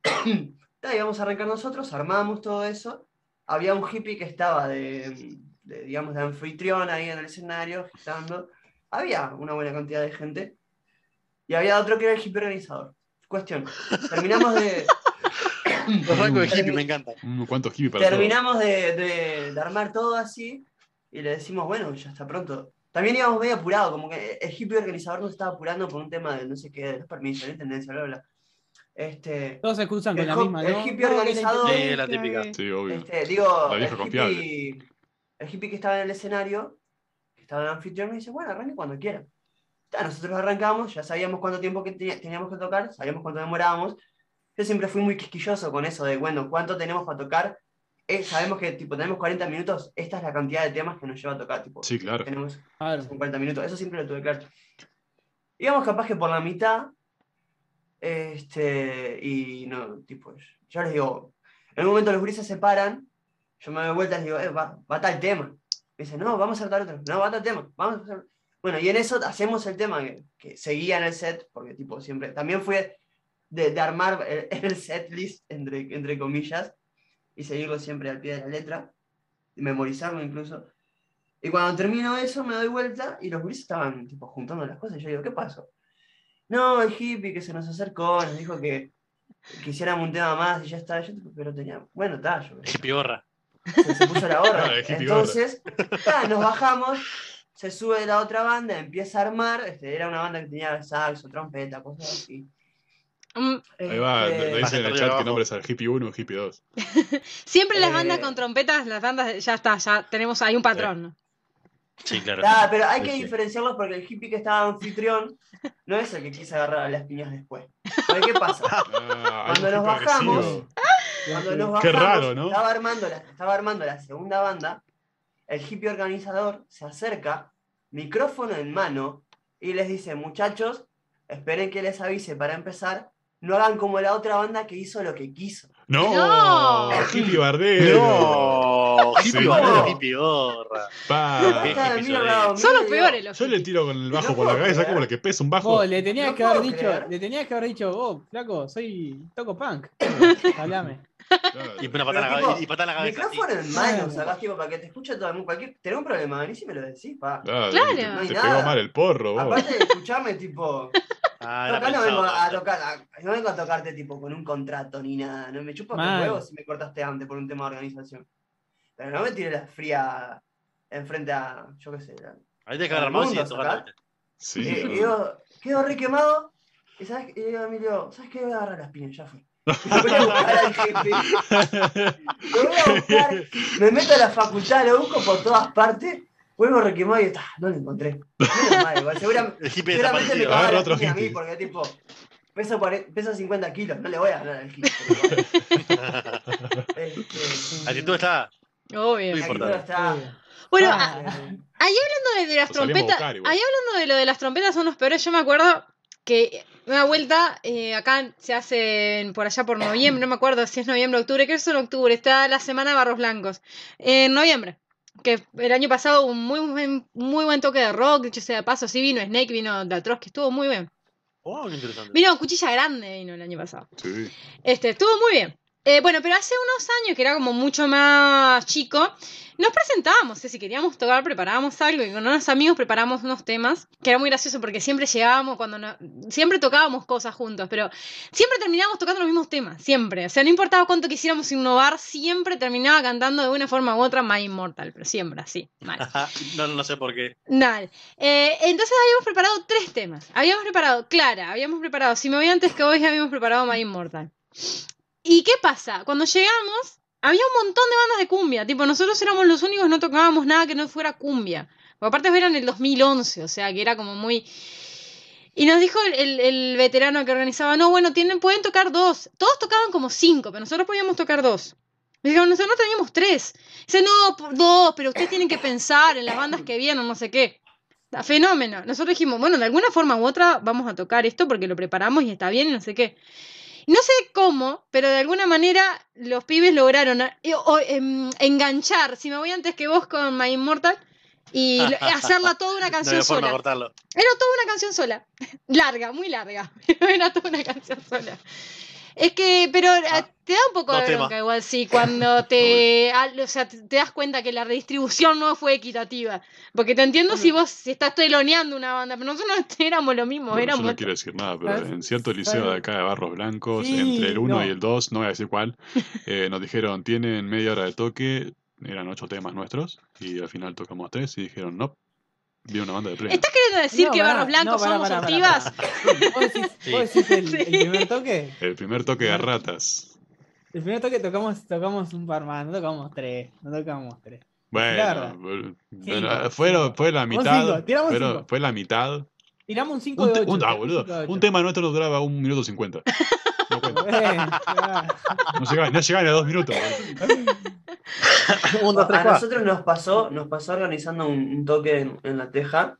Ta, íbamos a arrancar nosotros, armamos todo eso. Había un hippie que estaba de, de, digamos, de anfitrión ahí en el escenario, gritando. Había una buena cantidad de gente. Y había otro que era el hippie organizador. Cuestión. Terminamos de, Los rangos de hippie me encantan. Mm, ¿Cuántos hippies para todo? terminamos de, de- de armar todo así. Y le decimos, bueno, ya está pronto. También íbamos medio apurados, como que el hippie organizador nos estaba apurando por un tema de no sé qué, de los permisos, de la intendencia, bla, bla. Este, Todos se excusan con el la misma, el ¿no? hippie No, que la organizador- Sí, la típica. Sí, obvio. Este, digo, La vieja el confiable. hippie, el hippie que estaba en el escenario, que estaba en el anfitrión, me dice, bueno, arranque cuando quiera. Ya, nosotros arrancamos, ya sabíamos cuánto tiempo que teníamos que tocar, sabíamos cuánto demorábamos. Yo siempre fui muy quisquilloso con eso de, bueno, ¿cuánto tenemos para tocar? Eh, sabemos que tipo, tenemos 40 minutos, esta es la cantidad de temas que nos lleva a tocar. Tipo, Sí, claro. tenemos Claro. 50 minutos, eso siempre lo tuve claro. Íbamos capaz que por la mitad, este, y no, tipo, yo les digo, en un momento los gurises se paran, yo me doy vuelta y les digo, eh, va, va tal tema. Me dicen, no, vamos a hacer tal otro, no, va tal tema, vamos a hacer... Bueno, y en eso hacemos el tema que, que seguía en el set, porque tipo siempre, también fue de, de armar el, el set list, entre, entre comillas, y seguirlo siempre al pie de la letra, y memorizarlo incluso. Y cuando termino eso, me doy vuelta y los gurises estaban tipo juntando las cosas. Y yo digo, ¿qué pasó? No, el hippie que se nos acercó, nos dijo que quisiéramos un tema más y ya está. Yo, pero tenía, bueno, está, yo, Hippie gorra. se, se puso la gorra. Ah, Entonces, ta, nos bajamos, se sube la otra banda, empieza a armar. Este, era una banda que tenía saxo, trompeta, cosas así. Mm, Ahí va, Este, le dicen en el chat que nombres al hippie 1 y hippie 2. Siempre las Eh, bandas con trompetas, las bandas, ya está, ya tenemos ahí un patrón. Sí, claro. pero hay que diferenciarlos porque el hippie que estaba anfitrión no es el que quise agarrar a las piñas después. Porque, ¿Qué pasa? Ah, Cuando nos bajamos. Cuando nos Qué bajamos, raro, ¿no? Estaba armando, la, estaba armando la segunda banda. El hippie organizador se acerca, micrófono en mano, y les dice: Muchachos, esperen que les avise para empezar. No hagan como la otra banda que hizo lo que quiso. No, No. hippie bardero. No, hippie Sí. gorra, hippie gorra. Pa. Qué soy. Son los peores los Yo le tiro con el bajo No por la cabeza creer. como la que pesa un bajo. Vos, le tenías No que haber dicho, creer. le tenías que haber dicho, vos, flaco, soy toco punk. Hablame. Y una patada en la cabeza. Y patada en la cabeza. Micrófono en mano, sacás tipo para que te escuche todo el mundo. Cualquier, tenés un problema, vení si me lo decís, pa. Claro, Claro. Te, No hay te nada. pegó mal el porro, vos. Aparte de escucharme, tipo. Ah, Acá no vengo a tocar, a- no vengo a tocarte tipo con un contrato ni nada. No me chupa Mal. los huevos si me cortaste antes por un tema de organización. Pero no me tiré la fría enfrente a, yo qué sé, la- Ahí te agarrar mouse y mundo, tocar. sacá. Sí. Eh, y digo, quedo re quemado. Y, ¿sabes? y digo a Emilio, ¿sabes qué? Voy a agarrar las piñas, ya fue. Voy a buscar al jefe. Lo voy a buscar, me meto a la facultad, lo busco por todas partes. Vuelvo re quemado y ah, no lo encontré. Menos mal, igual, segura- seguramente me la otro a mí porque tipo, peso, peso 50 kilos, no le voy a ganar al hippie. Este, Actitud está. Obvio. Muy la importante. actitud está- Obvio. Bueno, Ah, ahí hablando de, de las trompetas, buscar ahí hablando de lo de las trompetas son los peores, yo me acuerdo que una vuelta eh, acá se hacen por allá por noviembre, no me acuerdo si es noviembre o octubre, creo que es en octubre, está la semana de Barros Blancos. En noviembre, que el año pasado hubo un muy buen, muy buen toque de rock, dicho sea de paso, sí vino Snake, vino Daltros, que estuvo muy bien. Oh, qué interesante. Vino Cuchilla Grande, vino el año pasado. Sí. Este, estuvo muy bien. Eh, bueno, pero hace unos años, que era como mucho más chico, nos presentábamos, eh, si queríamos tocar, preparábamos algo y con unos amigos preparamos unos temas, que era muy gracioso porque siempre llegábamos cuando no- siempre tocábamos cosas juntos, pero siempre terminábamos tocando los mismos temas, siempre. O sea, no importaba cuánto quisiéramos innovar, siempre terminaba cantando de una forma u otra My Immortal, pero siempre así, mal. no, no sé por qué. Dale. Eh, entonces habíamos preparado tres temas. Habíamos preparado Clara, habíamos preparado Si me voy antes que vos y habíamos preparado My Immortal. ¿Y qué pasa? Cuando llegamos, había un montón de bandas de cumbia. Tipo, nosotros éramos los únicos no tocábamos nada que no fuera cumbia. Porque aparte era en el 2011, o sea, que era como muy... Y nos dijo el, el- veterano que organizaba, no, bueno, tienen, pueden tocar dos. Todos tocaban como cinco, pero nosotros podíamos tocar dos. Me dijeron, nosotros teníamos tres. Dice, no, dos, pero ustedes tienen que pensar en las bandas que vienen, no sé qué. Fenómeno. Nosotros dijimos, bueno, de alguna forma u otra vamos a tocar esto porque lo preparamos y está bien y no sé qué. No sé cómo, pero de alguna manera los pibes lograron em, enganchar, si me voy antes que vos con My Immortal, y hacerla toda una canción sola. Era toda una canción sola. Larga, muy larga. Era toda una canción sola. Es que, pero Ah, te da un poco dos de temas. bronca igual, sí, cuando te, al- o sea, te das cuenta que la redistribución no fue equitativa. Porque te entiendo si vos si estás teloneando una banda, pero nosotros no éramos lo mismo, Bueno, yo éramos... no quiero decir nada, pero ¿Sabes? en cierto liceo de ¿Sabes? acá de Barros Blancos, Sí, entre el 1 no. y el 2, no voy a decir cuál, eh, nos dijeron, tienen media hora de toque, eran ocho temas nuestros, y al final tocamos tres y dijeron, no, vi una banda de pleno. ¿Estás queriendo decir No, que Barros Blancos no, somos pará, ortivas? ¿Vos decís, Sí. vos decís el, Sí. el primer toque? El primer toque de ratas. El primer toque tocamos, tocamos un par más, no tocamos tres, no tocamos tres. Bueno, Cinco, fue, fue la mitad. cinco, tiramos pero cinco. fue la mitad. Tiramos un 5 Un, de te- 8. un- ah, boludo, un tema nuestro nos duraba un minuto cincuenta. No cuenta. No llegaba, no llegaba a dos minutos. boludo. Un, dos, tres, A nosotros nos pasó, nos pasó organizando un, un toque en, en La Teja,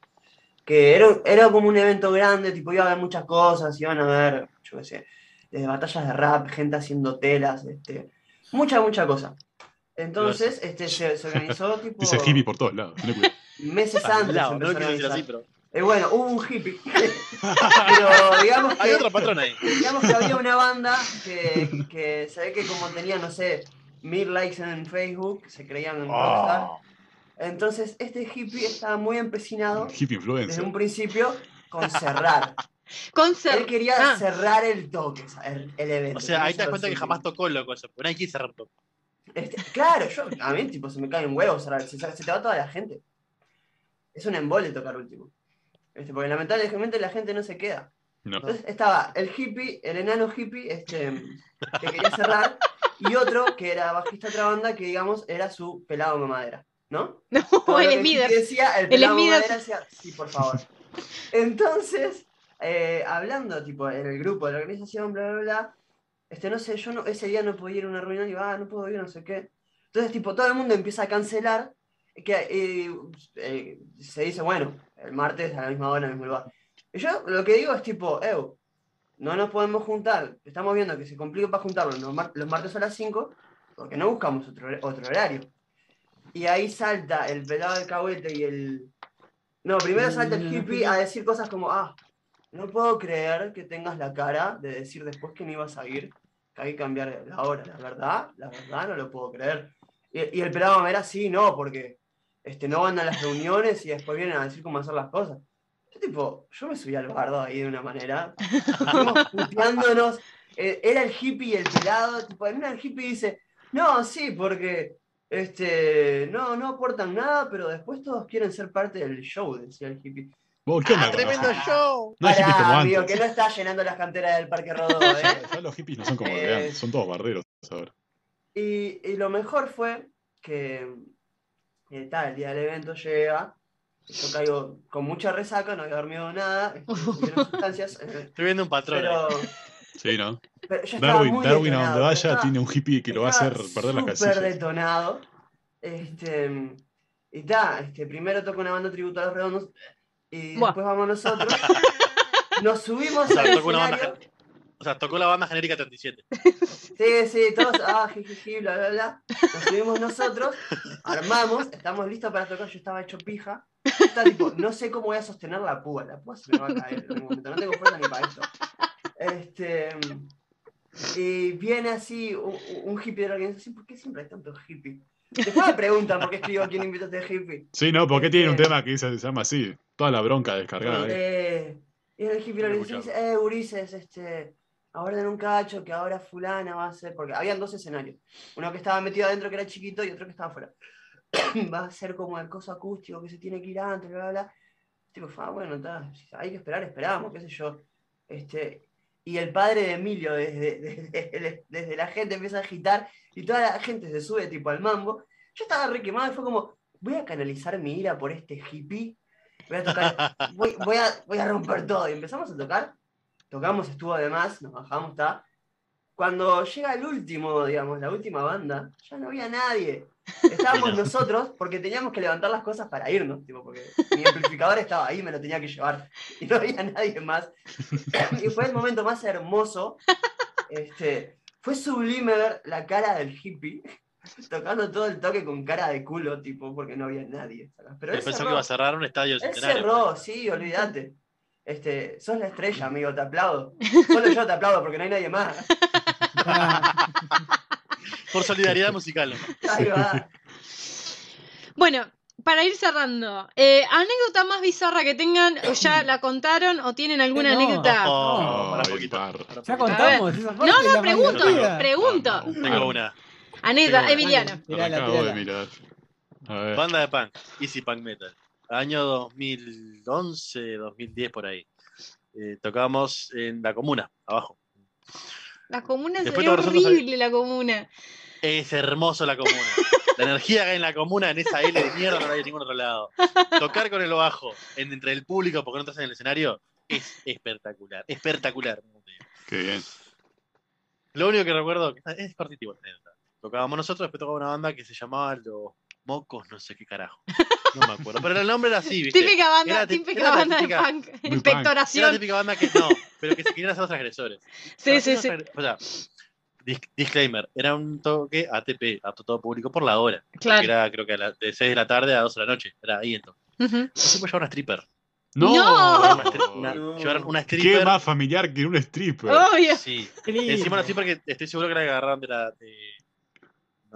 que era, era como un evento grande, tipo iba a haber muchas cosas, iban a haber, yo qué sé, desde batallas de rap, gente haciendo telas, este, mucha, mucha cosa. Entonces, este, se, se organizó tipo Dice hippie por todos lados. meses antes. Lado, no a quiero decir así, pero. Eh, bueno, hubo un hippie. Pero digamos Hay que, otro patrón ahí. digamos que había una banda que, que se ve que como tenía, no sé, mil likes en Facebook, se creían en. Oh, Entonces, este hippie estaba muy empecinado Hippie desde influencer. un principio con cerrar. Concert. Él quería Ah. cerrar el toque, el, el evento. o sea, ahí te das cuenta que jamás tocó loco eso. Porque nadie quiere cerrar todo. Este, claro, yo, a mí tipo, se me cae un huevo cerrar, se, se te va toda la gente. Es un embole tocar último. Este, porque lamentablemente la gente no se queda. No. Entonces estaba el hippie, el enano hippie, este, que quería cerrar, y otro que era bajista de otra banda que, digamos, era su pelado mamadera, ¿no? No, Todo el Smithers. Decía, el El pelado mamadera decía, sí, por favor. Entonces, eh, hablando, tipo, en el grupo de la organización, bla, bla, bla, este, no sé, yo no, ese día no podía ir a una reunión y iba, ah, no puedo ir, no sé qué. Entonces, tipo, todo el mundo empieza a cancelar, que eh, eh, se dice, bueno, el martes a la misma hora, en el mismo lugar. Y yo lo que digo es tipo, no nos podemos juntar, estamos viendo que se complica para juntarnos los, mar- los martes a las 5, porque no buscamos otro, otro horario. Y ahí salta el pelado del cahuete y el... No, primero salta el hippie a decir cosas como, ah, no puedo creer que tengas la cara de decir después que no ibas a ir, que hay que cambiar la hora, la verdad, la verdad no lo puedo creer. Y, y el pelado me era sí, no, porque este, no van a las reuniones y después vienen a decir cómo hacer las cosas. Yo tipo, yo me subí al bardo ahí de una manera, estuvimos puteándonos, eh, era el hippie y el pelado, tipo, en una el hippie dice, no, sí, porque este, no, no aportan nada, pero después todos quieren ser parte del show, decía el hippie. Vos, ¿qué onda ¡Ah, tremendo los- show! No hay hippies como Pará, amigo, antes. que no está llenando las canteras del Parque Rodó, ¿eh? Ya los hippies no son como de Eh. antes, son todos barreros ahora. Y, y lo mejor fue que eh, tal, el día del evento llega, yo caigo con mucha resaca, no había dormido nada, este, sustancias, eh, Estoy viendo un patrón. pero, ahí. Sí, ¿no? pero yo Darwin, muy Darwin a donde vaya estaba- tiene un hippie que lo va a hacer perder las súper casillas. detonado. Este, y ta, este, primero toca una banda tributo a los redondos y Buah. después vamos nosotros. Nos subimos O sea, al tocó escenario. O sea, tocó la banda genérica 37. Sí, sí, todos, ah, jijiji, bla, bla, bla. Nos subimos nosotros, armamos, estamos listos para tocar. Yo estaba hecho pija. Está tipo, no sé cómo voy a sostener la púa. La púa se me va a caer en algún momento. No tengo fuerza ni para esto. Este. Y viene así un, un hippie de la organización. ¿Por qué siempre hay tantos hippies? Después me preguntan por qué escribo quién invita a este hippie. Sí, no, porque tiene un Este- tema que se llama así. Toda la bronca descargada. Eh, y el hippie organización dice, eh, Ulises, este, ahora en un cacho que ahora fulana va a ser, porque habían dos escenarios, uno que estaba metido adentro que era chiquito y otro que estaba afuera. va a ser como el coso acústico que se tiene que ir antes, bla, bla, bla. Tipo, ah, bueno, está, hay que esperar, esperamos, qué sé yo. Este, y el padre de Emilio desde, desde, desde la gente empieza a agitar y toda la gente se sube tipo al mambo. Yo estaba re quemado y fue como, voy a canalizar mi ira por este hippie. Voy a tocar, voy, voy a, voy a romper todo. Y empezamos a tocar. Tocamos, estuvo de más, nos bajamos, está. Cuando llega el último, digamos, la última banda, ya no había nadie. Estábamos nosotros porque teníamos que levantar las cosas para irnos, tipo, porque mi amplificador estaba ahí, me lo tenía que llevar y no había nadie más. Y fue el momento más hermoso. Este, fue sublime ver la cara del hippie tocando todo el toque con cara de culo, tipo, porque no había nadie. Pero Él pensó cerró. que iba a cerrar un estadio Él centenario. cerró, sí, olvídate. Este, sos la estrella, amigo, te aplaudo. Solo yo te aplaudo porque no hay nadie más. Por solidaridad musical. Ahí va. Bueno, para ir cerrando, eh, anécdota más bizarra que tengan, o ya la contaron, o tienen alguna No. anécdota. Oh, No. para poquito. Ya contamos. esa parte No, no, pregunto, pregunto. Tengo una. Anécdota. Emiliano. Tirala, Acabo de mirar. A ver. Banda de punk, Easy Punk Metal. Año 2011, 2010 por ahí. Eh, tocábamos en la comuna, abajo. La comuna nosotros- horrible, la comuna. Es hermoso la comuna. La energía que hay en la comuna, en esa L de mierda, no la hay en ningún otro lado. Tocar con el bajo en- entre el público porque no estás en el escenario es espectacular. Espectacular. como te digo. Qué bien. Lo único que recuerdo, es cortito anécdota. Tocábamos nosotros, después tocaba una banda que se llamaba Los Mocos, no sé qué carajo. No me acuerdo. Pero el nombre era así, ¿viste? Típica banda, Era típica era banda típica- de punk. punk. Era la Pectoración. típica banda que no, pero que se querían hacer los transgresores. Sí, sí, sí. O sea, dis- disclaimer, era un toque ATP, apto todo público por la hora. Claro. Era creo que a la- de 6 de la tarde a 2 de la noche. Era ahí entonces. Pues llevar una stripper. ¡No! ¡No! Llevaron una, stri- una- No. llevaron una ¿Qué stripper. más familiar que un stripper? Obvio. Sí. Encima una stripper que estoy seguro que la agarraron de la. de-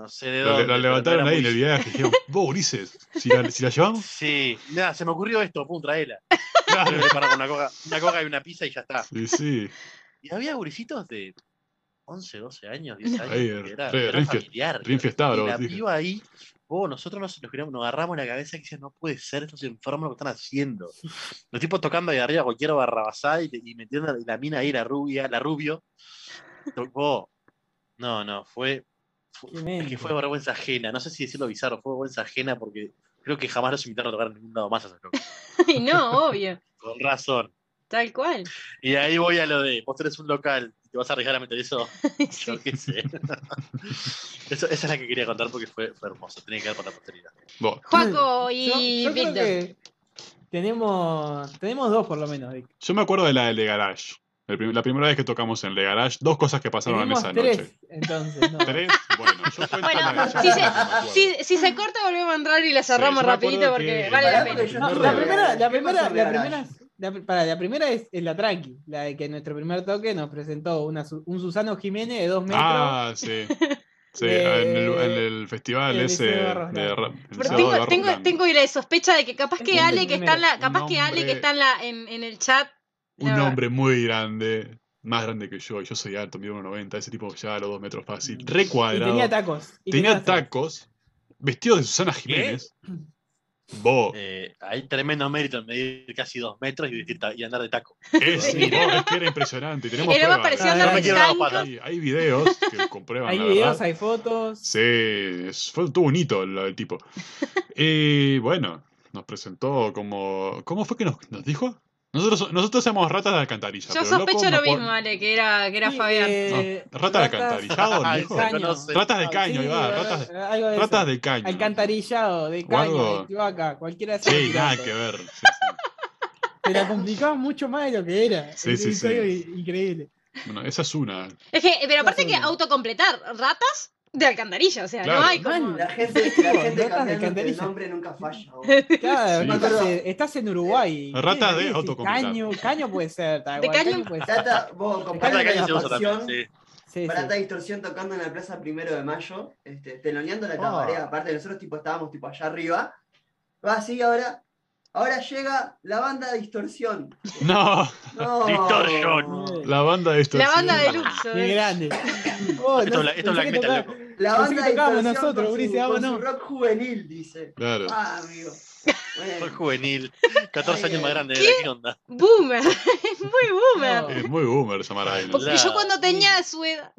no sé de dónde. no levantaron ahí en el viaje. Dijeron, vos, Ulises, si la, si la llevamos. Sí, nada, se me ocurrió esto, pum, traela. Claro. Una coca, una coca y una pizza y ya está. Sí, sí. Y había gurisitos de 11, 12 años, 10 años. Ahí, que era, re- familiar. infiestado, y la piba ahí, vos, nosotros nos, nos, nos agarramos la cabeza y decíamos, no puede ser, estos enfermos lo que están haciendo. Los tipos tocando ahí arriba cualquier barrabasada y, y metiendo la mina ahí, la rubia, la rubio. To- Vos, no, no, fue, es que fue vergüenza ajena. No sé si decirlo bizarro, fue vergüenza ajena porque creo que jamás los invitaron a tocar en ningún lado más a. Y no, obvio. Con razón. Tal cual. Y ahí voy a lo de, vos tenés un local y te vas a arriesgar a meter eso. Sí. Yo qué sé. Eso- esa es la que quería contar porque fue, fue hermoso. Tenía que ver para la posteridad. Vos. Juaco y Víctor. tenemos, tenemos dos por lo menos, Vic. Yo me acuerdo de la de Le Garage. El prim- la primera vez que tocamos en Le Garage, dos cosas que pasaron en esa tres, noche. entonces, no. ¿Tres? Bueno, yo cuento Bueno, la- si se-. Si, si corta, volvemos a entrar y la cerramos rapidito que- porque vale la pena. No, la primera, la ¿Qué primera, la primera, la, para, la primera es, es la tranqui, la de que en nuestro primer toque nos presentó una, un Susano Jiménez de dos metros. Ah, sí. Sí, en, el, en el festival el ese de de, Pero Liceo de tengo, tengo, tengo la sospecha de que capaz que Ale que está en la, capaz que Ale que está en la en, en el chat. Un hombre muy grande, más grande que yo, y yo soy alto, mido 1,90, ese tipo ya a los dos metros fácil, re y cuadrado. tenía tacos. y tenía tacos. vestido de Susana Jiménez. Vos, Eh, hay tremendo mérito en medir casi dos metros y, y andar de taco. es, sí, vos, es que era impresionante. y Tenemos Era pruebas. Ah, andar. Hay, hay videos que comprueban Hay la videos, verdad. hay fotos. Sí, es- fue, tuvo un hito el, el tipo. Y bueno, nos presentó como... ¿Cómo fue que nos, nos dijo? Nosotros, nosotros somos ratas de alcantarilla. Yo pero el loco sospecho lo mismo, Ale, que era, que era Sí, Fabián. eh, No, ratas de alcantarillado, dijo. Ratas de caño, sí, ahí va. Ratas, algo de ratas de caño. Alcantarillado, de caño, algo- de cloaca, cualquiera de Sí, nada que ver. sí, sí. Te la complicaba mucho más de lo que era. Sí, Es sí, un sí. increíble. Bueno, esa es una. Es que, pero aparte que Razón. autocompletar ratas de alcantarilla, o sea, Claro. no hay como... Man, La gente, la gente ratas de cambiando el alcantarilla. nombre nunca falla. Claro, Sí. estás, en- estás en Uruguay. Ratas de. Caño, caño puede ser. tal De caño. puede ser. Trata, vos comparás la se usa también, pasión, sí. Sí, sí. Barata Distorsión tocando en la plaza primero de mayo, este, teloneando la Oh. cabaret, aparte nosotros tipo estábamos tipo allá arriba. Va así ahora. Ahora llega la banda Distorsión. No, No. Distorsión. la banda de La distorsión. banda de Luxo. Qué grande. Oh, Esto, no, es la- esto es black que metal, loco. La banda tocábamos Distorsión nosotros, con, Ulises, su, con vámonos. su rock juvenil, dice. Claro. Ah, amigo. Bueno. Soy juvenil. 14 Ay, años más grande. ¿Qué? ¿Qué onda? Boomer. Es muy boomer. No. Es muy boomer esa. Porque La- yo cuando tenía su edad...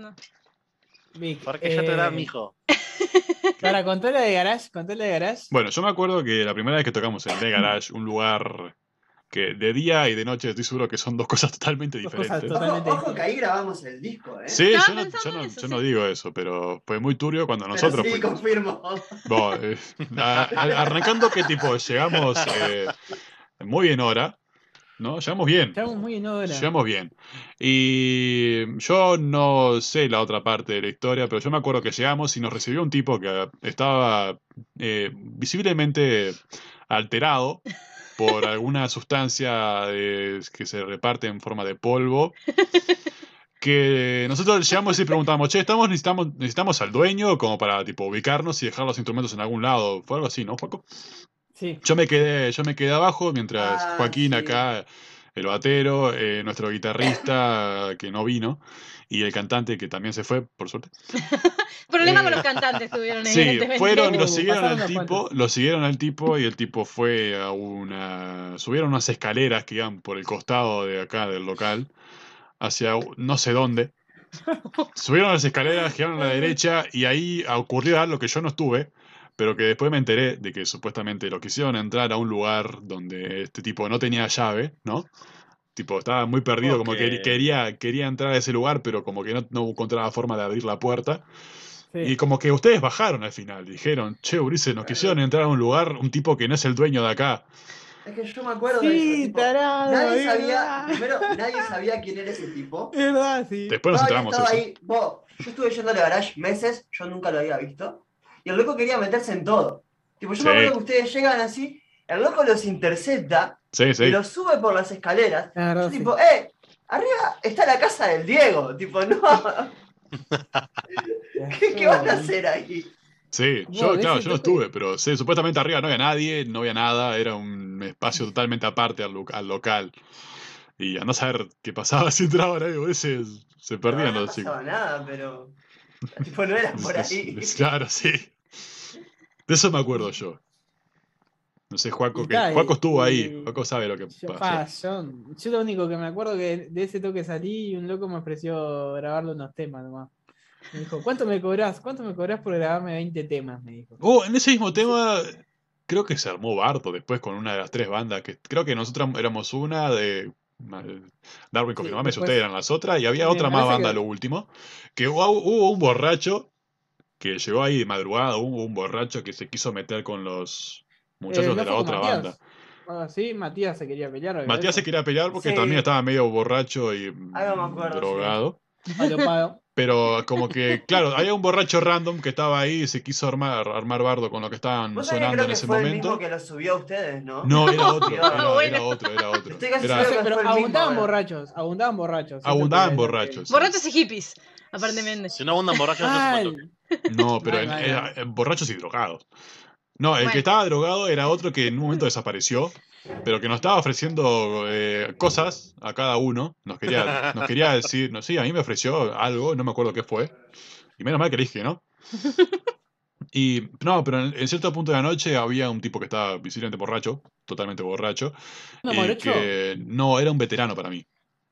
Vic, ¿Por qué ya te da, eh, mijo? Para contar la de Garage, contar la de Garage. Bueno, yo me acuerdo que la primera vez que tocamos en The Garage, un lugar que de día y de noche estoy seguro que son dos cosas totalmente Dos diferentes. Ojo, Totalmente ojo que ahí grabamos el disco, ¿eh? Sí, yo no, yo eso, yo digo eso, pero fue muy turbio cuando Pero nosotros sí, fuimos. confirmo. Eh, a- a- arrancando que tipo, llegamos eh, muy en hora, ¿no? Llegamos bien. Estamos muy en hora. Llegamos bien. Y yo no sé la otra parte de la historia, pero yo me acuerdo que llegamos y nos recibió un tipo que estaba eh, visiblemente alterado por alguna sustancia que se reparte en forma de polvo. Que nosotros llegamos y preguntamos, che, estamos, necesitamos, necesitamos al dueño como para tipo ubicarnos y dejar los instrumentos en algún lado. Fue algo así, ¿no, Juaco? Sí. Yo me quedé, yo me quedé abajo mientras Ah, Joaquín sí. acá, el batero, eh, nuestro guitarrista que no vino, y el cantante que también se fue, por suerte. Problema Eh, con los cantantes tuvieron, Sí, fueron, lo siguieron al tipo, lo siguieron al tipo y el tipo fue a una. Subieron unas escaleras que iban por el costado de acá del local, hacia no sé dónde. Subieron las escaleras, giraron a la derecha y ahí ocurrió algo que yo no estuve, pero que después me enteré de que supuestamente lo quisieron entrar a un lugar donde este tipo no tenía llave, ¿no? Tipo, estaba muy perdido, como que quería, quería entrar a ese lugar, pero como que no, no encontraba forma de abrir la puerta. sí. Y como que ustedes bajaron al final, dijeron, che, Ulises, nos quisieron entrar a un lugar, un tipo que no es el dueño de acá. Es que yo me acuerdo de eso. Sí, tipo, tarado. nadie sabía, verdad. primero, nadie sabía quién era ese tipo. Es verdad, sí. Después nos Yo enteramos eso. ahí, vos, yo estuve yendo al garage meses, yo nunca lo había visto. Y el loco quería meterse en todo. Tipo, yo Sí. me acuerdo que ustedes llegan así, el loco los intercepta Sí, y los sube por las escaleras. La verdad, Yo sí. tipo, eh, arriba está la casa del Diego. Tipo, no, ¿qué, qué van a hacer ahí? Sí, yo, de claro, yo no estuve, pero sí, supuestamente arriba no había nadie, no había nada, era un espacio totalmente aparte al, local. Y a no saber qué pasaba si entraban ahí, Ulises, se perdían no, no los chicos. pasaba nada, pero. Tipo, no era por ahí. Claro, sí. De eso me acuerdo yo. No sé, Juaco, que, Juaco estuvo ahí. y- Juaco sabe lo que Yo, pasó. pa, yo, yo lo único que me acuerdo que de ese toque salí y un loco me ofreció grabarle unos temas nomás. Me dijo, ¿cuánto me cobrás? ¿Cuánto me cobrás por grabarme 20 temas? Me dijo. Oh, en ese mismo tema, creo que se armó Barto después con una de las tres bandas, que creo que nosotros éramos una de Darwin confirmame si después- ustedes eran las otras, y había otra más banda que- lo último, que hubo, hubo un borracho que llegó ahí de madrugada, hubo un borracho que se quiso meter con los muchachos Eh, de ¿no la otra Matías? banda. Ah, sí, Matías se quería pelear. Matías se quería pelear porque Sí. también estaba medio borracho y mm, Ah, no me acuerdo, sí. drogado. Pero como que, claro, había un borracho random que estaba ahí y se quiso armar, armar bardo con lo que estaban Vos sonando creo en que ese fue el momento. mismo que lo subió a ustedes, ¿no? No, era otro, era, otro, era otro. Estoy casi Era- pero fue el mismo, abundaban ¿verdad? borrachos, abundaban borrachos. Abundaban borrachos. sí. Borrachos y hippies, aparentemente. Si no abundan borrachos, no se. No, pero en- en borrachos y drogados. No, el Bueno. que estaba drogado era otro que en un momento desapareció, pero que nos estaba ofreciendo eh, cosas a cada uno. Nos quería, nos quería decir, no, sí, a mí me ofreció algo, no me acuerdo qué fue. Y menos mal que le dije, ¿no? Y no, pero en, en cierto punto de la noche había un tipo que estaba visiblemente borracho, totalmente borracho, ¿No, y morocho? que no, era un veterano para mí.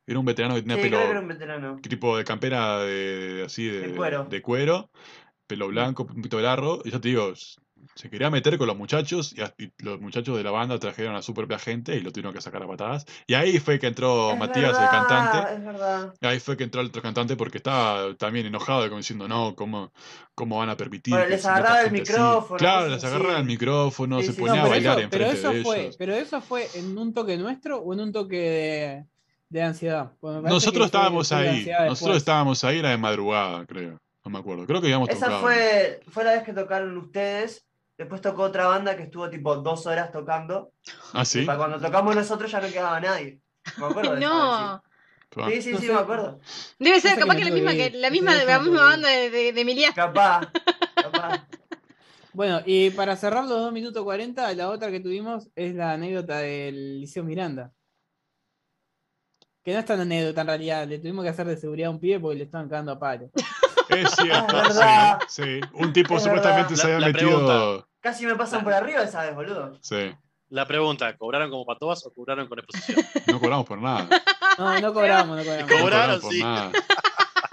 Era un veterano que tenía Sí, pelo, era un veterano. tipo de campera de, de- así de, De cuero. de cuero, pelo blanco, un poquito largo, y ya te digo, se quería meter con los muchachos y, a- y los muchachos de la banda trajeron a su propia gente y lo tuvieron que sacar a patadas. Y ahí fue que entró Es Matías, el cantante. Es verdad. Ahí fue que entró el otro cantante porque estaba también enojado, como diciendo, no, ¿cómo, cómo van a permitir Bueno, les agarraba el gente así?". micrófono, Claro, les agarraba así. el micrófono, Sí, se sí, ponía no, a bailar enfrente eso de fue, ellos. pero eso fue en un toque nuestro o en un toque de, de ansiedad. Nosotros estábamos ahí, nosotros después. estábamos ahí, era de madrugada, creo. No me acuerdo, creo que íbamos Esa tocando. fue, fue la vez que tocaron ustedes. Después tocó otra banda que estuvo tipo dos horas tocando. Ah, sí. para cuando tocamos nosotros ya no quedaba nadie. Me acuerdo de No. Sí. Sí, sí, No sí, sé. me acuerdo. Debe ser sé capaz que la misma, que la misma, la misma banda de, de, de Emilia. Capaz, capaz. Bueno, y para cerrar los 2 minutos 40, la otra que tuvimos es la anécdota del Liceo Miranda. Que no es tan anécdota en realidad, le tuvimos que hacer de seguridad a un pibe porque le estaban cagando a palo. Es cierto, Es sí, sí. Un tipo Es supuestamente verdad. se había La- la metido. Casi me pasan por arriba esa vez, boludo. Sí, La pregunta, ¿cobraron como patobas o cobraron con exposición? no cobramos por nada. No, no cobramos, no cobramos. No Cobraron, cobramos por sí. nada.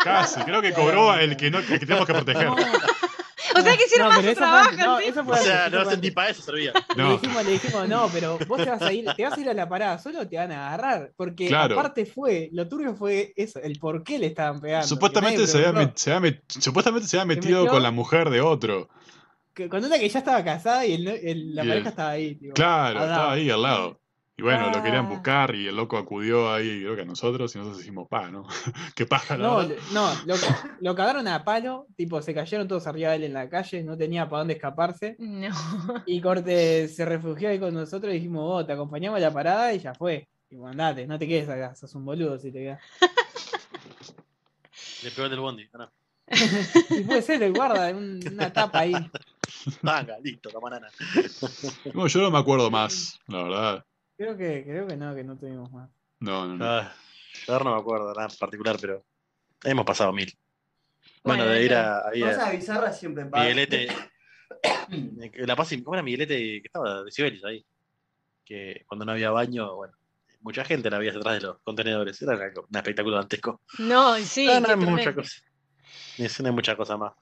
Casi, creo que cobró el que, no, el que tenemos que proteger. No, O sea que hicieron no, más su trabajo. no, ¿sí? O sea, no ni para eso servía. Le No, dijimos, le dijimos, no, pero vos te vas a ir, te vas a ir a la parada solo, te van a agarrar. Porque Claro. aparte fue, lo turbio fue eso, el por qué le estaban pegando. supuestamente se, había se había supuestamente se había metido metió? con la mujer de otro. Que- Con una que ya estaba casada y el, el- la Y el- pareja estaba ahí. tipo, Claro, al estaba ahí al lado. Y bueno, lo querían Ah. buscar y el loco acudió ahí, creo que a nosotros, y nosotros dijimos, pa, ¿no? Qué paja, No, no, lo, lo cagaron a palo, tipo, se cayeron todos arriba de él en la calle, no tenía para dónde escaparse. No. Y Corte se refugió ahí con nosotros y dijimos, vos, te acompañamos a la parada y ya fue. Y andate, no te quedes acá, sos un boludo si te quedas. Le pegó el del bondi. No. Y puede ser el guarda, un- una tapa ahí. Venga, listo, toma nana. No, yo no me acuerdo más, la verdad. Creo que, creo que no, que no tuvimos más. No, no, no. Ah, yo no me acuerdo nada en particular, pero hemos pasado mil. Bueno, Bueno, de ir a, a ir a Cosas bizarras siempre pasan. Miguelete. La Paz, ¿cómo era Miguelete que estaba de Cibelis ahí? Que cuando no había baño, bueno, mucha gente la había detrás de los contenedores. Era algo- un espectáculo dantesco. No, sí. Ah, no, qué hay mucha cosa. Eso no hay mucha cosa más.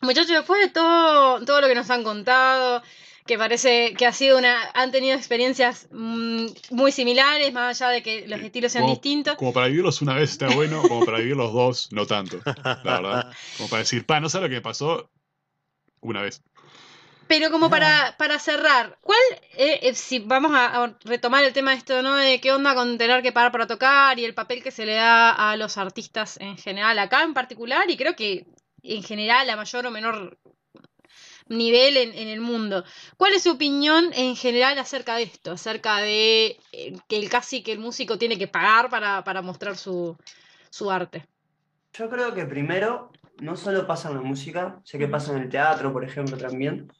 Muchachos, después de todo, todo lo que nos han contado, que parece que ha sido una, han tenido experiencias mm, muy similares, más allá de que los estilos sean como- distintos. Como para vivirlos una vez está bueno, como para vivir los dos, no tanto, la verdad. Como para decir, pa, no sé lo que me pasó una vez. Pero como para, para cerrar, ¿cuál, eh, eh, si vamos a, a retomar el tema de esto, ¿no? De qué onda con tener que pagar para tocar y el papel que se le da a los artistas en general, acá en particular, y creo que en general a mayor o menor nivel en, en el mundo. ¿Cuál es su opinión en general acerca de esto? Acerca de eh, que el casi que el músico tiene que pagar para, para mostrar su, su arte. Yo creo que primero, no solo pasa en la música, sé que pasa en el teatro, por ejemplo, también.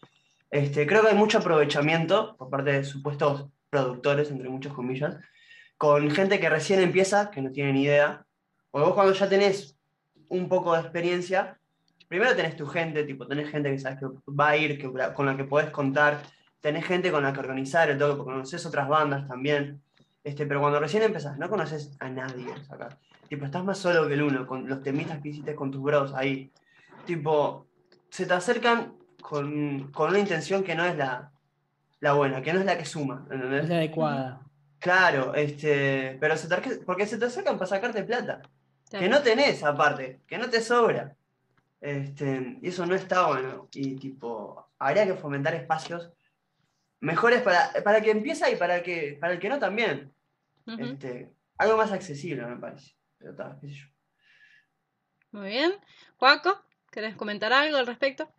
Este, creo que hay mucho aprovechamiento por parte de supuestos productores, entre muchas comillas, con gente que recién empieza, que no tiene ni idea. Porque vos cuando ya tenés un poco de experiencia, primero tenés tu gente, tipo, tenés gente que sabes que va a ir, que, con la que podés contar, tenés gente con la que organizar el toque, porque conoces otras bandas también. Este, pero cuando recién empezás, no conoces a nadie acá. Tipo, estás más solo que el uno, con los temitas que hiciste con tus bros ahí. Tipo, se te acercan con, con una intención que no es la, la buena, que no es la que suma, ¿entendés? Es la adecuada. Claro, este, pero se te, porque se te acercan para sacarte plata, que no tenés aparte, que no te sobra. Este, y eso no está bueno. Y tipo, habría que fomentar espacios mejores para, para el que empieza y para el que, para el que no también. Este, algo más accesible, me parece. Pero está, qué sé yo. Muy bien. Juaco, ¿querés comentar algo al respecto?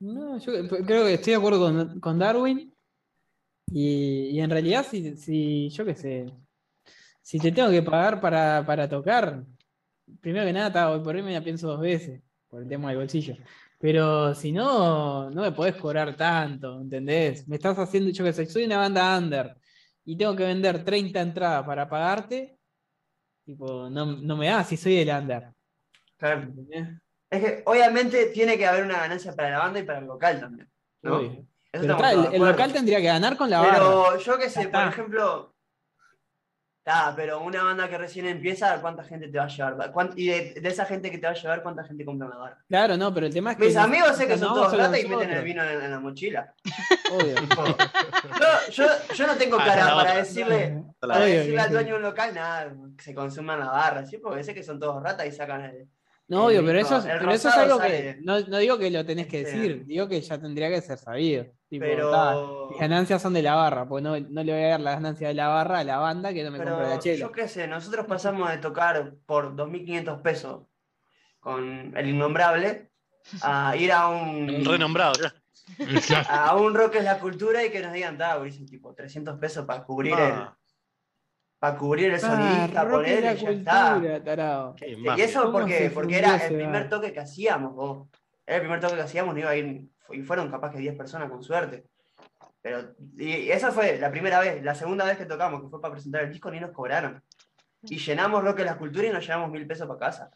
No, yo creo que estoy de acuerdo con, con Darwin. Y, y en realidad, si, si yo qué sé, si te tengo que pagar para, para tocar, primero que nada, hoy por hoy me la pienso dos veces, por el tema del bolsillo. Pero si no, no me podés cobrar tanto, ¿entendés? Me estás haciendo, yo qué sé, soy una banda under y tengo que vender 30 entradas para pagarte, tipo, no, no me da si soy el under. Claro. ¿entendés? Es que obviamente tiene que haber una ganancia para la banda y para el local también. el, local tendría que ganar con la barra. Pero yo qué sé, por ejemplo. Ah, pero una banda que recién empieza, ¿cuánta gente te va a llevar? ¿Cuán- Y de, de esa gente que te va a llevar, ¿cuánta gente compra una barra? Claro, no, pero el tema es que. Mis nos- amigos sé que son todos solo rata y meten el vino en, en la mochila. Obvio. Yo, yo, yo no tengo Ah, cara para decirle, La- para Obvio decirle al dueño de un local, nada, que se consuman la barra, ¿sí? Porque sé que son todos ratas y sacan el. No, obvio, pero eso, pero eso es algo que. no digo que lo tenés que Este, decir, digo que ya tendría que ser sabido. Tipo, Pero. ta, mis ganancias son de la barra, pues no, no le voy a dar las ganancias de la barra a la banda que no me compra la chela. yo qué sé, nosotros pasamos de tocar por 2.500 pesos con el innombrable a ir a un Renombrado, ya. A un rock es la cultura y que nos digan, dicen tipo 300 pesos para cubrir el Ah, para cubrir el Ah, sonidista, es poner la y ya está. tarado. Y eso ¿Cómo porque, porque era el primer toque que hacíamos, vos. Era el primer toque que hacíamos, no iba a ir, y fueron capaz que 10 personas con suerte. Pero, y esa fue la primera vez, la segunda vez que tocamos, que fue para presentar el disco, ni nos cobraron. Y llenamos lo que es la cultura y nos llevamos mil pesos para casa.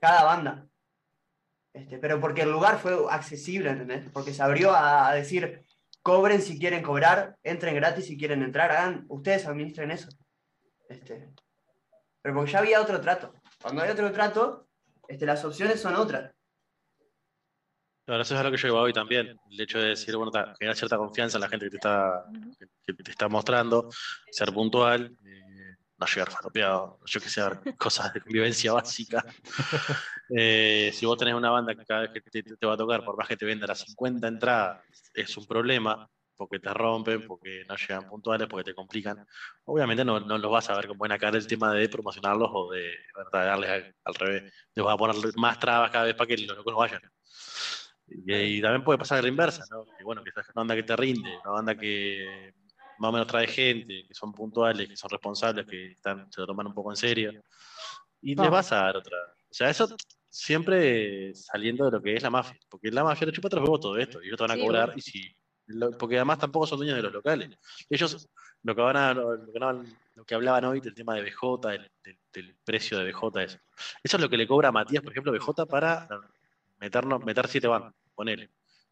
Cada banda. Este, pero porque el lugar fue accesible, ¿entendés? Porque se abrió a, a decir, cobren si quieren cobrar, entren gratis si quieren entrar, hagan, ustedes administren eso. Este, pero porque ya había otro trato. Cuando hay otro trato, este, las opciones son otras. Claro, eso es a lo que yo iba hoy también. El hecho de decir, bueno, generar cierta confianza en la gente que te está, que te está mostrando, ser puntual, eh, no llegar faropeado, yo que sé, cosas de convivencia básica. Eh, si vos tenés una banda que cada vez que te, va a tocar, por más que te venda las 50 entradas, es un problema, porque te rompen, porque no llegan puntuales, porque te complican. Obviamente no, no los vas a ver con buena cara el tema de promocionarlos o de, ¿verdad? darles al, al revés. Les vas a poner más trabas cada vez para que los locos no vayan. Y, y también puede pasar la inversa, ¿no? Que bueno, que estás una banda que te rinde, una banda que más o menos trae gente, que son puntuales, que son responsables, que están, se lo toman un poco en serio. Y les vas a dar otra. O sea, eso siempre saliendo de lo que es la mafia. Porque la mafia le chupa tres huevos todo esto. Y ellos te van a cobrar. Y si, lo- porque además tampoco son dueños de los locales. Ellos, lo que, van a, lo, que, hablaban- lo que hablaban hoy del tema de BJ, del, del- del precio de BJ, eso. Eso es lo que le cobra a Matías, por ejemplo, BJ para meternos, meter siete bandas, ponele.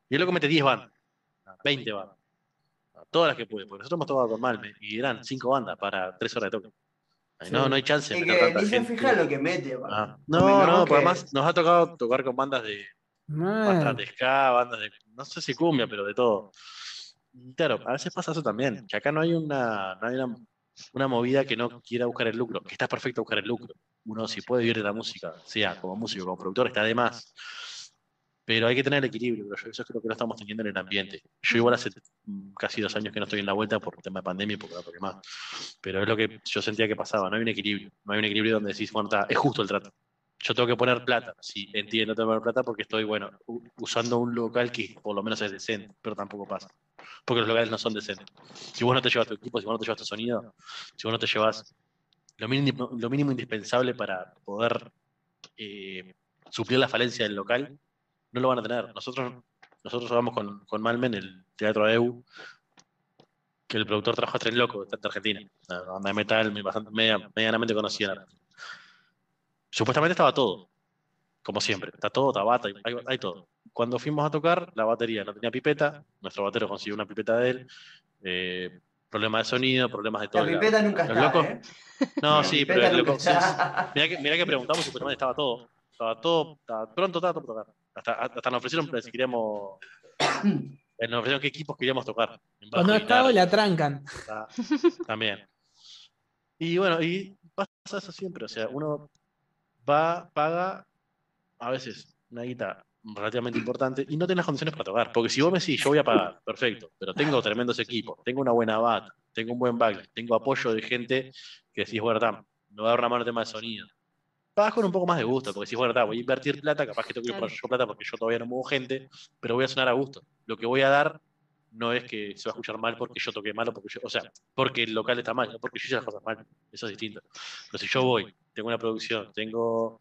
Y que mete 10 bandas, 20 bandas. Todas las que puede, porque nosotros hemos tocado con Malme y eran 5 bandas para 3 horas de toque. No, Sí. no hay chance meter que ni se fija lo que mete. Ah, No, no, que- porque además nos ha tocado tocar con bandas de bandas de ska, bandas de, no sé si cumbia, pero de todo. Y claro, a veces pasa eso también, que acá no hay una, no hay una, una movida que no quiera buscar el lucro, que está perfecto buscar el lucro. Uno si puede vivir de la música, sea como músico, como productor, está de más. Pero hay que tener el equilibrio, pero yo eso creo que lo estamos teniendo en el ambiente. Yo igual hace mm, casi dos años que no estoy en la vuelta por tema de pandemia y porque no toqué más. Pero es lo que yo sentía que pasaba, no hay un equilibrio. No hay un equilibrio donde decís, bueno, está, es justo el trato. Yo tengo que poner plata, sí, entiendo, tengo que poner plata porque estoy, bueno, usando un local que por lo menos es decente, pero tampoco pasa. Porque los locales no son decentes. Si vos no te llevas tu equipo, si vos no te llevas tu sonido, si vos no te llevas lo mínimo, lo mínimo indispensable para poder eh, suplir la falencia del local, no lo van a tener. Nosotros, nosotros vamos con, con Malmen, el Teatro AEU, que el productor trabaja Tren Loco, está en Argentina, una banda de metal bastante, media- medianamente conocida en Argentina. Supuestamente estaba todo, como siempre, está todo, está bata, hay, hay todo. Cuando fuimos a tocar, la batería no tenía pipeta, nuestro batero consiguió una pipeta de él, eh, problemas de sonido, problemas de todo. La pipeta nunca Los está, locos- ¿eh? No, La sí, pero loco. Mirá que, mirá que preguntamos supuestamente estaba todo. Estaba todo, estaba, pronto estaba todo para tocar. Hasta, hasta nos ofrecieron si queríamos. eh, Nos ofrecieron qué equipos queríamos tocar. Cuando estaba la trancan. está- También. Y bueno, y pasa eso siempre. O sea, uno va, paga a veces una guita relativamente importante y no tiene las condiciones para tocar. Porque si vos me decís, yo voy a pagar, perfecto, pero tengo tremendos equipos, tengo una buena bata, tengo un buen backline, tengo apoyo de gente que decís, bueno, me va a dar una mano el tema de sonido. Pagas con un poco más de gusto, porque decís, bueno, voy a invertir plata, capaz que tengo que poner yo plata porque yo todavía no muevo gente, pero voy a sonar a gusto. Lo que voy a dar no es que se va a escuchar mal porque yo toqué mal o porque yo, o sea, porque el local está mal, no porque yo hice las cosas mal. Eso es distinto. Pero si yo voy, tengo una producción, tengo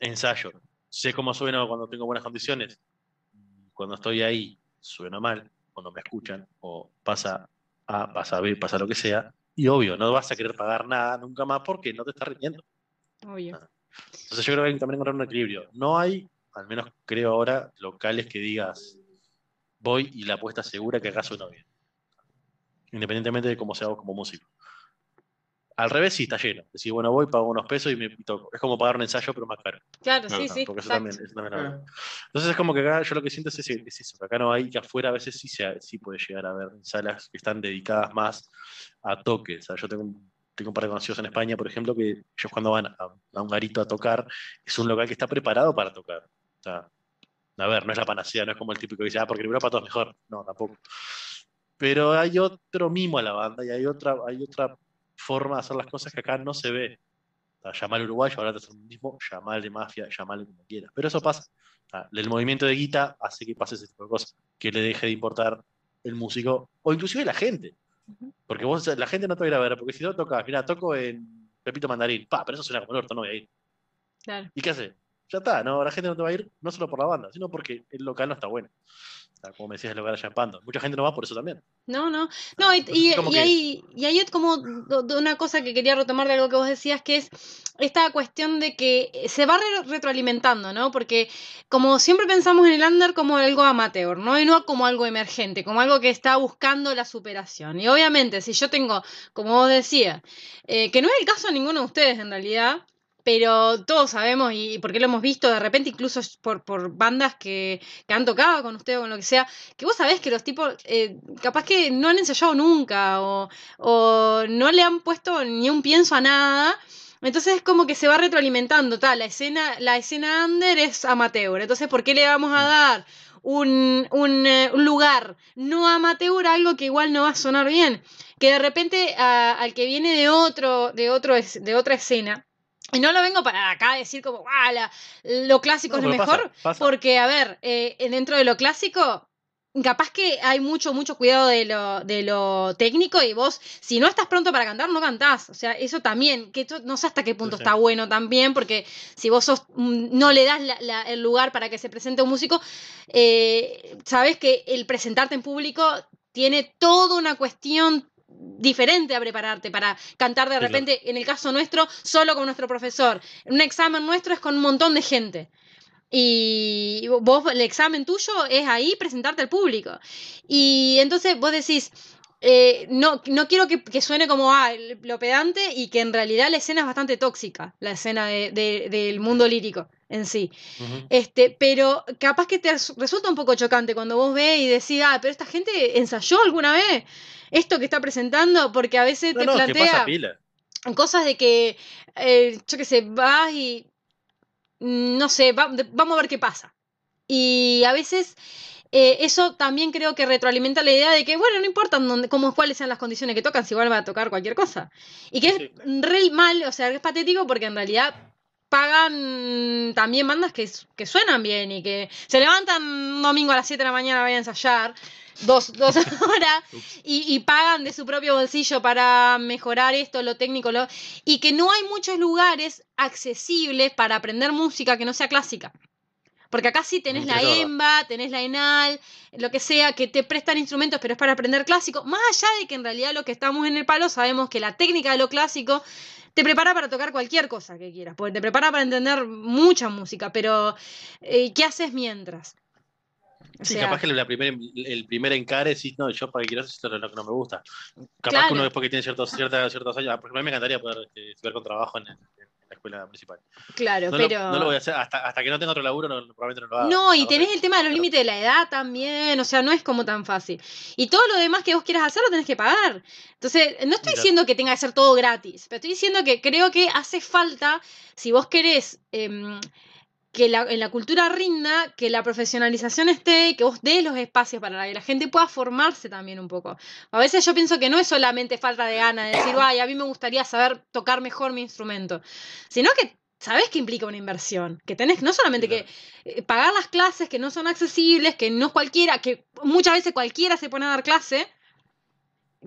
ensayo, sé cómo sueno cuando tengo buenas condiciones, cuando estoy ahí sueno mal, o no me escuchan, o pasa A, pasa B, pasa lo que sea, y obvio, no vas a querer pagar nada nunca más porque no te está rindiendo. Obvio. Entonces yo creo que hay que también encontrar un equilibrio. No hay, al menos creo ahora, locales que digas, voy y la apuesta segura que acá suena bien. Independientemente de cómo sea vos como músico. Al revés, sí, está lleno. Decir, bueno, voy, pago unos pesos y me toco. Es como pagar un ensayo, pero más caro. Claro, Claro, sí, sí. Porque eso exacto. también, eso también Claro. Entonces es como que acá yo lo que siento es, ese- es eso, que acá no hay, que afuera a veces sí, se, sí puede llegar a haber salas que están dedicadas más a toque. O sea, yo tengo, un- tengo un par de conocidos en España, por ejemplo, que ellos cuando van a, un garito a tocar, es un local que está preparado para tocar. O sea, a ver, no es la panacea, no es como el típico que dice, ah, porque en Europa todo es mejor. No, tampoco. Pero hay otro mimo a la banda y hay otra, hay otra forma de hacer las cosas que acá no se ve. O sea, llamar uruguayo, de hacer un mismo, llamarle mafia, llamarle como quieras. Pero eso pasa. O sea, el movimiento de guita hace que pase ese tipo de cosas, que le deje de importar el músico, o inclusive la gente. Porque vos, la gente no te va a ir a ver, porque si no tocas, mira, toco en Pepito Mandarín, pa, pero eso suena como el orto, no voy a ir. Claro. ¿Y qué hace? Ya está, no, la gente no te va a ir, no solo por la banda, sino porque el local no está bueno. Como me decías, el local allá en Pando. Mucha gente no va por eso también. No, no. No, y, y- como y que- hay, y hay como una cosa que quería retomar de algo que vos decías, que es esta cuestión de que se va re- retroalimentando, ¿no? Porque como siempre pensamos en el under como algo amateur, ¿no? Y no como algo emergente, como algo que está buscando la superación. Y obviamente, si yo tengo, como vos decías, eh, que no es el caso de ninguno de ustedes en realidad, pero todos sabemos, y porque lo hemos visto de repente, incluso por, por bandas que, que han tocado con ustedes o con lo que sea, que vos sabés que los tipos eh, capaz que no han ensayado nunca o, o no le han puesto ni un pienso a nada. Entonces es como que se va retroalimentando, tal, la escena, la escena under es amateur. Entonces, ¿por qué le vamos a dar un, un, eh, un lugar no amateur a algo que igual no va a sonar bien? Que de repente a- al que viene de otro, de otro de otra escena, y no lo vengo para acá a decir como, ah, la- lo clásico No, es lo mejor, pasa, porque, a ver, eh, dentro de lo clásico, capaz que hay mucho, mucho cuidado de lo, de lo técnico y vos, si no estás pronto para cantar, no cantás. O sea, eso también, que esto no sé hasta qué punto sí. está bueno también, porque si vos sos, mm, no le das la- la- el lugar para que se presente un músico, eh, sabes que el presentarte en público tiene toda una cuestión diferente a prepararte para cantar de claro. repente, en el caso nuestro, solo con nuestro profesor. Un examen nuestro es con un montón de gente. Y vos, el examen tuyo es ahí presentarte al público. Y entonces vos decís, eh, no, no quiero que, que suene como ah, lo pedante y que en realidad la escena es bastante tóxica, la escena de- de- del mundo lírico en sí. Este, pero capaz que te res- resulta un poco chocante cuando vos ves y decís, ah, pero esta gente ensayó alguna vez esto que está presentando, porque a veces No, te no, que plantea cosas de que, eh, yo qué sé, vas y, mm, no sé, va- de- vamos a ver qué pasa. Y a veces eh, eso también creo que retroalimenta la idea de que, bueno, no importa dónde, cómo, cuáles sean las condiciones que tocan, si igual va a tocar cualquier cosa. Y que Sí. es re mal, o sea, es patético porque en realidad pagan también bandas que, que suenan bien y que se levantan un domingo a las 7 de la mañana vayan a ensayar dos, dos horas y, y pagan de su propio bolsillo para mejorar esto, lo técnico, lo, y que no hay muchos lugares accesibles para aprender música que no sea clásica. Porque acá sí tenés la. EMBA, tenés la ENAL, lo que sea, que te prestan instrumentos, pero es para aprender clásico. Más allá de que en realidad lo que estamos en el palo sabemos que la técnica de lo clásico te prepara para tocar cualquier cosa que quieras, porque te prepara para entender mucha música, pero eh, ¿qué haces mientras? O Sí, sea, capaz que la primer, el primer encare decís, no, yo para que quiero hacer esto es lo que no me gusta. Capaz Claro. que uno después que tiene ciertos, cierta- ciertos años, por ejemplo, a mí me encantaría poder estudiar con trabajo en, en la escuela municipal. claro, No, lo- pero... no lo voy a hacer, hasta, hasta que no tenga otro laburo, no, probablemente no lo haga. No, y tenés el tema de los límites de la edad también, o sea, no es como tan fácil. Y todo lo demás que vos quieras hacer lo tenés que pagar. Entonces, no estoy diciendo que tenga que ser todo gratis, pero estoy diciendo que creo que hace falta, si vos querés em, que la, en la cultura rinda, que la profesionalización esté, y que vos des los espacios para que la gente pueda formarse también un poco. A veces yo pienso que no es solamente falta de ganas de decir, ay, a mí me gustaría saber tocar mejor mi instrumento, sino que sabés que implica una inversión, que tenés no solamente que eh, pagar las clases que no son accesibles, que no cualquiera, que muchas veces cualquiera se pone a dar clase,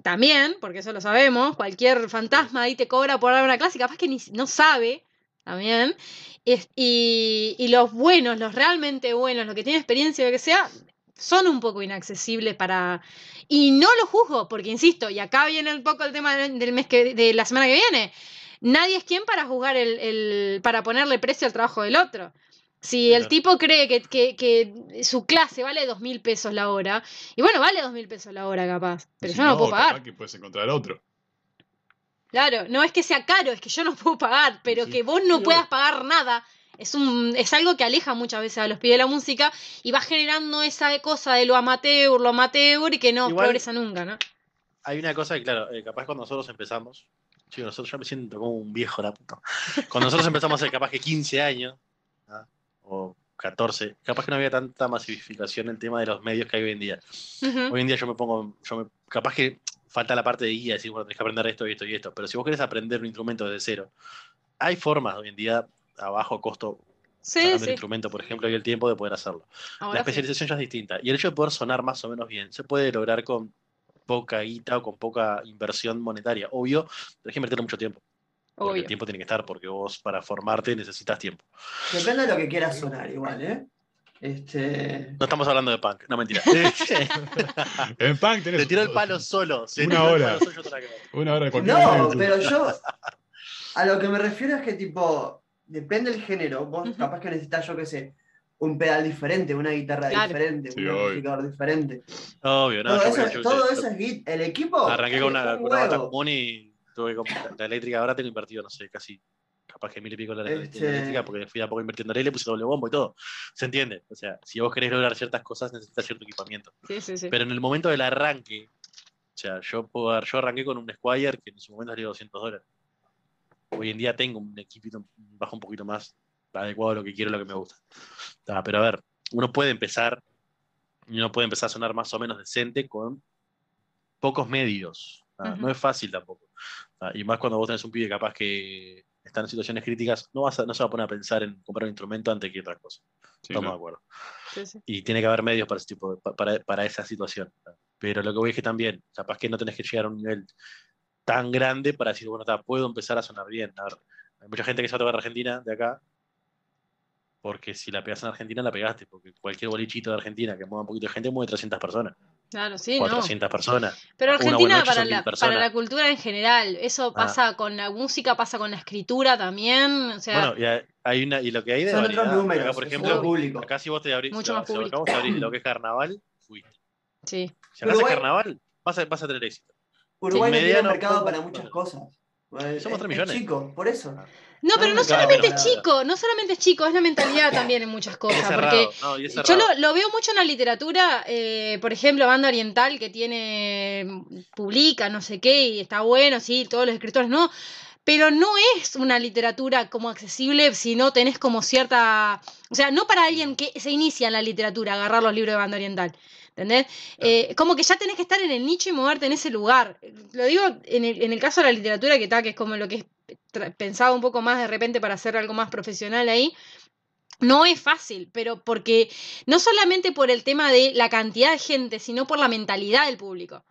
también, porque eso lo sabemos, cualquier fantasma ahí te cobra por dar una clase, capaz que ni, no sabe, también, y, y los buenos, los realmente buenos, los que tienen experiencia, lo que sea, son un poco inaccesibles para... Y no lo juzgo, porque insisto, y acá viene un poco el tema del mes que, de la semana que viene, nadie es quien para juzgar el, el- para ponerle precio al trabajo del otro. Si el Claro. tipo cree que, que- que su clase vale dos mil pesos la hora, y bueno, vale dos mil pesos la hora capaz, pero Si yo no lo puedo capaz pagar. que puedes encontrar otro. Claro, no es que sea caro, es que yo no puedo pagar, pero Sí. que vos no puedas pagar nada. Es, un, es algo que aleja muchas veces a los pibes de la música y va generando esa cosa de lo amateur, lo amateur y que no Igual- progresa nunca, ¿no? Hay una cosa que, claro, eh, capaz cuando nosotros empezamos, chicos, nosotros yo me siento como un viejo la puta. Cuando nosotros empezamos hace capaz que 15 años, ¿ah? o 14, capaz que no había tanta masificación en el tema de los medios que hay hoy en día. Hoy en día yo me pongo, yo me- capaz que falta la parte de guía, decir, bueno, tenés que aprender esto y esto y esto, pero si vos querés aprender un instrumento desde cero, hay formas hoy en día a bajo costo, Sí, sacando el sí. instrumento, por ejemplo, y el tiempo de poder hacerlo. La sí. especialización ya es distinta. Y el hecho de poder sonar más o menos bien se puede lograr con poca guita o con poca inversión monetaria. Obvio, tenés que invertirle mucho tiempo. Porque Obvio. el tiempo tiene que estar, porque vos para formarte necesitas tiempo. Depende de lo que quieras sonar, igual, ¿eh? Este. No estamos hablando de punk, no mentira. En punk tenés. Te tiró el palo solo. Una hora. solo. Una hora de cualquier No, pero yo. A lo que me refiero es que, tipo, depende del género. Vos capaz que necesitas, yo qué sé, un pedal diferente, una guitarra Claro. diferente, Sí, un obvio. amplificador diferente. Obvio, no. todo eso, todo yo- eso es git. El equipo. Arranqué con una, un con una bata común y tuve que comprar la eléctrica. Ahora tengo invertido, no sé, casi capaz que mil y pico la, la- la Este- eléctrica porque fui a poco invirtiendo en él, le puse doble bombo y todo. ¿Se entiende? O sea, si vos querés lograr ciertas cosas, necesitas cierto equipamiento. Sí, sí, sí. Pero en el momento del arranque, o sea, yo, puedo dar- yo arranqué con un Squire que en su momento salió 200 dólares. Hoy en día tengo un equipito bajo un poquito más adecuado a lo que quiero, lo que me gusta. Ah, pero a ver, uno puede empezar, uno puede empezar a sonar más o menos decente con pocos medios. Ah. No es fácil tampoco. Ah, y más cuando vos tenés un pibe capaz que está en situaciones críticas, no, vas a- no se va a poner a pensar en comprar un instrumento antes que otra cosa. Sí, Estamos claro. de acuerdo Sí, sí. y tiene que haber medios para ese tipo de- pa- para, para esa situación. Pero lo que voy es que también, capaz que no tenés que llegar a un nivel tan grande para decir, bueno, ta, puedo empezar a sonar bien. A ver, hay mucha gente que se va a tocar Argentina de acá, porque si la pegas en Argentina, la pegaste, porque cualquier bolichito de Argentina que mueva un poquito de gente mueve 300 personas, Claro, sí, no. 400 personas. Pero Argentina para la, personas. para la cultura en general, eso Ah. pasa con la música, pasa con la escritura también, o sea, Bueno, y hay- hay una, y lo que hay de Son variedad, otros números. acá, por ejemplo, público. acá si vos te abrís, Mucho si- más si público. de abrir lo que es carnaval, fuiste. sí. Si acá es carnaval, vas a, vas a tener éxito. Uruguay no tiene mercado para muchas cosas. Somos tres es millones. chico, por eso. No, No, pero no no, claro, solamente pero- es chico, no solamente es chico, es la mentalidad también en muchas cosas, porque no, Yo lo, lo veo mucho en la literatura, eh, por ejemplo, Banda Oriental, que tiene, publica, no sé qué, y está bueno, sí, todos los escritores no, pero no es una literatura como accesible si no tenés como cierta, o sea, no para alguien que se inicia en la literatura, agarrar los libros de Banda Oriental. ¿Entendés? Eh, como que ya tenés que estar en el nicho y moverte en ese lugar. Lo digo en el, en el caso de la literatura, que está, que es como lo que pensado un poco más de repente para hacer algo más profesional ahí. No es fácil, pero porque no solamente por el tema de la cantidad de gente, sino por la mentalidad del público.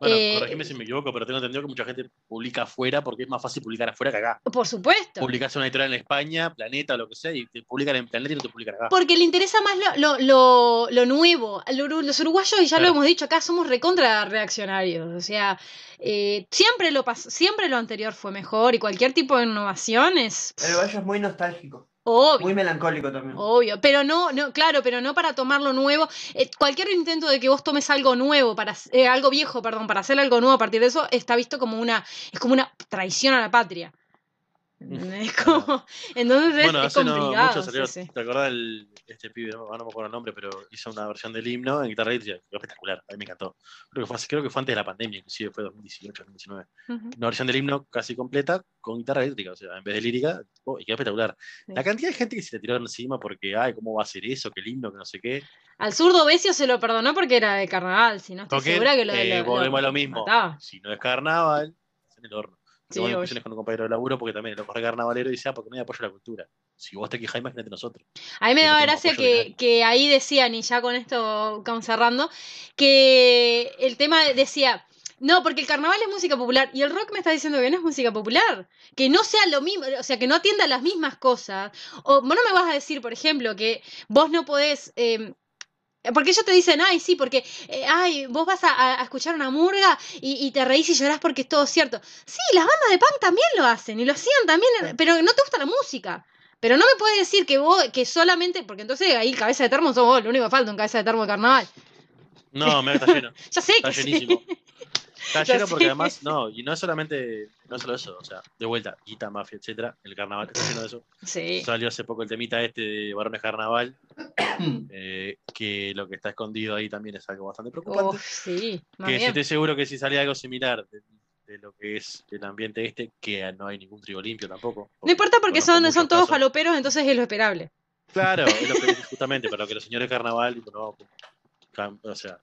Bueno, Eh, corregime si me equivoco, pero tengo entendido que mucha gente publica afuera porque es más fácil publicar afuera que acá. Por supuesto. Publicás una editorial en España, Planeta, lo que sea, y te publican en Planeta y no te publican acá. Porque le interesa más lo, lo, lo, lo nuevo. Lo- Los uruguayos, y ya lo hemos dicho acá, somos recontra reaccionarios. O sea, eh, siempre, lo pas- siempre lo anterior fue mejor y cualquier tipo de innovación es El uruguayo es muy nostálgico, obvio. muy melancólico también. Obvio, pero no, no, claro, pero no para tomar lo nuevo. Eh, cualquier intento de que vos tomes algo nuevo para eh, algo viejo, perdón, para hacer algo nuevo a partir de eso está visto como una es como una traición a la patria. Es como, entonces es- Bueno, es, hace no complicado. mucho salió, sí, sí. ¿te acordás el, este pibe? No, no me acuerdo el nombre, pero hizo una versión del himno en guitarra eléctrica, quedó espectacular, a mí me encantó. Creo que fue, hace- creo que fue antes de la pandemia, inclusive fue 2018, 2019. Ujú, Una versión del himno casi completa con guitarra eléctrica, o sea, en vez de lírica, oh, y quedó espectacular. Sí. La cantidad de gente que se le tiró encima porque, ay, ¿cómo va a ser eso? Que el himno, que no sé qué. Al zurdo Besio se lo perdonó porque era de carnaval, si no estoy Toque, segura que lo, eh, lo- volvemos a lo lo mismo. mataba. Si no es carnaval, es en el horno. Sí, discusiones con un compañero de laburo porque también lo corre carnavalero y dice, ah, porque no hay apoyo a la cultura. Si vos te quejás, imagínate nosotros. A mí me no daba gracia que, que ahí decían, y ya con esto vamos cerrando, que el tema decía, no, porque el carnaval es música popular y el rock me está diciendo que no es música popular, que no sea lo mismo, o sea, que no atienda las mismas cosas. O vos no me vas a decir, por ejemplo, que vos no podés... eh, Porque ellos te dicen, ay, sí, porque, eh, ay, vos vas a, a escuchar una murga y, y te reís y llorás porque es todo cierto. Sí, las bandas de punk también lo hacen y lo hacían también, pero no te gusta la música. Pero no me puedes decir que vos, que solamente, porque entonces ahí cabeza de termo sos vos, lo único que falta un cabeza de termo de carnaval. No, me está lleno. Ya sé Está que sí. Está lleno porque además, no, y no es solamente, no solo eso, o sea, de vuelta, guita, mafia, etcétera, el carnaval está lleno de eso. Sí. Salió hace poco el temita este de Varones Carnaval, eh, que lo que está escondido ahí también es algo bastante preocupante. Uf, sí, que estoy seguro que si sale algo similar de, de lo que es el ambiente este, que no hay ningún trigo limpio tampoco. No importa porque son, son todos casos. faloperos, entonces es lo esperable. Claro, es lo que justamente, pero que los señores carnaval, no, cam- o sea,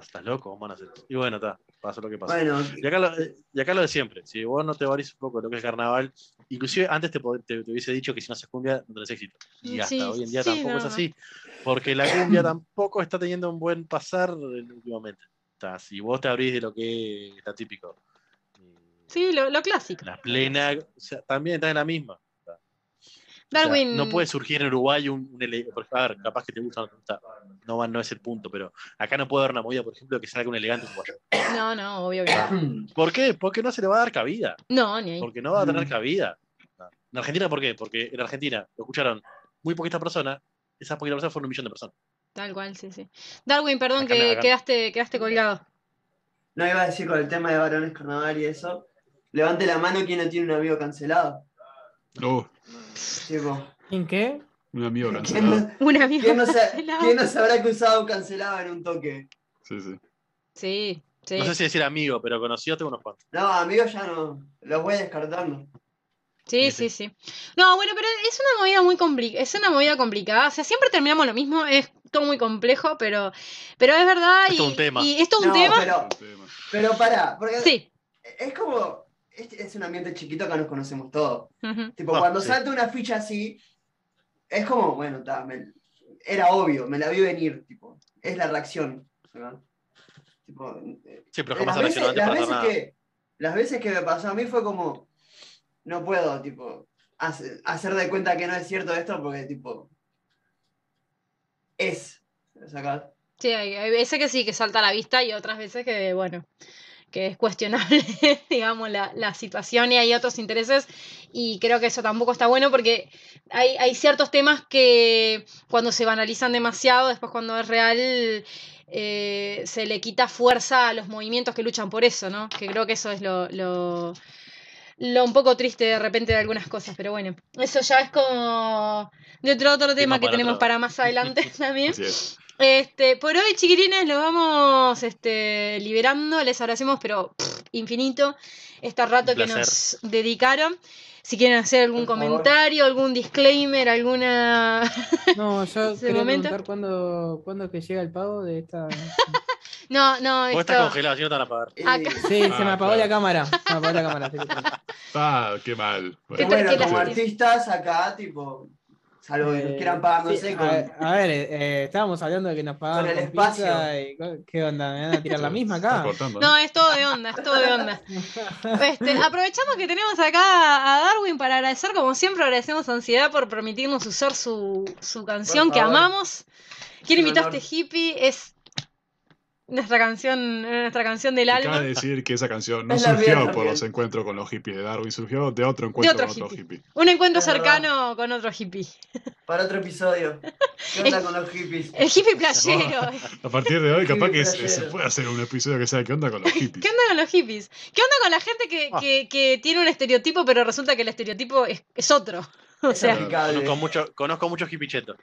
estás, estás loco, ¿cómo van a hacer? Y bueno, está, pasó lo que pasó. Bueno, Y acá, lo, y acá lo de siempre, si vos no te valís un poco de lo que es carnaval, inclusive antes te, te- te hubiese dicho que si no haces cumbia no tenés éxito. Y hasta Sí, hoy en día sí, tampoco no, es así, porque la cumbia tampoco está teniendo un buen pasar últimamente. Sea, si vos te abrís de lo que está típico, Sí, lo, lo clásico. la plena, o sea, también está en la misma. O sea, Darwin. no puede surgir en Uruguay un, un por ejemplo, a ver, capaz que te gusta, no te gusta, no, va- no es el punto, pero acá no puede haber una movida, por ejemplo, que salga un elegante uruguayo. No, no, obvio que no. ¿Por qué? Porque no se le va a dar cabida. No, ni ahí. Porque no va a tener Mm. cabida. En Argentina, ¿por qué? Porque en Argentina lo escucharon muy poquitas personas, esas poquitas personas fueron un millón de personas. Tal cual, sí, sí. Darwin, perdón Acá que acá- quedaste, quedaste colgado. no iba a decir con el tema de varones carnaval y eso. Levante la mano quien no tiene un amigo cancelado. Oh, Tipo, ¿En qué? un amigo ¿quién cancelado. no, Un amigo quién no se, cancelado. quién no se habrá cruzado cancelado en un toque? Sí, sí. Sí, sí. No sé si decir amigo, pero conocido tengo unos cuantos. No, amigos ya no. Los voy descartando. Sí, sí, sí. No, bueno, pero es una movida muy complicada, es una movida complicada, o sea, siempre terminamos lo mismo, es todo muy complejo, pero, pero es verdad Es y, todo un tema. y es todo un No, tema. pero, pero pará, porque Sí. es como. Este es un ambiente chiquito que nos conocemos todos. Ujú. Tipo, Ah, cuando sí. salta una ficha así, es como, bueno, ta, me- era obvio, me la vi venir, tipo, es la reacción. ¿verdad? Tipo, eh, Sí, pero las jamás se veces, las para veces nada. que, las veces que me pasó a mí fue como, no puedo, tipo, hace- hacer de cuenta que no es cierto esto porque, tipo, es. ¿sacás? Sí, hay, hay veces que sí, que salta a la vista y otras veces que, bueno, que es cuestionable, digamos, la, la situación y hay otros intereses y creo que eso tampoco está bueno porque hay, hay ciertos temas que cuando se banalizan demasiado, después cuando es real, eh, se le quita fuerza a los movimientos que luchan por eso, ¿no? Que creo que eso es lo... lo lo un poco triste de repente de algunas cosas, pero bueno, eso ya es como de otro, otro tema que tenemos otro. para más adelante también. Este, por hoy, chiquilines, lo vamos este, liberando. Les agradecemos, pero pff, infinito, este rato que nos dedicaron. Si quieren hacer algún comentario, algún disclaimer, alguna. No, yo quería momento. preguntar cuándo, cuándo es que llega el pago de esta. No, no, Vos esto. estás congelado, si no te van a pagar. Acá. Sí, Ah, se me apagó claro. la cámara. Se me apagó la cámara. Ah, qué mal. y ¿Qué Bueno, bueno, como artistas acá, tipo, salvo que nos Eh, quieran pagar, no sí, sé, a, con, a ver, eh, estábamos hablando de que nos pagaban Con el espacio. y ¿Qué onda? ¿Me van a tirar la misma acá? No, es todo de onda, es todo de onda. Este, aprovechamos que tenemos acá a Darwin para agradecer, como siempre, agradecemos a Ansiedad por permitirnos usar su, su canción que amamos. ¿Quién a este hippie? Es nuestra canción, nuestra canción del Cabe alma. decir que esa canción no Es surgió por los encuentros con los hippies de Darwin, surgió de otro encuentro otro con otro hippie. hippie. Un encuentro Es verdad. cercano con otro hippie. para otro episodio. ¿Qué onda con los hippies? El hippie playero. A partir de hoy, capaz que se, se puede hacer un episodio que sea ¿Qué onda con los hippies? ¿Qué onda con los hippies? ¿Qué onda con la gente que, Ah. que, que tiene un estereotipo, pero resulta que el estereotipo es, es otro? O sea. Conozco mucho, conozco muchos hippichetos.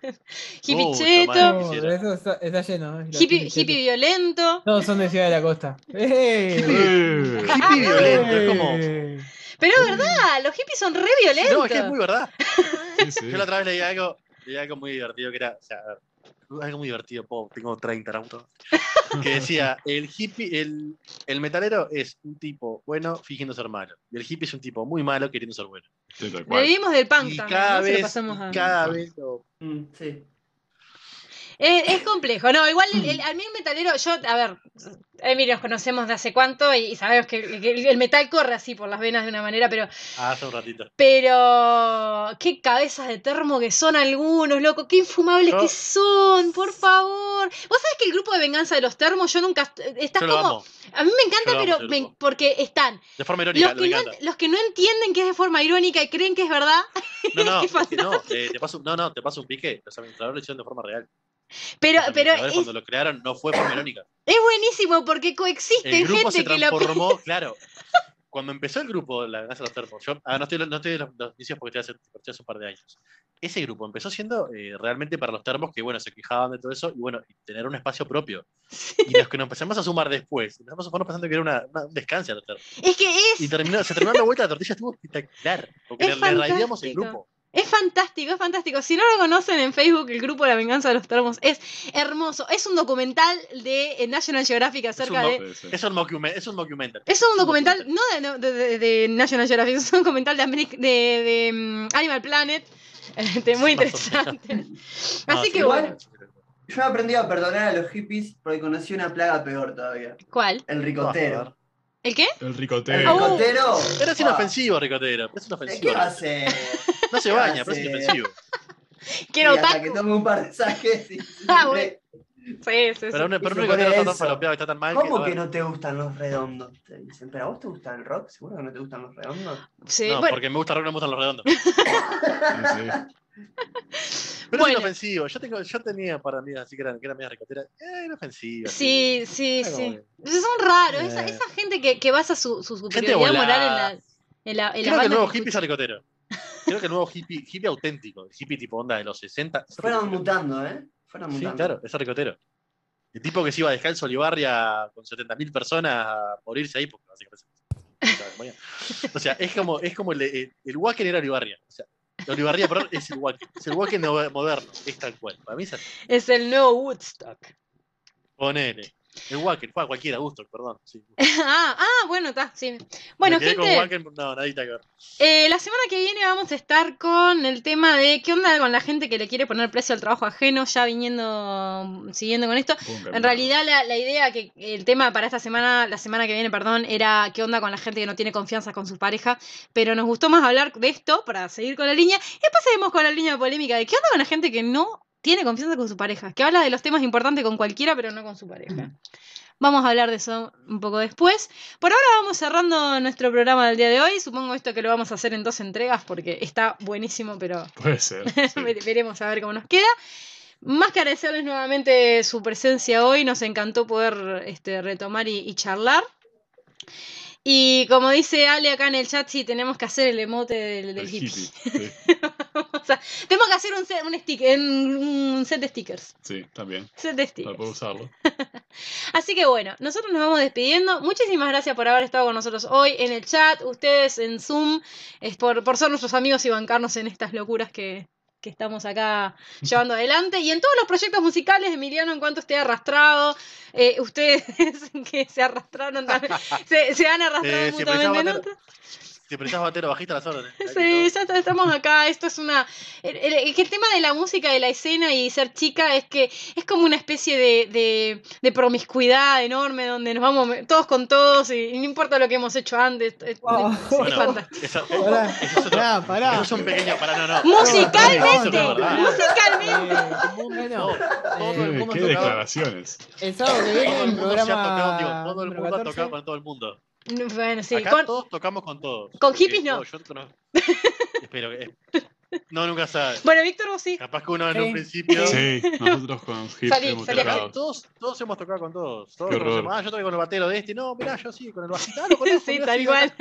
hippie Mucho cheto, más. No, quisiera. pero eso está, está lleno. eh, hippie, hippie violento. Todos son de Ciudad de la Costa. ¡Eh! ¡Eh! Hippie violento, es como. ¡Eh! Pero es verdad, los hippies son re violentos. No, es que es muy verdad. Sí, sí. Yo la otra vez leí algo, leí algo muy divertido que era, o sea, algo muy divertido, po, tengo 30 autos, que decía, el hippie, el, el metalero es un tipo bueno fingiendo ser malo, y el hippie es un tipo muy malo queriendo ser bueno. Sí. Vivimos del punk Y también, cada lo vez, pasamos a- cada vez lo- Mm, sí. Es, es complejo. No, igual el, el- a mí el metalero, yo, a ver, Emilio nos conocemos de hace cuánto y, y sabemos que, que el, metal corre así por las venas de una manera, pero, Ah, hace un ratito. pero qué cabezas de termo que son algunos, loco, qué infumables Yo- que son, por favor. Vos sabés que el grupo de venganza de los termos, yo nunca, está Yo lo como, amo. a mí me encanta, amo pero me- porque están De forma irónica, los que, no, encanta. los que no entienden que es de forma irónica y creen que es verdad, No, no, es que no, eh, te paso, no, no, te paso un pique. Los administradores lo hicieron de forma real. Pero, Los pero es, cuando lo crearon no fue de forma irónica. es buenísimo porque coexisten El grupo gente se que lo... transformó, claro. Cuando empezó el grupo, la venganza de los termos, yo ah, no estoy, no estoy de los, los inicios porque estoy hace, hace un par de años. Ese grupo empezó siendo eh, realmente para los termos que, bueno, se quejaban de todo eso y, bueno, y tener un espacio propio. Y los que nos empezamos a sumar después, empezamos a fuimos pensando que era una, una- un descanso a los termos. Es que es... Y terminó, se terminó la vuelta, la tortilla estuvo espectacular. Porque Es le, le el grupo. Es fantástico, es fantástico. Si no lo conocen en Facebook, el grupo La Venganza de los Termos es hermoso. Es un documental de National Geographic acerca un de. Es un, document- es un documental. Es un documental, no de, no, de- de- de National Geographic, es un documental de, Ameri- de, de, mm, Animal Planet. Este, muy interesante. Así sí, que igual- bueno. Yo he aprendido a perdonar a los hippies porque conocí una plaga peor todavía. ¿Cuál? El ricotero. ¿El qué? El El ricotero. Oh. ricotero. Pero es ¡guau! inofensivo, Ricotero. Es ¿De inofensivo. ¿Qué va a hacer? No se ¿Qué va a baña, pero es inofensivo. Quiero hasta que tome un par de saques y Ah, siempre- Sí, sí, sí. Pero un, pero un está tan falopeado, está tan mal ¿Cómo que, bueno, no te gustan los redondos? Te dicen, ¿pero a vos te gusta el rock? ¿Seguro que no te gustan los redondos? Sí, no, bueno, porque me gusta rock, no me gustan los redondos. Sí, Pero Bueno. es inofensivo. Yo, tengo, yo tenía para mí así que eran, que eran medias ricoteras. Eh, inofensiva. sí, sí, Era sí. Son raros. Esa, Eh. esa gente que, que basa su, su superioridad moral en la, en la, en la Creo que el nuevo hippie es el ricotero. Creo que el nuevo hippie, hippie auténtico, el hippie tipo onda de los 60. es el Fueron ricotero. mutando, ¿eh? Fueron Sí, mutando. claro, es el ricotero. El tipo que se iba a Olivarria con 70.000 personas a morirse ahí, porque básicamente. O sea, es como, es como el, el, el Wacken era Olivarria. O sea, Olivarria, perdón, es el Wacken. Es el Wacken no- moderno, es tal cual. Para mí es así. es el nuevo Woodstock. Ponele. El Wacken, fue a cualquiera, gusto, perdón. Sí. ah, ah, bueno, está, sí. Bueno, con gente, Wacken, no, nadita que ver. eh, la semana que viene vamos a estar con el tema de qué onda con la gente que le quiere poner precio al trabajo ajeno, ya viniendo, siguiendo con esto. En realidad la, la idea que el tema para esta semana, la semana que viene, perdón, era qué onda con la gente que no tiene confianza con su pareja, pero nos gustó más hablar de esto para seguir con la línea. Y después seguimos con la línea polémica de qué onda con la gente que no tiene confianza con su pareja, que habla de los temas importantes con cualquiera, pero no con su pareja. Vamos a hablar de eso un poco después. Por ahora vamos cerrando nuestro programa del día de hoy. Supongo esto que lo vamos a hacer en dos entregas porque está buenísimo, pero Puede ser. sí. Veremos a ver cómo nos queda. Más que agradecerles nuevamente su presencia hoy, nos encantó poder este, retomar y, y charlar. Y como dice Ale acá en el chat, sí, tenemos que hacer el emote del, del El hippie. hippie. Sí, o sea, tenemos que hacer un set, un, stick- un set de stickers. sí, también. Set de Para stickers. poder usarlo. Así que bueno, nosotros nos vamos despidiendo. Muchísimas gracias por haber estado con nosotros hoy en el chat, ustedes en Zoom, es por, por ser nuestros amigos y bancarnos en estas locuras que, que estamos acá llevando adelante. Y en todos los proyectos musicales, Emiliano, en cuanto esté arrastrado, eh, ustedes que se arrastraron también, se, se han arrastrado Eh, mutuamente. Si precisas batero, bajista las órdenes. Sí, ya está- estamos acá. Esto es una. El, el- el tema de la música, de la escena y ser chica es que es como una especie de, de, de promiscuidad enorme donde nos vamos todos con todos y, y no importa lo que hemos hecho antes. Es, Wow. es- es Bueno, fantástico. Eso, Pará, eso es otro- pará, pará. eso es un pequeño. Pará, no, no. Musicalmente, musicalmente. Eh, No, bueno, todo el ¿Qué, mundo qué ha tocado- declaraciones? el sábado que Todo viene el el mundo se ha tocado, digo, todo el número mundo ha 14. tocado con todo el mundo. Bueno, sí, Acá con, todos tocamos con todos. con hippies no. yo conozco- Espero que. No, nunca sabes. Bueno, Víctor, vos sí. Capaz que uno en Sí. un principio. Sí, nosotros con hip Salí, hemos salí tocado. Todos, todos hemos tocado con todos. Todos conocemos. Ah, yo toqué con el batero de este. No, mirá, yo sí, con el bajista. Ah, lo conozco, Sí, tal sí, cual.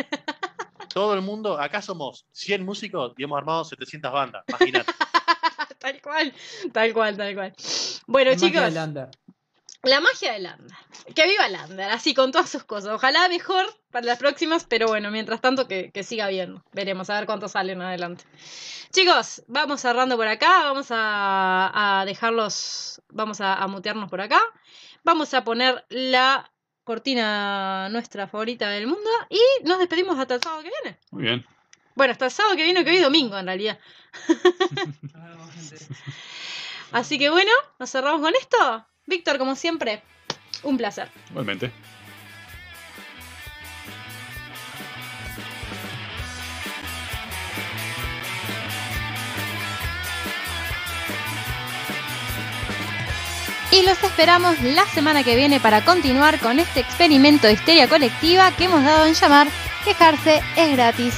Todo el mundo, acá somos 100 músicos y hemos armado 700 bandas. Imagínate. Tal cual, tal cual, tal cual. Bueno, chicos. La magia de Lander. Que viva Lander, así con todas sus cosas. Ojalá mejor para las próximas, pero bueno, mientras tanto que, que siga bien. Veremos a ver cuántos salen adelante. Chicos, vamos cerrando por acá. Vamos a, a dejarlos. Vamos a, a mutearnos por acá. Vamos a poner la cortina nuestra favorita del mundo. Y nos despedimos hasta el sábado que viene. Muy bien. Bueno, hasta el sábado que viene, que hoy es domingo en realidad. Así que bueno, nos cerramos con esto. Víctor, como siempre, un placer. Igualmente. Y los esperamos la semana que viene para continuar con este experimento de histeria colectiva que hemos dado en llamar Quejarse es gratis.